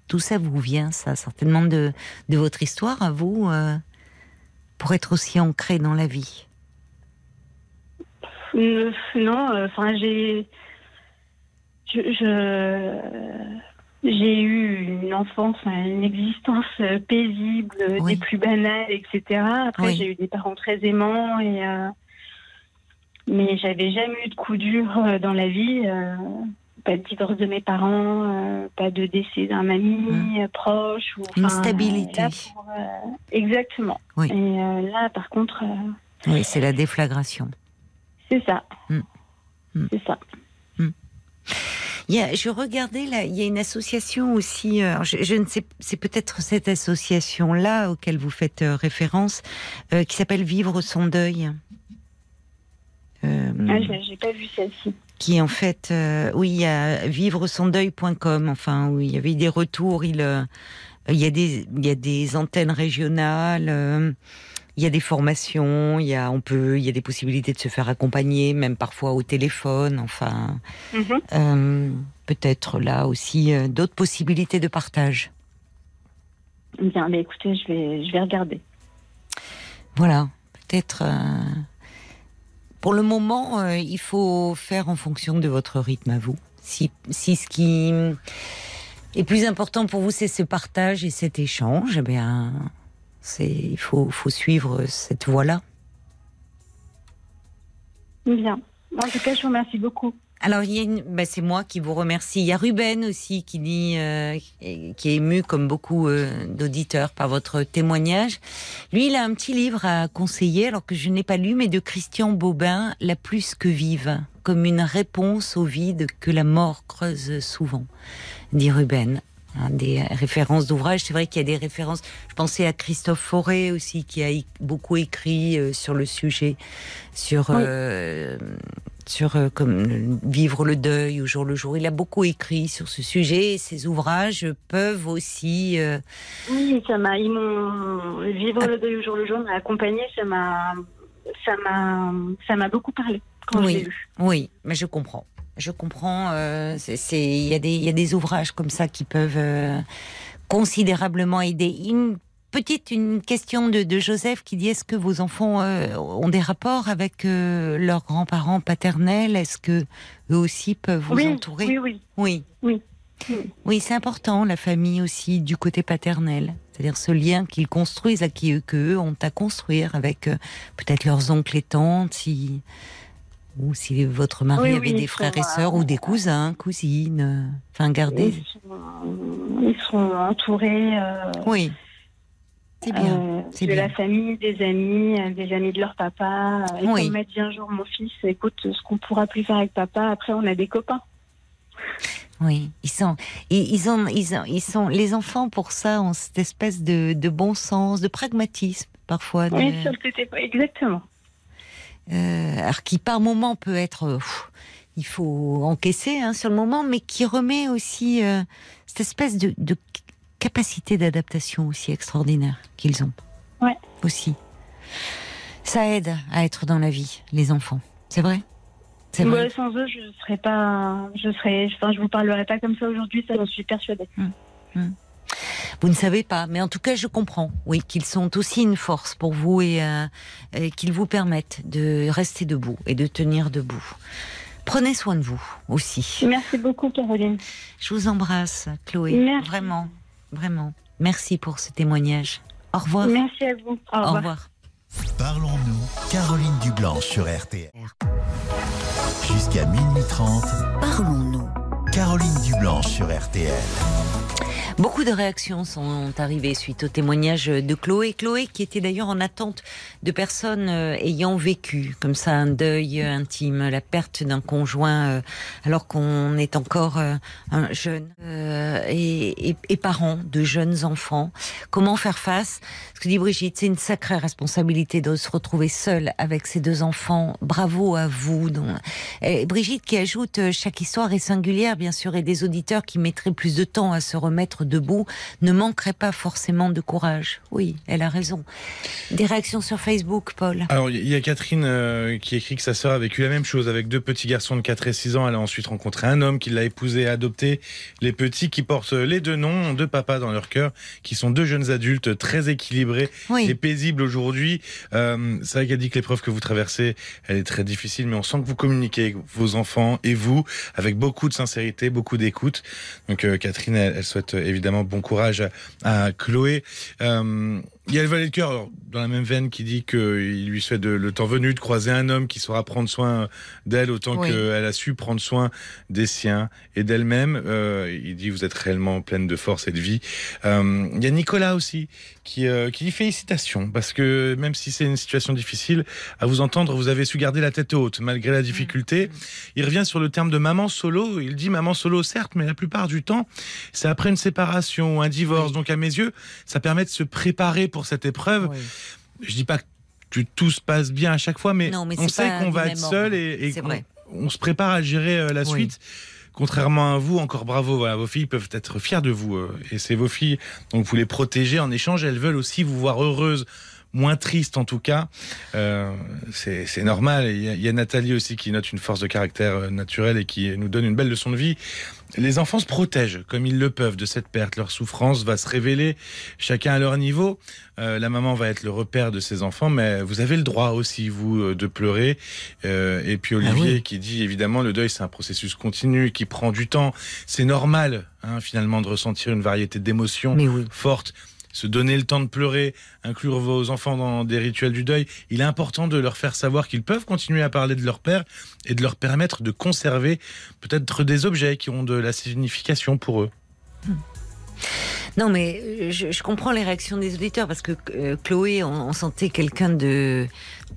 Tout ça vous vient, ça, certainement de, de votre histoire à vous, euh, pour être aussi ancré dans la vie. non, enfin j'ai je, j'ai eu une enfance, une existence paisible, des plus banales, etc. Après, j'ai eu des parents très aimants et euh, mais j'avais jamais eu de coup dur euh, dans la vie. Euh, pas de divorce de mes parents, pas de décès d'un ami proche. Ou, Une stabilité. exactement. Et là, par contre. oui, c'est la déflagration. C'est ça. C'est ça. Il y a, je regardais là, il y a une association aussi. Euh, je, ne sais, c'est peut-être cette association-là auquel vous faites euh, référence, euh, qui s'appelle Vivre son deuil. Euh, ah, j'ai pas vu celle-ci. Qui en fait, oui, il y a vivresondeuil.com. Enfin, où il y avait des retours. Il, il y a des, il y a des antennes régionales il y a des formations, il y a, on peut, il y a des possibilités de se faire accompagner, même parfois au téléphone. Enfin, mhm. euh, peut-être là aussi euh, d'autres possibilités de partage. Bien, mais écoutez, je vais, je vais regarder. Voilà, peut-être. Euh, pour le moment, il faut faire en fonction de votre rythme à vous. Si, si ce qui est plus important pour vous, c'est ce partage et cet échange, eh bien, il faut, faut suivre cette voie-là. Bien. En tout cas, je vous remercie beaucoup. Alors, bah, c'est moi qui vous remercie. Il y a Ruben aussi qui dit, euh, qui est ému comme beaucoup euh, d'auditeurs par votre témoignage. Lui, il a un petit livre à conseiller, alors que je n'ai pas lu, mais de Christian Bobin, La plus que vive, comme une réponse au vide que la mort creuse souvent, dit Ruben. Des références d'ouvrages. C'est vrai qu'il y a des références. Je pensais à Christophe Fauré aussi, qui a beaucoup écrit euh, sur le sujet, sur euh, sur euh, comme vivre le deuil au jour le jour. Il a beaucoup écrit sur ce sujet. Et ses ouvrages peuvent aussi. Oui, ça m'a. vivre le deuil au jour le jour m'a accompagné. Ça m'a ça m'a ça m'a beaucoup parlé quand oui, je lu. Oui, mais je comprends je comprends. Euh, il y, a des, y a des ouvrages comme ça qui peuvent euh, considérablement aider. Petite une question de, de Joseph qui dit est-ce que vos enfants euh, ont des rapports avec leurs grands-parents paternels? Est-ce que eux aussi peuvent vous entourer? oui, oui, oui, oui. Oui, c'est important la famille aussi du côté paternel, c'est-à-dire ce lien qu'ils construisent, à qui eux, que ont à construire avec peut-être leurs oncles et tantes. Si ou si votre mari avait des frères et sœurs ou des cousins, cousines. Enfin, gardez. Ils sont, entourés. Euh, oui. C'est bien. Euh, de la famille, des amis, euh, des amis de leur papa. Et oui. m'a dit un jour, mon fils, écoute, ce qu'on pourra plus faire avec papa, après on a des copains. Oui, ils sont, ils, ont, ils, ont, ils sont, les enfants pour ça ont cette espèce de, de bon sens, de pragmatisme parfois. Oui, sur le côté, exactement. Euh, alors qui par moment peut être, euh, il faut encaisser hein, sur le moment, mais qui remet aussi euh, cette espèce de, capacité d'adaptation aussi extraordinaire qu'ils ont. Ouais. Aussi. Ça aide à être dans la vie, les enfants. C'est vrai? C'est vrai. sans eux, je serais pas, je serais, enfin, je vous parlerai pas comme ça aujourd'hui. Ça, j'en suis persuadée. Hum, hum. Vous ne savez pas, mais en tout cas, je comprends, oui, qu'ils sont aussi une force pour vous et, euh, qu'ils vous permettent de rester debout et de tenir debout. Prenez soin de vous aussi. Merci beaucoup, Caroline. Je vous embrasse, Chloé. Merci. Vraiment, vraiment. Merci pour ce témoignage. Au revoir. Merci à vous. Au revoir. Au revoir. Parlons-nous, Caroline Dublanche sur RTL. Jusqu'à minuit 30. Parlons-nous. Caroline Dublanche sur RTL. Beaucoup de réactions sont arrivées suite au témoignage de Chloé. Chloé qui était d'ailleurs en attente de personnes euh, ayant vécu comme ça un deuil intime, la perte d'un conjoint euh, alors qu'on est encore euh, un jeune et, et, parent de jeunes enfants. Comment faire face? Ce que dit Brigitte, c'est une sacrée responsabilité de se retrouver seule avec ses deux enfants. Bravo à vous. Brigitte qui ajoute chaque histoire est singulière bien sûr et des auditeurs qui mettraient plus de temps à se remettre debout ne manquerait pas forcément de courage. Oui, elle a raison. Des réactions sur Facebook, Paul Alors, il y a Catherine euh, qui écrit que sa sœur a vécu la même chose avec deux petits garçons de 4 et 6 ans. Elle a ensuite rencontré un homme qui l'a épousé et adopté. Les petits qui portent les deux noms, deux papas dans leur cœur, qui sont deux jeunes adultes très équilibrés et paisibles aujourd'hui. Euh, c'est vrai qu'elle dit que l'épreuve que vous traversez, elle est très difficile, mais on sent que vous communiquez avec vos enfants et vous avec beaucoup de sincérité, beaucoup d'écoute. Donc, euh, Catherine, elle, elle souhaite évidemment bon courage à, Chloé. Euh, il y a le valet de cœur dans la même veine qui dit qu'il lui souhaite le temps venu de croiser un homme qui saura prendre soin d'elle autant qu'elle a su prendre soin des siens et d'elle-même. Euh, il dit vous êtes réellement pleine de force et de vie. Euh, il y a Nicolas aussi qui, euh, qui dit félicitations parce que même si c'est une situation difficile, à vous entendre, vous avez su garder la tête haute malgré la difficulté. Mmh. Il revient sur le terme de maman solo. Il dit maman solo certes, mais la plupart du temps, c'est après une séparation ou un divorce. Donc à mes yeux, ça permet de se préparer pour cette épreuve. Je dis pas que tout se passe bien à chaque fois, mais, on sait qu'on va être seul et, on, se prépare à gérer euh, la suite. Contrairement à vous, encore bravo. Voilà, vos filles peuvent être fières de vous. Euh, et c'est vos filles, donc vous les protégez. En échange, elles veulent aussi vous voir heureuse moins triste en tout cas. Euh, c'est normal. Il y, a, Nathalie aussi qui note une force de caractère euh, naturelle et qui nous donne une belle leçon de vie. Les enfants se protègent comme ils le peuvent de cette perte. Leur souffrance va se révéler, chacun à leur niveau. Euh, la maman va être le repère de ses enfants, mais vous avez le droit aussi, vous, de pleurer. et puis Olivier ah qui dit, évidemment, le deuil, c'est un processus continu qui prend du temps. C'est normal, hein, finalement, de ressentir une variété d'émotions fortes se donner le temps de pleurer, inclure vos enfants dans des rituels du deuil, il est important de leur faire savoir qu'ils peuvent continuer à parler de leur père et de leur permettre de conserver peut-être des objets qui ont de la signification pour eux. Non, mais je, comprends les réactions des auditeurs parce que euh, Chloé, on, sentait quelqu'un de,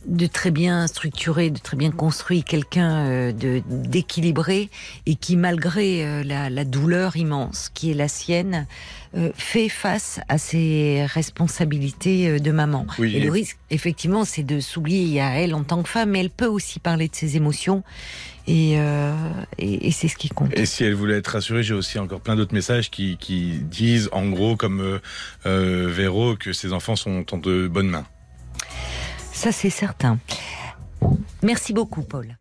de très bien structuré, de très bien construit, quelqu'un euh, de d'équilibré et qui, malgré la, la, douleur immense qui est la sienne, euh, fait face à ses responsabilités euh, de maman. et le risque, effectivement, c'est de s'oublier à elle en tant que femme, mais elle peut aussi parler de ses émotions. Et, euh, et, c'est ce qui compte. Et si elle voulait être rassurée, j'ai aussi encore plein d'autres messages qui, qui, disent, en gros, comme euh, Véro, que ses enfants sont en de bonnes mains. Ça, c'est certain. Merci beaucoup, Paul.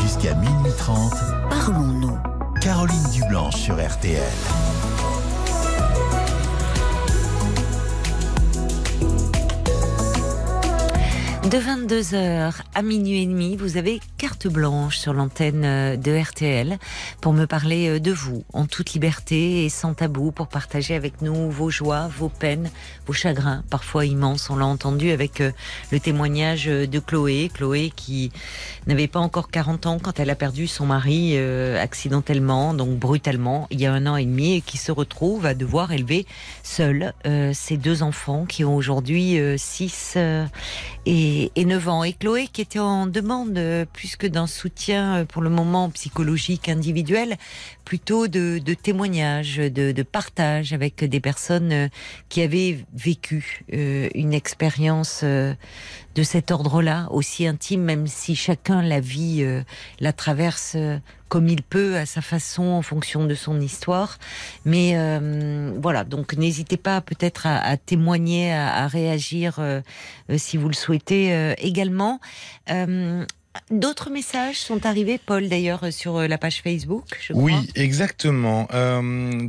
Jusqu'à minuit 30, parlons-nous. Caroline Dublanche sur RTL. De 22h à minuit et demi, vous avez carte blanche sur l'antenne euh, de RTL pour me parler euh, de vous en toute liberté et sans tabou pour partager avec nous vos joies, vos peines, vos chagrins, parfois immenses. On l'a entendu avec euh, le témoignage de Chloé. Chloé qui n'avait pas encore 40 ans quand elle a perdu son mari accidentellement, donc brutalement, il y a un an et demi et qui se retrouve à devoir élever seule ses deux enfants qui ont aujourd'hui 6 et et, 9 ans. Et Chloé, qui était en demande euh, plus que d'un soutien euh, pour le moment psychologique individuel, plutôt de, de témoignages, de, de, partage avec des personnes euh, qui avaient vécu une expérience de cet ordre-là, aussi intime, même si chacun la vit, la traverse comme il peut à sa façon en fonction de son histoire. Mais euh, voilà, donc n'hésitez pas peut-être à, témoigner, à, réagir euh, euh, si vous le souhaitez également. D'autres messages sont arrivés, Paul, d'ailleurs, sur la page Facebook, je crois. Oui, exactement.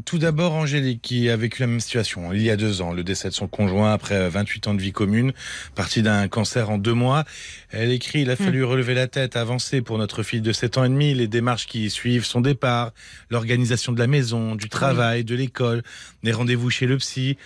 tout d'abord, Angélique, qui a vécu la même situation il y a deux ans, le décès de son conjoint après 28 ans de vie commune, parti d'un cancer en deux mois. Elle écrit, il a fallu hmm. relever la tête, avancer pour notre fille de 7 ans et demi, les démarches qui suivent son départ, l'organisation de la maison, du travail, de l'école, des rendez-vous chez le psy.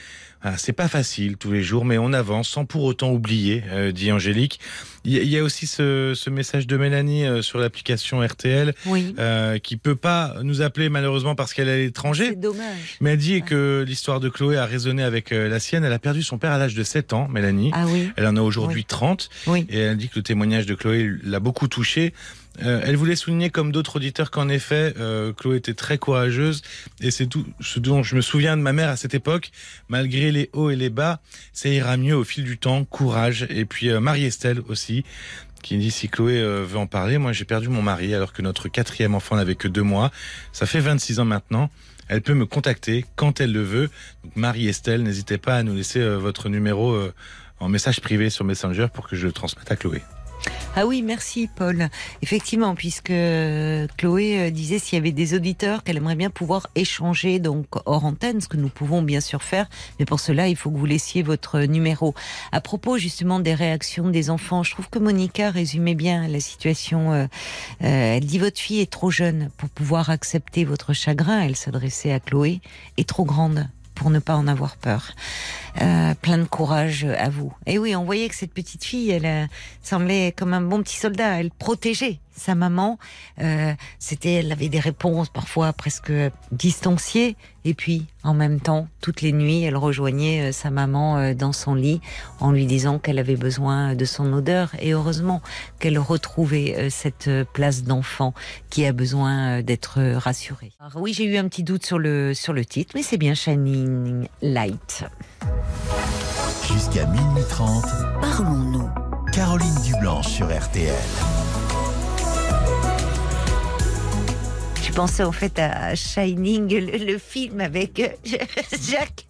Ah, c'est pas facile tous les jours, mais on avance sans pour autant oublier, euh, dit Angélique. Il y, a aussi ce, message de Mélanie euh, sur l'application RTL, oui. euh, qui peut pas nous appeler malheureusement parce qu'elle est à l'étranger. C'est dommage. Mais elle dit que l'histoire de Chloé a résonné avec euh, la sienne. Elle a perdu son père à l'âge de 7 ans, Mélanie. Ah oui. Elle en a aujourd'hui 30. Oui. Et elle dit que le témoignage de Chloé l'a beaucoup touchée. Euh, elle voulait souligner, comme d'autres auditeurs, qu'en effet, euh, Chloé était très courageuse. Et c'est tout ce dont je me souviens de ma mère à cette époque. Malgré les hauts et les bas, ça ira mieux au fil du temps. Courage. Et puis euh, Marie-Estelle aussi, qui dit si Chloé veut en parler. Moi, j'ai perdu mon mari alors que notre quatrième enfant n'avait que deux mois. Ça fait 26 ans maintenant. Elle peut me contacter quand elle le veut. Marie-Estelle, n'hésitez pas à nous laisser votre numéro en message privé sur Messenger pour que je le transmette à Chloé. Ah oui, merci Paul. Effectivement, puisque Chloé euh, disait s'il y avait des auditeurs qu'elle aimerait bien pouvoir échanger donc hors antenne, ce que nous pouvons bien sûr faire, mais pour cela il faut que vous laissiez votre numéro. À propos justement des réactions des enfants, je trouve que Monica résumait bien la situation. Euh, euh, elle dit votre fille est trop jeune pour pouvoir accepter votre chagrin. Elle s'adressait à Chloé, est trop grande pour ne pas en avoir peur. Euh, plein de courage à vous. Et oui, on voyait que cette petite fille, elle euh, semblait comme un bon petit soldat. Elle protégeait sa maman. Euh, c'était, elle avait des réponses parfois presque distanciées. Et puis, en même temps, toutes les nuits, elle rejoignait sa maman dans son lit en lui disant qu'elle avait besoin de son odeur. Et heureusement qu'elle retrouvait cette place d'enfant qui a besoin d'être rassurée. Alors oui, j'ai eu un petit doute sur le sur le titre, mais c'est bien Shining Light. Jusqu'à minuit 30, parlons-nous. Caroline Dublanche sur RTL. Je pensais en fait à Shining, le, film avec euh, Jack,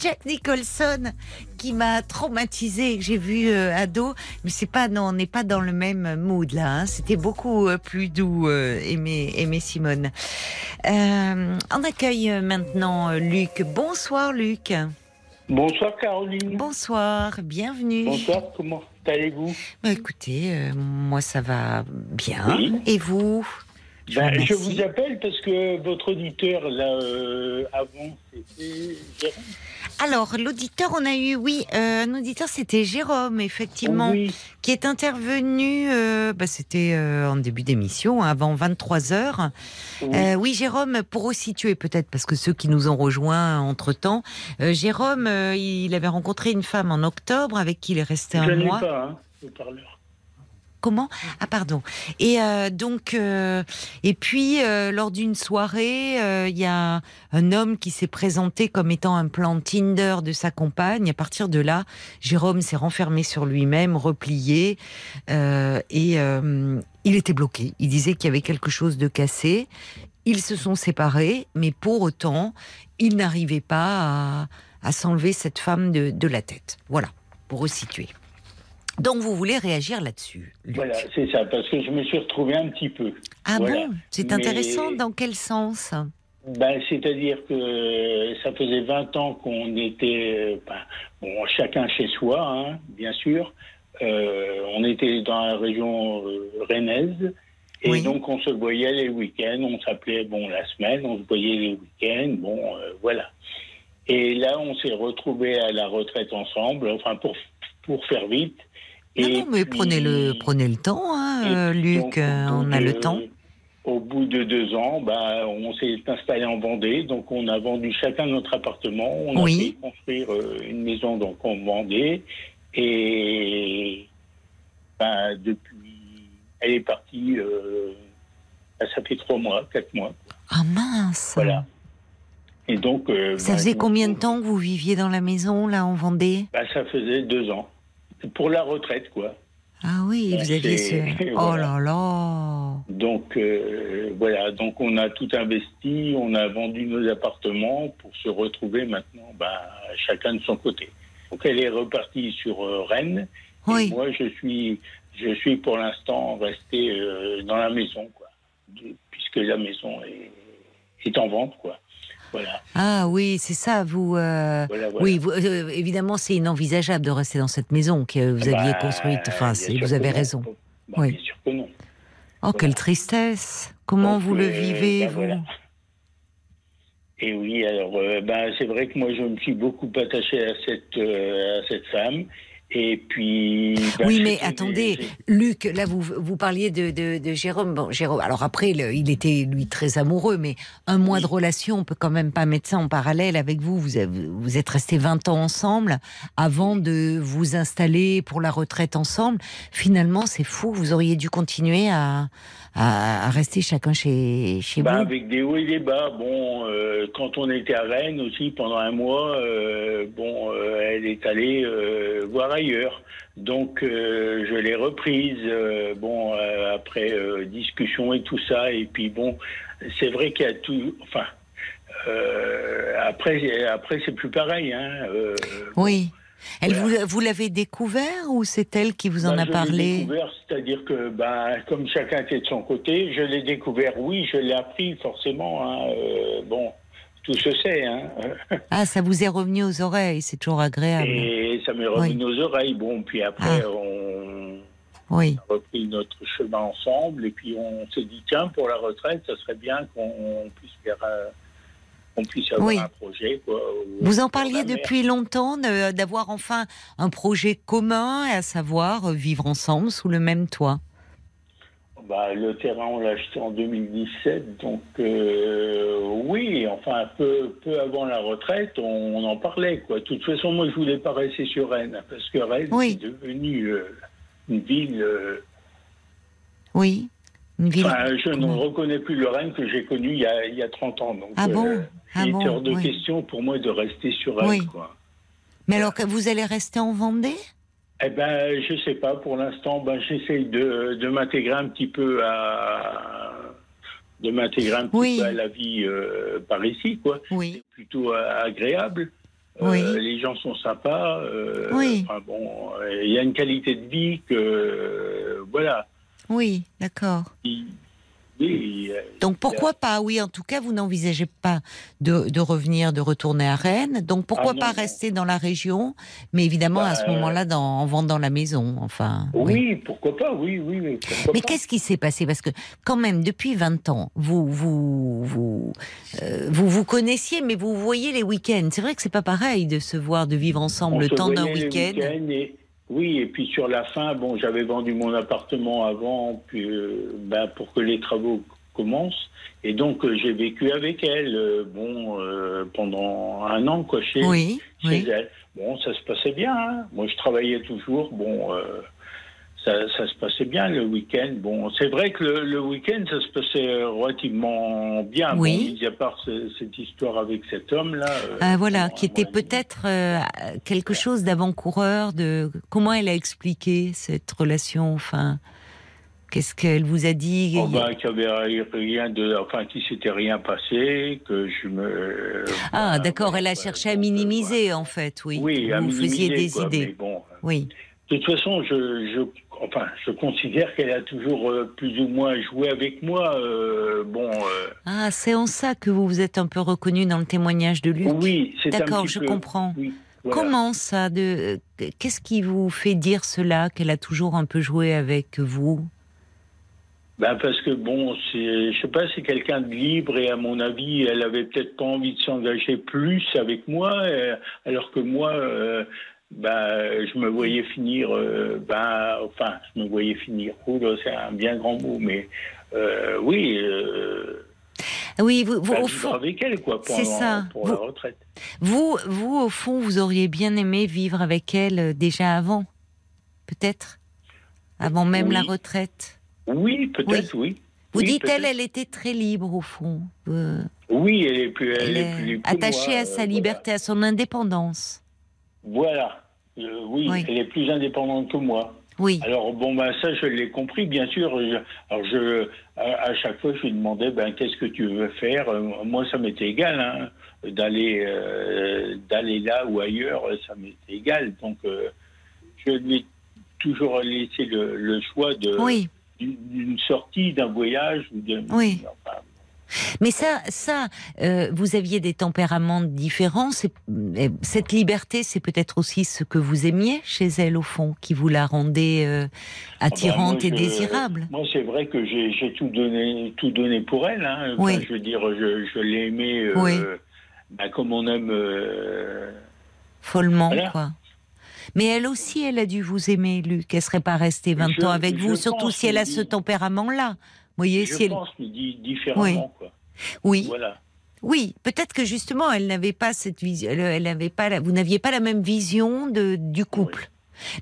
Jack Nicholson qui m'a traumatisé que j'ai vu euh, ado, mais c'est pas non, on n'est pas dans le même mood là. Hein. C'était beaucoup euh, plus doux, Aimé, Aimé Simone. on accueille maintenant Luc. Bonsoir Luc. Bonsoir Caroline. Bonsoir, bienvenue. Bonsoir, comment allez-vous? Bah, Écoutez, euh, moi ça va bien. Et vous? Je, ben, je, vous appelle parce que votre auditeur là euh, avant c'était Jérôme. Alors, l'auditeur, on a eu, oui, euh, un auditeur, c'était Jérôme, effectivement, qui est intervenu, euh, bah, c'était euh, en début d'émission, hein, avant 23 heures. Oui. oui. Jérôme, pour resituer peut-être, parce que ceux qui nous ont rejoints entre-temps, Jérôme, il avait rencontré une femme en octobre avec qui il est resté un mois. Pas, hein, le parleur. Comment? Ah pardon. Et euh, donc euh, et puis euh, lors d'une soirée, il y a un homme qui s'est présenté comme étant un plan Tinder de sa compagne. À partir de là, Jérôme s'est renfermé sur lui-même, replié et il était bloqué. Il disait qu'il y avait quelque chose de cassé. Ils se sont séparés, mais pour autant, il n'arrivait pas à, s'enlever cette femme de, de la tête. Voilà, pour resituer. Donc vous voulez réagir là-dessus Voilà, c'est ça, parce que je me suis retrouvé un petit peu. Ah bon C'est intéressant, dans quel sens? Ben, C'est-à-dire que ça faisait 20 ans qu'on était, ben, bon, chacun chez soi, hein, bien sûr. Euh, on était dans la région euh, rennaise. Et donc, on se voyait les week-ends, on s'appelait, bon, la semaine, on se voyait les week-ends, bon, euh, voilà. Et là, on s'est retrouvés à la retraite ensemble, enfin, pour, pour faire vite. Non, mais prenez le, prenez le temps, hein, Luc, euh, on a le temps. Au bout de deux ans, bah, on s'est installé en Vendée, donc on a vendu chacun notre appartement, on a fait construire euh, une maison donc en Vendée, et bah, depuis, elle est partie, euh, bah, ça fait trois mois, quatre mois. Ah mince Voilà. Et donc, ça bah, faisait combien de temps que vous viviez dans la maison, là, en Vendée? Bah, Ça faisait deux ans pour la retraite, quoi. Ah oui, vous aviez ce... Oh là là Donc, euh, voilà, donc on a tout investi, on a vendu nos appartements pour se retrouver maintenant bah, chacun de son côté. Donc elle est repartie sur euh, Rennes. Oui. Et moi, je suis, je suis pour l'instant resté euh, dans la maison, quoi, puisque la maison est, est en vente, quoi. Ah oui, c'est ça. Vous, euh, oui, euh, évidemment, c'est inenvisageable de rester dans cette maison que vous aviez bah, construite. Enfin, vous avez raison. Bah, oui. Bien sûr que non. Oh, quelle tristesse Comment vous le euh, vivez, bah, vous Et oui, alors, c'est vrai que moi, je me suis beaucoup attaché à cette, à cette femme. Et puis. Ben, oui, mais attendez, Luc, là vous vous parliez de, de, Jérôme. Bon, Jérôme. Alors après, il était lui très amoureux, mais un mois de relation, on peut quand même pas mettre ça en parallèle avec vous. Vous, vous êtes restés 20 ans ensemble avant de vous installer pour la retraite ensemble. Finalement, c'est fou. Vous auriez dû continuer à, à, rester chacun chez, chez bah, vous Avec des hauts et des bas. Bon, euh, quand on était à Rennes aussi pendant un mois, euh, bon, euh, elle est allée voir ailleurs. Donc je l'ai reprise. bon, après discussion et tout ça. Et puis bon, c'est vrai qu'il y a tout. Enfin, après, après c'est plus pareil. Hein, oui. Elle vous, vous l'avez découvert ou c'est elle qui vous en bah, a parlé découvert, c'est-à-dire que bah, comme chacun était de son côté, je l'ai découvert, oui, je l'ai appris forcément. Hein, euh, bon, tout se sait. Hein. ah, ça vous est revenu aux oreilles, c'est toujours agréable. Et ça m'est revenu aux oreilles. Bon, puis après, ah. on, oui. a repris notre chemin ensemble et puis on s'est dit, tiens, pour la retraite, ça serait bien qu'on puisse faire... Euh, qu'on puisse avoir un projet. Vous en parliez depuis longtemps d'avoir enfin un projet commun, à savoir vivre ensemble sous le même toit? Bah, le terrain, on l'a acheté en 2017, donc euh, oui, enfin, peu, peu avant la retraite, on, en parlait. Quoi. De toute façon, moi, je voulais pas rester sur Rennes, parce que Rennes est devenue euh, une ville. Euh, oui, ville. je ne reconnais plus le Rennes que j'ai connu il y, a, il y a 30 ans. Donc, ah bon ah Il est hors de question pour moi de rester sur Rennes. Quoi. Mais alors, vous allez rester en Vendée? Eh ben, je sais pas. Pour l'instant, ben, j'essaye de, de m'intégrer un petit peu à de m'intégrer un petit peu à la vie euh, par ici, quoi. Oui. C'est plutôt euh, agréable. Euh, les gens sont sympas. oui. Enfin, bon, il y a une qualité de vie que voilà. Oui, d'accord. Donc pourquoi pas Oui, en tout cas, vous n'envisagez pas de, revenir, de retourner à Rennes. Donc pourquoi ah pas rester dans la région, mais évidemment à ce bah, moment-là en vendant la maison. Enfin. Oui, pourquoi pas Oui, oui. mais qu'est-ce qui s'est passé? Parce que quand même, depuis 20 ans, vous vous vous, euh, vous, vous connaissiez, mais vous voyez les week-ends. C'est vrai que c'est pas pareil de se voir, de vivre ensemble le temps d'un week-end. Oui, et puis sur la fin, bon, j'avais vendu mon appartement avant, puis, euh, ben, pour que les travaux commencent. Et donc, euh, j'ai vécu avec elle, euh, bon, pendant un an, quoi, chez, elle. Bon, ça se passait bien. Hein. Moi, je travaillais toujours. Bon, ça, se passait bien le week-end. Bon, c'est vrai que le, week-end, ça se passait relativement bien. Oui. Bon, à part cette histoire avec cet homme-là. Euh, ah, voilà, qui était peut-être euh, quelque chose d'avant-coureur. De comment elle a expliqué cette relation. Enfin, qu'est-ce qu'elle vous a dit? Oh, bah, Qu'il avait rien de, enfin, qu'il s'était rien passé, que je me. Ah, d'accord. Elle a cherché à minimiser, en fait, oui. Oui, vous faisiez des idées. bon, oui. De toute façon, je enfin, je considère qu'elle a toujours euh, plus ou moins joué avec moi. Euh, bon. Euh, ah, c'est en ça que vous vous êtes un peu reconnu dans le témoignage de Luc. Oui, c'est D'accord, je comprends. Comment ça de Qu'est-ce qui vous fait dire cela qu'elle a toujours un peu joué avec vous? Ben parce que bon, je sais pas, c'est quelqu'un de libre et à mon avis, elle avait peut-être pas envie de s'engager plus avec moi, alors que moi, bah, je me voyais finir, euh, bah, enfin, je me voyais finir, c'est un bien grand mot, mais euh, oui. Euh, oui, vous, vous au fond, avec elle, quoi, pour, ça. pour la retraite. Vous, vous, au fond, vous auriez bien aimé vivre avec elle déjà avant, peut-être, avant même la retraite? Oui, peut-être, oui. Vous dites elle, elle était très libre au fond. oui, elle est plus, elle, est, plus attachée à sa liberté, à son indépendance. Voilà. Euh, oui, elle est plus indépendante que moi. Oui. Alors bon bah ça je l'ai compris bien sûr. alors je à, chaque fois je lui demandais ben qu'est-ce que tu veux faire? Euh, moi ça m'était égal hein, d'aller euh, d'aller là ou ailleurs ça m'était égal donc je lui ai toujours laissé le, choix de d'une sortie d'un voyage ou oui. Mais ça, ça, euh, vous aviez des tempéraments différents. Euh, cette liberté, c'est peut-être aussi ce que vous aimiez chez elle au fond, qui vous la rendait euh, attirante ah bah, et désirable. Moi, c'est vrai que j'ai tout donné, tout donné pour elle. Hein. je veux dire, je, l'ai aimée bah, comme on aime. Follement, quoi. Mais elle aussi, elle a dû vous aimer, Luc. Elle serait pas restée 20 ans avec vous, surtout si elle a ce tempérament-là voyez, je pense, mais différemment, oui. Oui. Voilà. Oui, peut-être que justement, elle n'avait pas cette vision, elle, n'avait pas, vous n'aviez pas la même vision de, du couple.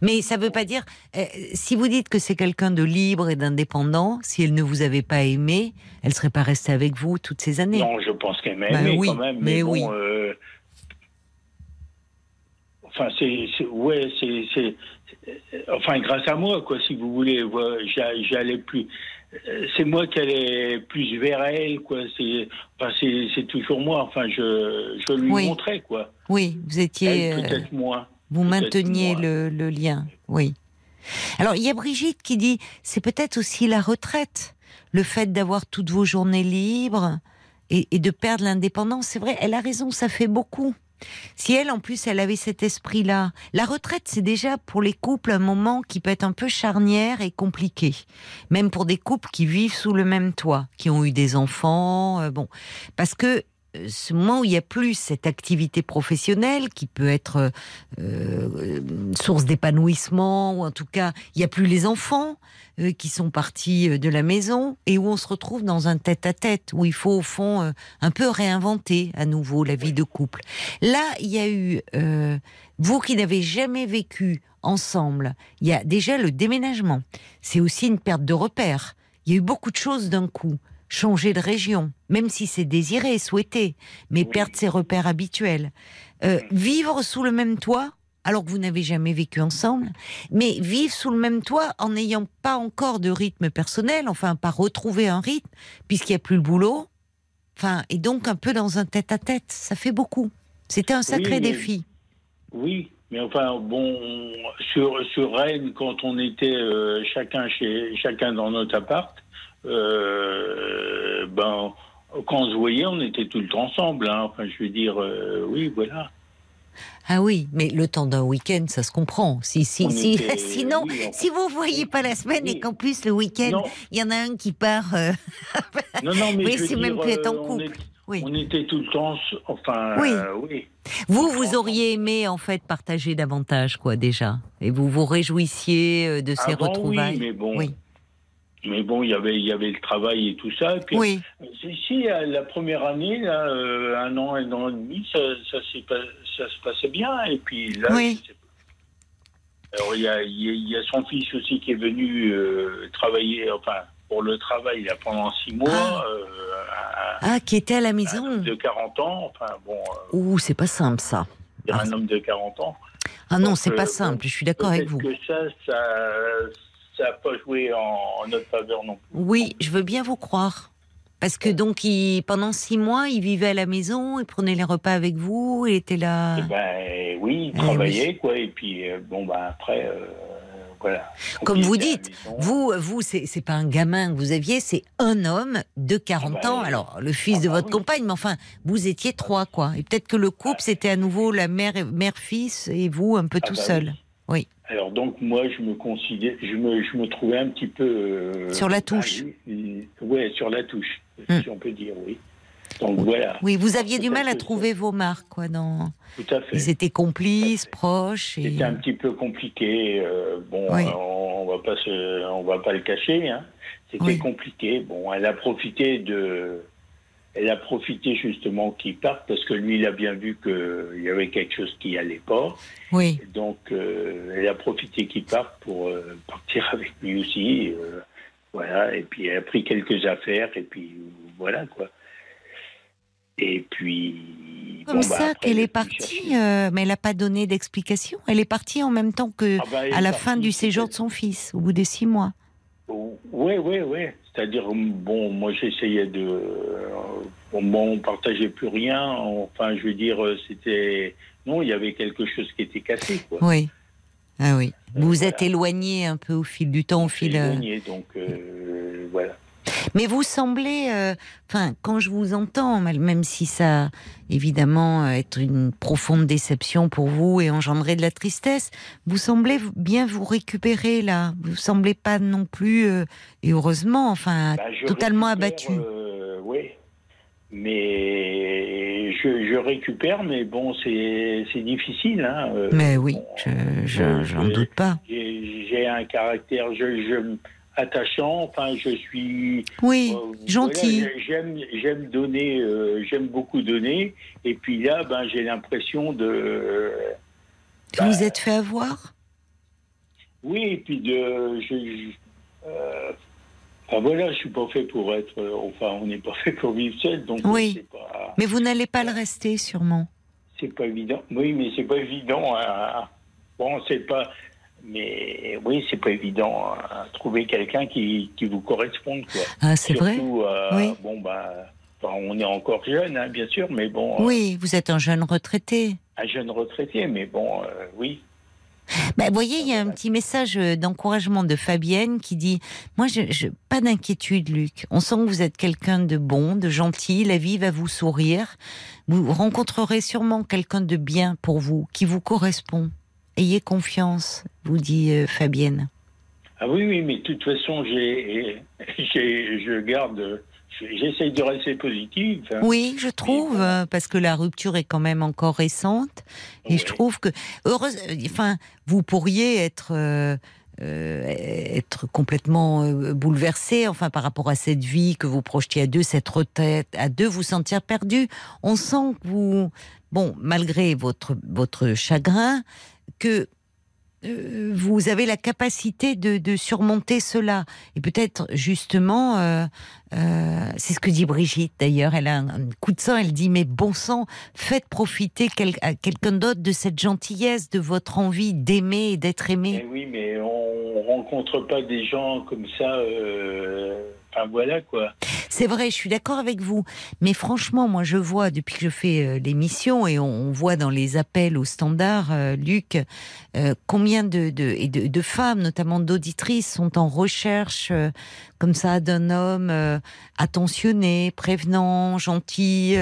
Mais ça ne veut pas dire, euh, si vous dites que c'est quelqu'un de libre et d'indépendant, si elle ne vous avait pas aimé, elle serait pas restée avec vous toutes ces années. Non, je pense qu'elle m'a ben oui, quand même. Mais, oui. Euh, enfin, c'est, ouais, c'est, enfin, grâce à moi, quoi, si vous voulez, j'allais plus. Euh, c'est moi qui allais plus vers elle, quoi. C'est, enfin, c'est, toujours moi. Enfin, je, je lui montrais, quoi. Oui, vous étiez. Euh, peut-être moins. Vous mainteniez le, le, lien, oui. Alors, il y a Brigitte qui dit, c'est peut-être aussi la retraite, le fait d'avoir toutes vos journées libres et, et de perdre l'indépendance. C'est vrai, elle a raison, ça fait beaucoup. Si elle, en plus, elle avait cet esprit-là, la retraite, c'est déjà pour les couples un moment qui peut être un peu charnière et compliqué. Même pour des couples qui vivent sous le même toit, qui ont eu des enfants, euh, bon. Parce que ce moment où il y a plus cette activité professionnelle qui peut être euh, source d'épanouissement, ou en tout cas, il n'y a plus les enfants euh, qui sont partis euh, de la maison et où on se retrouve dans un tête-à-tête, où il faut au fond un peu réinventer à nouveau la vie de couple. Là, il y a eu, vous qui n'avez jamais vécu ensemble, il y a déjà le déménagement. C'est aussi une perte de repères. Il y a eu beaucoup de choses d'un coup changer de région, même si c'est désiré, souhaité, mais perdre ses repères habituels. Euh, vivre sous le même toit, alors que vous n'avez jamais vécu ensemble, mais vivre sous le même toit en n'ayant pas encore de rythme personnel, enfin pas retrouver un rythme, puisqu'il n'y a plus le boulot, enfin, et donc un peu dans un tête-à-tête, ça fait beaucoup. C'était un sacré défi. Oui, mais enfin, bon, sur, sur Rennes, quand on était euh, chacun, chez, chacun dans notre appart, euh, ben, quand on se voyait, on était tout le temps ensemble. Hein. Enfin, je veux dire, euh, oui, voilà. Ah oui, mais le temps d'un week-end, ça se comprend. Si, si, si, sinon, si vous ne voyez pas la semaine et qu'en plus le week-end, il y en a un qui part. Euh... non, non, mais c'est même plus être en couple. On, on était tout le temps, enfin, oui. oui. Vous, vous auriez aimé en fait partager davantage, quoi, déjà, et vous vous réjouissiez euh, de ces retrouvailles. Oui, mais bon. Oui. Mais bon, il y avait, il y avait le travail et tout ça. puis, oui. Ici, la première année, là, euh, un an, un an et demi, ça, ça, ça, se passait bien. Et puis là, oui. Alors, il y, a, il y, a, son fils aussi qui est venu euh, travailler, enfin, pour le travail, là, pendant six mois. Ah. Euh, ah, qui était à la maison. Un homme de 40 ans, enfin, bon. Ouh, c'est pas simple, ça. Un homme de 40 ans. Ah non, c'est pas simple, je suis d'accord avec vous. que ça, ça ça n'a pas joué en, notre faveur non plus. Oui, je veux bien vous croire. Parce que donc, il, pendant six mois, il vivait à la maison, il prenait les repas avec vous, il était là. Eh ben, oui, il eh travaillait, quoi. Et puis, euh, bon, ben, après, euh, voilà. Comme vous dites, vous, vous c'est pas un gamin que vous aviez, c'est un homme de 40 ah ben, ans. Alors, le fils de ah ben votre compagne, mais enfin, vous étiez trois, quoi. Et peut-être que le couple, c'était à nouveau la mère, mère-fils et vous un peu ah tout seul. Oui. Alors donc moi je me considère, je me, je me trouvais un petit peu euh, sur la touche. oui, sur la touche, hmm. si on peut dire, oui. Donc voilà. Oui, vous aviez du mal à trouver vos marques, quoi, dans. Tout à fait. Ils étaient complices, proches. Et... C'était un petit peu compliqué. Euh, bon, on, va pas se, on va pas le cacher. Hein. C'était compliqué. Bon, elle a profité de elle a profité justement qu'il parte parce que lui, il a bien vu qu'il y avait quelque chose qui allait pas. Oui. donc, euh, elle a profité qu'il parte pour euh, partir avec lui aussi. Euh, voilà. Et puis, elle a pris quelques affaires et puis voilà quoi. Et puis. Comme ça bah, qu'elle est partie, mais elle n'a pas donné d'explication. Elle est partie en même temps que ah bah, à la fin du séjour de son fils, au bout des six mois. Oui, oui, oui. C'est-à-dire, bon, moi j'essayais de. Bon, on partageait plus rien. Enfin, je veux dire, c'était. Non, il y avait quelque chose qui était cassé, quoi. Oui. Ah oui. Vous vous êtes éloigné un peu au fil du temps, au fil. Euh, éloigné, donc euh, voilà. Mais vous semblez, euh, enfin, quand je vous entends, même si ça, évidemment, être une profonde déception pour vous et engendrer de la tristesse, vous semblez bien vous récupérer là. Vous semblez pas non plus, euh, et heureusement, enfin, bah, totalement abattu. Euh, oui, mais je, récupère, mais bon, c'est difficile. Hein, mais oui, je n'en doute pas. J'ai un caractère, je attachant. Enfin, je suis. Oui, euh, gentil. j'aime, j'aime donner, euh, j'aime beaucoup donner. Et puis là, ben, j'ai l'impression de. vous ben, êtes fait avoir? Oui, et puis de. Je, euh, enfin voilà, je suis pas fait pour être. enfin, on n'est pas fait pour vivre seul, donc. Oui. Pas, mais vous n'allez pas le rester, sûrement. C'est pas évident. Oui, mais c'est pas évident. Hein. Bon, c'est pas. Mais oui, c'est pas évident à trouver quelqu'un qui, qui vous corresponde. Quoi. Ah, c'est vrai? Euh, oui. Bon, bah, on est encore jeune, hein, bien sûr, mais bon. Euh, oui, vous êtes un jeune retraité. Un jeune retraité, mais bon, euh, oui. Bah, vous voyez, il y a un petit message d'encouragement de Fabienne qui dit Moi, je, je pas d'inquiétude, Luc. On sent que vous êtes quelqu'un de bon, de gentil. La vie va vous sourire. Vous rencontrerez sûrement quelqu'un de bien pour vous, qui vous correspond. Ayez confiance, vous dit euh, Fabienne. Ah oui, oui, mais de toute façon, j'ai, je garde, J'essaye de rester positive. Hein. Oui, je trouve, parce que la rupture est quand même encore récente. Et je trouve que, heureuse, enfin, vous pourriez être. Euh, euh, être complètement bouleversé, enfin par rapport à cette vie que vous projetiez à deux, cette retraite à deux, vous sentir perdu. On sent que vous, bon, malgré votre votre chagrin, que euh, vous avez la capacité de, surmonter cela. Et peut-être justement, euh, euh, c'est ce que dit Brigitte d'ailleurs, elle a un, coup de sang, elle dit, mais bon sang, faites profiter quelqu'un d'autre de cette gentillesse, de votre envie d'aimer et d'être aimé. Eh oui, mais on rencontre pas des gens comme ça voilà quoi. C'est vrai, je suis d'accord avec vous. Mais franchement, moi, je vois depuis que je fais euh, l'émission et on, voit dans les appels au standard, euh, Luc, euh, combien de, femmes, notamment d'auditrices, sont en recherche comme ça d'un homme attentionné, prévenant, gentil,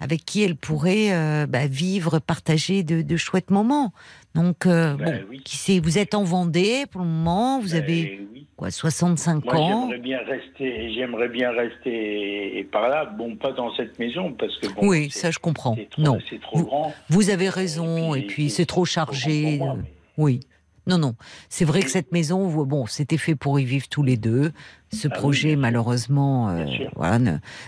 avec qui elles pourraient bah, vivre, partager de, chouettes moments. Donc, ben bon, qui sait, vous êtes en Vendée pour le moment, vous ben avez quoi, 65 Moi, ans? J'aimerais bien rester, j'aimerais bien rester par là. Bon, pas dans cette maison parce que. Bon, oui, ça je comprends. non, c'est trop vous, grand. Vous avez raison, et puis, c'est trop chargé. Oui. Non, non. C'est vrai que cette maison, bon, c'était fait pour y vivre tous les deux. Ce ah projet, malheureusement, euh, voilà,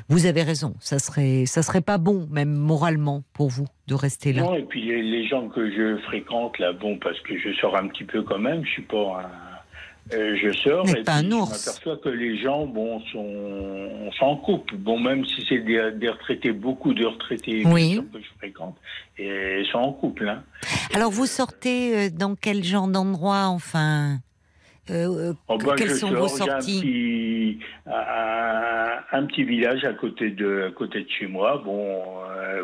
vous avez raison. Ça serait, ça serait pas bon, même moralement, pour vous, de rester là. Non, et puis les, gens que je fréquente là, bon, parce que je sors un petit peu quand même. Je suis pas un euh, je sors et pas je m'aperçois que les gens bon, sont, s'en coupent. Bon, même si c'est des, retraités, beaucoup de retraités que je fréquente, et sont en couple. Hein. Alors, vous sortez euh, dans quel genre d'endroit, enfin? Euh, oh, bah, Quelles sont vos sorties un, petit, village à côté de, à côté de chez moi. Bon,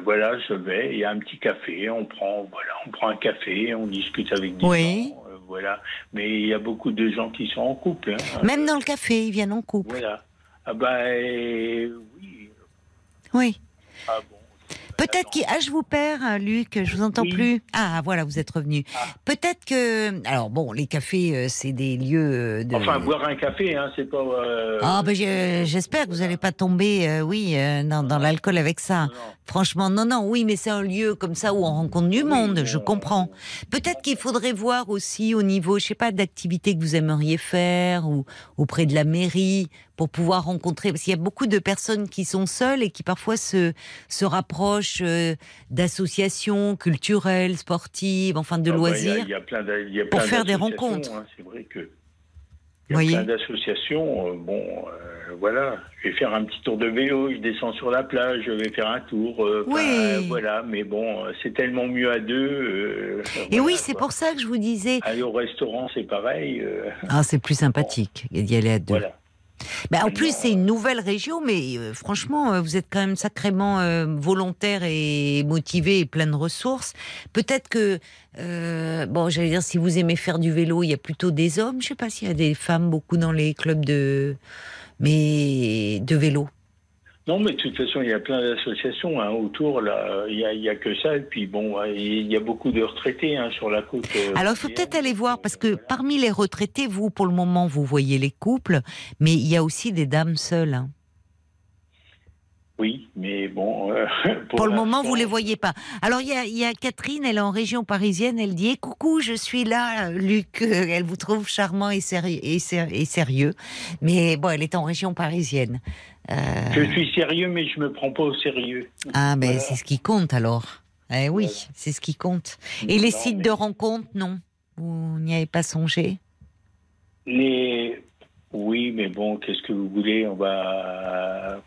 voilà, je vais. Il y a un petit café. On prend, voilà, on prend un café, on discute avec des oui. gens voilà. Mais il y a beaucoup de gens qui sont en couple. Hein. Même dans le café, ils viennent en couple. Voilà. Ah ben oui. Oui. Ah bon. Peut-être qu'il. Ah, je vous perds, hein, Luc, je vous entends plus. Ah, voilà, vous êtes revenu. Ah. Peut-être que. Alors, bon, les cafés, euh, c'est des lieux euh, de. Enfin, boire un café, hein, c'est pas. Euh, ah, ben, j'espère que vous n'allez pas tomber, oui, dans, l'alcool avec ça. Franchement, non, non, oui, mais c'est un lieu comme ça où on rencontre du monde, je comprends. Peut-être qu'il faudrait voir aussi au niveau, je sais pas, d'activités que vous aimeriez faire ou auprès de la mairie pour pouvoir rencontrer, parce qu'il y a beaucoup de personnes qui sont seules et qui parfois se, se rapprochent euh, d'associations culturelles, sportives, enfin de loisirs, pour faire des rencontres. Hein, c'est vrai que il y a plein d'associations. Euh, bon, euh, voilà, je vais faire un petit tour de vélo, je descends sur la plage, je vais faire un tour. oui. voilà, mais bon, c'est tellement mieux à deux. Et oui, c'est pour ça que je vous disais. Aller au restaurant, c'est pareil. ah, c'est plus sympathique d'y aller à deux. Voilà. Ben, en plus, c'est une nouvelle région, mais euh, franchement, euh, vous êtes quand même sacrément euh, volontaire et motivé et plein de ressources. Peut-être que, bon, j'allais dire, si vous aimez faire du vélo, il y a plutôt des hommes. Je sais pas s'il y a des femmes beaucoup dans les clubs de, mais de vélo. Non, mais de toute façon, il y a plein d'associations hein, autour. Là, il n'y a, que ça. Et puis, bon, il y a beaucoup de retraités hein, sur la côte. Euh, Alors, il faut peut-être aller voir, parce que parmi les retraités, vous, pour le moment, vous voyez les couples, mais il y a aussi des dames seules. Hein. Oui, mais bon. Euh, pour, le moment, vous les voyez pas. Alors, il y, a, Catherine, elle est en région parisienne. Elle dit eh, Coucou, je suis là, Luc. Elle vous trouve charmant et sérieux, et, sérieux. Mais bon, elle est en région parisienne. Euh, je suis sérieux, mais je me prends pas au sérieux. Ah, ben c'est ce qui compte alors. Eh oui, c'est ce qui compte. Et les sites de rencontres, non? Vous n'y avez pas songé? Les. Oui, mais bon, qu'est-ce que vous voulez? On va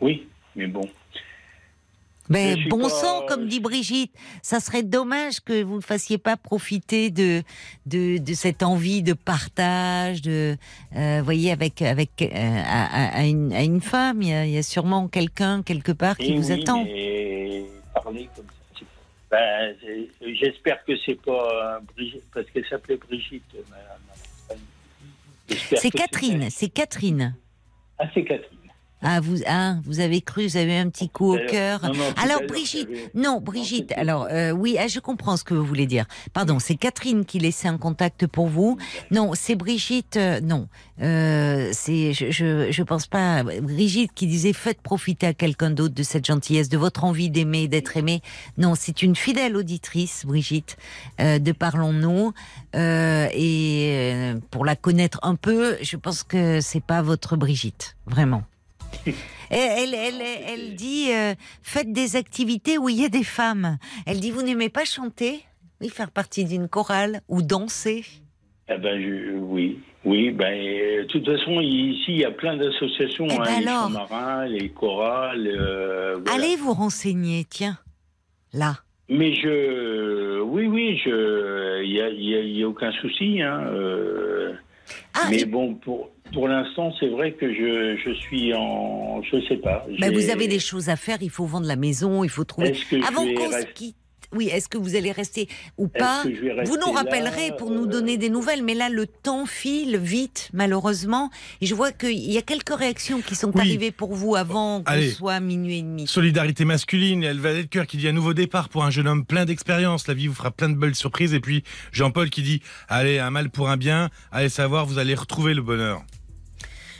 oui, mais bon. Mais bon sang, comme dit Brigitte, ça serait dommage que vous ne fassiez pas profiter de, de, cette envie de partage, de, euh, voyez, avec, avec euh, à, une, femme. Il y, a, sûrement quelqu'un quelque part qui vous attend. Mais parler comme ça, ben, j'espère que c'est pas Brigitte, parce qu'elle s'appelait Brigitte. C'est Catherine, c'est Catherine. Ah, c'est Catherine. Ah, vous, ah, vous avez cru, vous avez un petit coup au cœur. alors, Brigitte, non, Brigitte, alors, euh, oui, ah, je comprends ce que vous voulez dire. Pardon, c'est Catherine qui laissait un contact pour vous. Non, c'est Brigitte, euh, non. Euh, c'est, je, je, je, pense pas. Brigitte qui disait faites profiter à quelqu'un d'autre de cette gentillesse, de votre envie d'aimer, d'être aimé. Non, c'est une fidèle auditrice, Brigitte, de Parlons-nous. et pour la connaître un peu, je pense que c'est pas votre Brigitte, vraiment. Elle, elle, elle, dit euh, faites des activités où il y a des femmes. Elle dit vous n'aimez pas chanter? Oui, faire partie d'une chorale ou danser? Eh ben, oui, oui. Ben, de toute façon, ici, il y a plein d'associations, eh ben hein, les marins, les chorales. Euh, Allez vous renseigner, tiens, là. Mais je, oui, oui, je, il y a, a, aucun souci. Hein, euh, ah, mais bon, pour pour l'instant, c'est vrai que je, je, suis en. Je sais pas. Mais vous avez des choses à faire, il faut vendre la maison, il faut trouver. Avant qu'on se quitte. Oui, est-ce que vous allez rester ou pas Vous nous rappellerez pour nous donner des nouvelles, mais là, le temps file vite, malheureusement. Et je vois qu'il y a quelques réactions qui sont arrivées pour vous avant qu'on soit minuit et demi. Solidarité masculine, elle va être cœur qui dit un nouveau départ pour un jeune homme plein d'expérience. La vie vous fera plein de belles surprises. Et puis Jean-Paul qui dit allez, un mal pour un bien, allez savoir, vous allez retrouver le bonheur.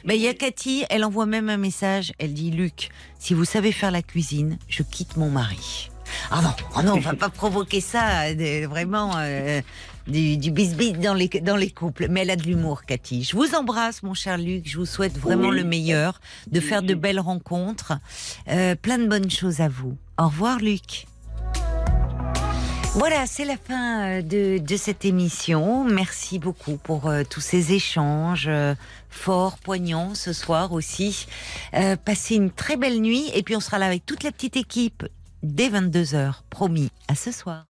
Mais il y a Cathy, elle envoie même un message. Elle dit Luc, si vous savez faire la cuisine, je quitte mon mari. Ah non, oh non, on va pas provoquer ça, vraiment euh, du, du bisbis dans les, dans les couples. Mais elle a de l'humour, Cathy. Je vous embrasse, mon cher Luc. Je vous souhaite vraiment le meilleur, de faire de belles rencontres. Euh, plein de bonnes choses à vous. Au revoir, Luc. Voilà, c'est la fin euh, de, cette émission. Merci beaucoup pour euh, tous ces échanges euh, forts, poignants ce soir aussi. passez une très belle nuit et puis on sera là avec toute la petite équipe dès 22h. Promis, à ce soir.